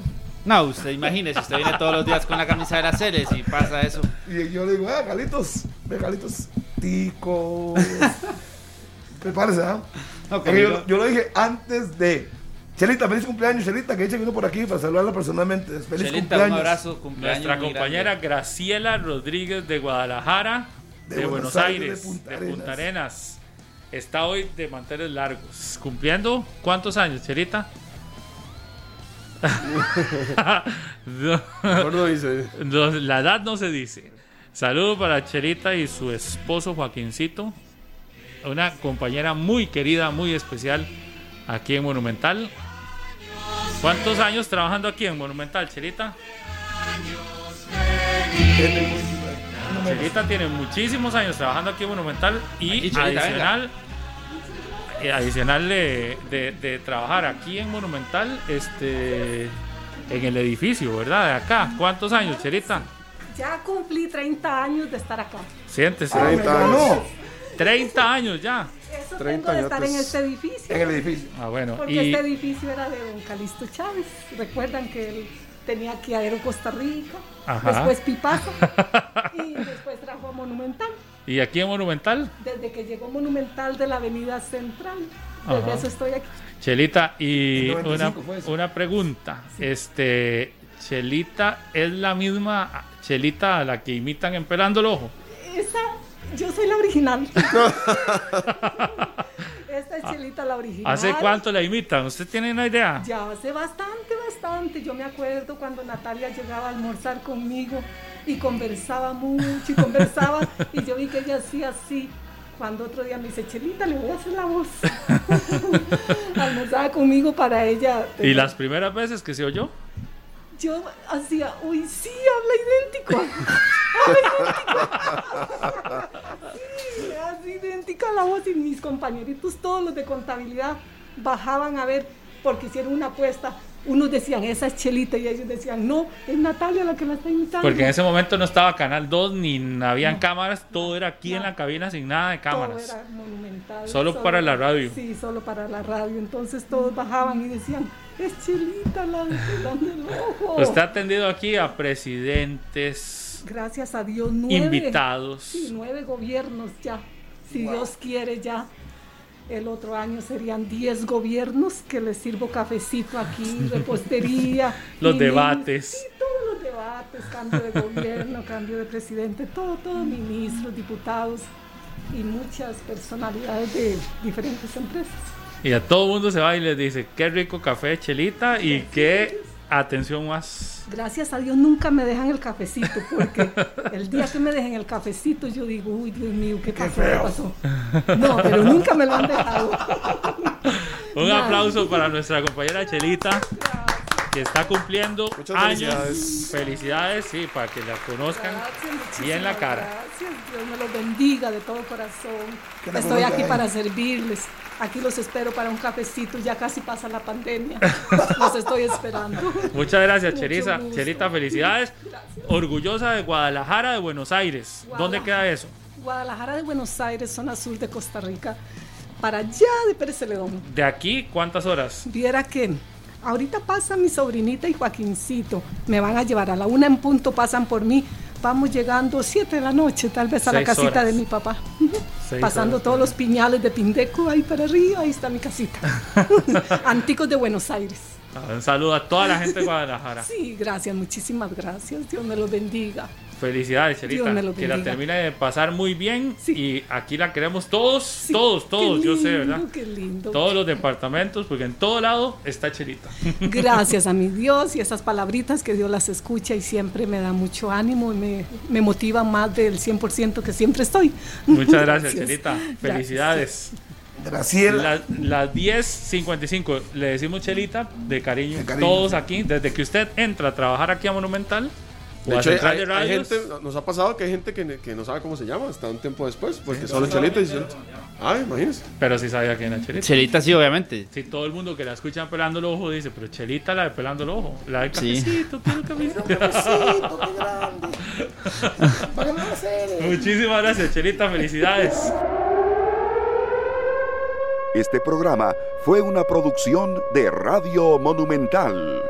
No, usted imagínese, usted viene todos los días con la camisa de las series y pasa eso. Y yo le digo, ah, Galitos, ve, Galitos, ticos. [LAUGHS] Prepárese, ¿ah? Yo, yo lo dije antes de. Chelita, feliz cumpleaños, Chelita, que dice que vino por aquí para saludarla personalmente. Feliz Chelita, un cumpleaños. abrazo, cumpleaños. Nuestra compañera grande. Graciela Rodríguez de Guadalajara, de, De Buenos, Buenos Aires, Aires, de Punta de Arenas. Punta Arenas. Está hoy de manteles largos. ¿Cumpliendo cuántos años, Cherita? no, [LAUGHS] Mejor no dice. no, la edad no se dice. Saludo para Cherita y su esposo Joaquincito. Una compañera muy querida, muy especial aquí en Monumental. ¿Cuántos años trabajando aquí en Monumental, Cherita? Chelita tiene muchísimos años trabajando aquí en Monumental y Chelita, adicional, eh, adicional de, de- de trabajar aquí en Monumental, este, en el edificio, ¿verdad? De acá. ¿Cuántos años, Chelita? Ya cumplí 30 años de estar acá. Siéntese. Ah, me 30 ganó 30 años ya. Eso 30 tengo de estar en años. este edificio. En el edificio. Ah, bueno. Porque Y, este edificio era de don Calixto Chávez. Recuerdan que él tenía aquí Aero Costa Rica, Ajá. después Pipazo [LAUGHS] y después trajo a Monumental. y aquí en Monumental, Desde que llegó Monumental de la Avenida Central, desde Ajá. eso estoy aquí. Chelita, y El 95 una, una pregunta. Este, Chelita es la misma Chelita a la que imitan en Pelando el Ojo. Esa, yo soy la original. [LAUGHS] [LAUGHS] Esta es Chelita la original. ¿Hace cuánto la imitan? ¿Usted tiene una idea? Ya hace bastante, bastante. Yo me acuerdo cuando Natalia llegaba a almorzar conmigo y conversaba mucho y conversaba y yo vi que ella hacía así Cuando otro día me dice, Chelita, le voy a hacer la voz. [LAUGHS] Almorzaba conmigo para ella. ¿Y las primeras veces que se oyó? Yo hacía, uy, sí, habla idéntico. [LAUGHS] habla idéntico. [LAUGHS] sí, así idéntica la voz. Y mis compañeritos, todos los de contabilidad, bajaban a ver, porque hicieron una apuesta unos decían, esa es Chelita, y ellos decían, no, es Natalia la que la está imitando. Porque en ese momento no estaba Canal 2, ni habían cámaras, todo era aquí en la cabina sin nada de cámaras. Todo era monumental. Solo, para la radio. Sí, solo para la radio. Entonces todos bajaban y decían, es Chelita la, del ojo. Usted ha atendido aquí a presidentes. Gracias a Dios, nueve. Invitados. Sí, nueve gobiernos ya. Si Dios quiere ya. El otro año serían 10 gobiernos que les sirvo cafecito aquí, repostería. [LAUGHS] los debates. Sí, todos los debates, cambio de gobierno, [LAUGHS] cambio de presidente, todo, todo, ministros, diputados y muchas personalidades de diferentes empresas. Y a todo el mundo se va y les dice, qué rico café, chelita, y qué atención más gracias a Dios nunca me dejan el cafecito, porque el día que me dejen el cafecito yo digo, uy Dios mío, ¿qué pasó? ¿Qué pasó? No, pero nunca me lo han dejado. [LAUGHS] Un aplauso para nuestra compañera Chelita. Que está cumpliendo Muchas años. Felicidades. felicidades, sí, para que la conozcan bien la cara. Gracias, Dios me los bendiga de todo corazón. Estoy aquí para servirles. Aquí los espero para un cafecito, ya casi pasa la pandemia. [LAUGHS] los estoy esperando. Muchas gracias, Cherisa. Cherita, felicidades. Orgullosa de Guadalajara de Buenos Aires. ¿Dónde queda eso? Guadalajara de Buenos Aires, zona sur de Costa Rica, para allá de Pérez Celedón. ¿De aquí cuántas horas? Viera que ahorita pasa mi sobrinita y Joaquincito. Me van a llevar a la una en punto, pasan por mí vamos llegando 7 de la noche, tal vez a la casita de mi papá. Pasando todos los piñales de Pindeco ahí para arriba, ahí está mi casita. [LAUGHS] [LAUGHS] Anticos de Buenos Aires. Ah, un saludo a toda la gente de Guadalajara. Sí, gracias, muchísimas gracias. Dios me lo bendiga. Felicidades, Cherita. Que la termine de pasar muy bien. Y aquí la queremos todos, todos, todos, yo sé, ¿verdad? Qué lindo. Todos los departamentos, porque en todo lado está Cherita. [LAUGHS] Gracias a mi Dios y esas palabritas que Dios las escucha y siempre me da mucho ánimo y me, me motiva más del 100% que siempre estoy. Muchas [LAUGHS] gracias, Cherita. Felicidades. Graciela. Las 10.55 le decimos Chelita de cariño, de cariño, todos aquí, desde que usted entra a trabajar aquí a Monumental, de hecho, hay, gente, nos ha pasado que hay gente que, que, no sabe cómo se llama hasta un tiempo después, porque solo Chelita y Chelita. Ah, imagínese. Pero sí sabía quién era Chelita. Chelita sí, obviamente. Sí, todo el mundo que la escucha pelando el ojo dice, pero Chelita la de pelando el ojo. La de cafecito, cafecito. [LAUGHS] cafecito, qué grande. [LAUGHS] Muchísimas gracias, Chelita, felicidades. Este programa fue una producción de Radio Monumental.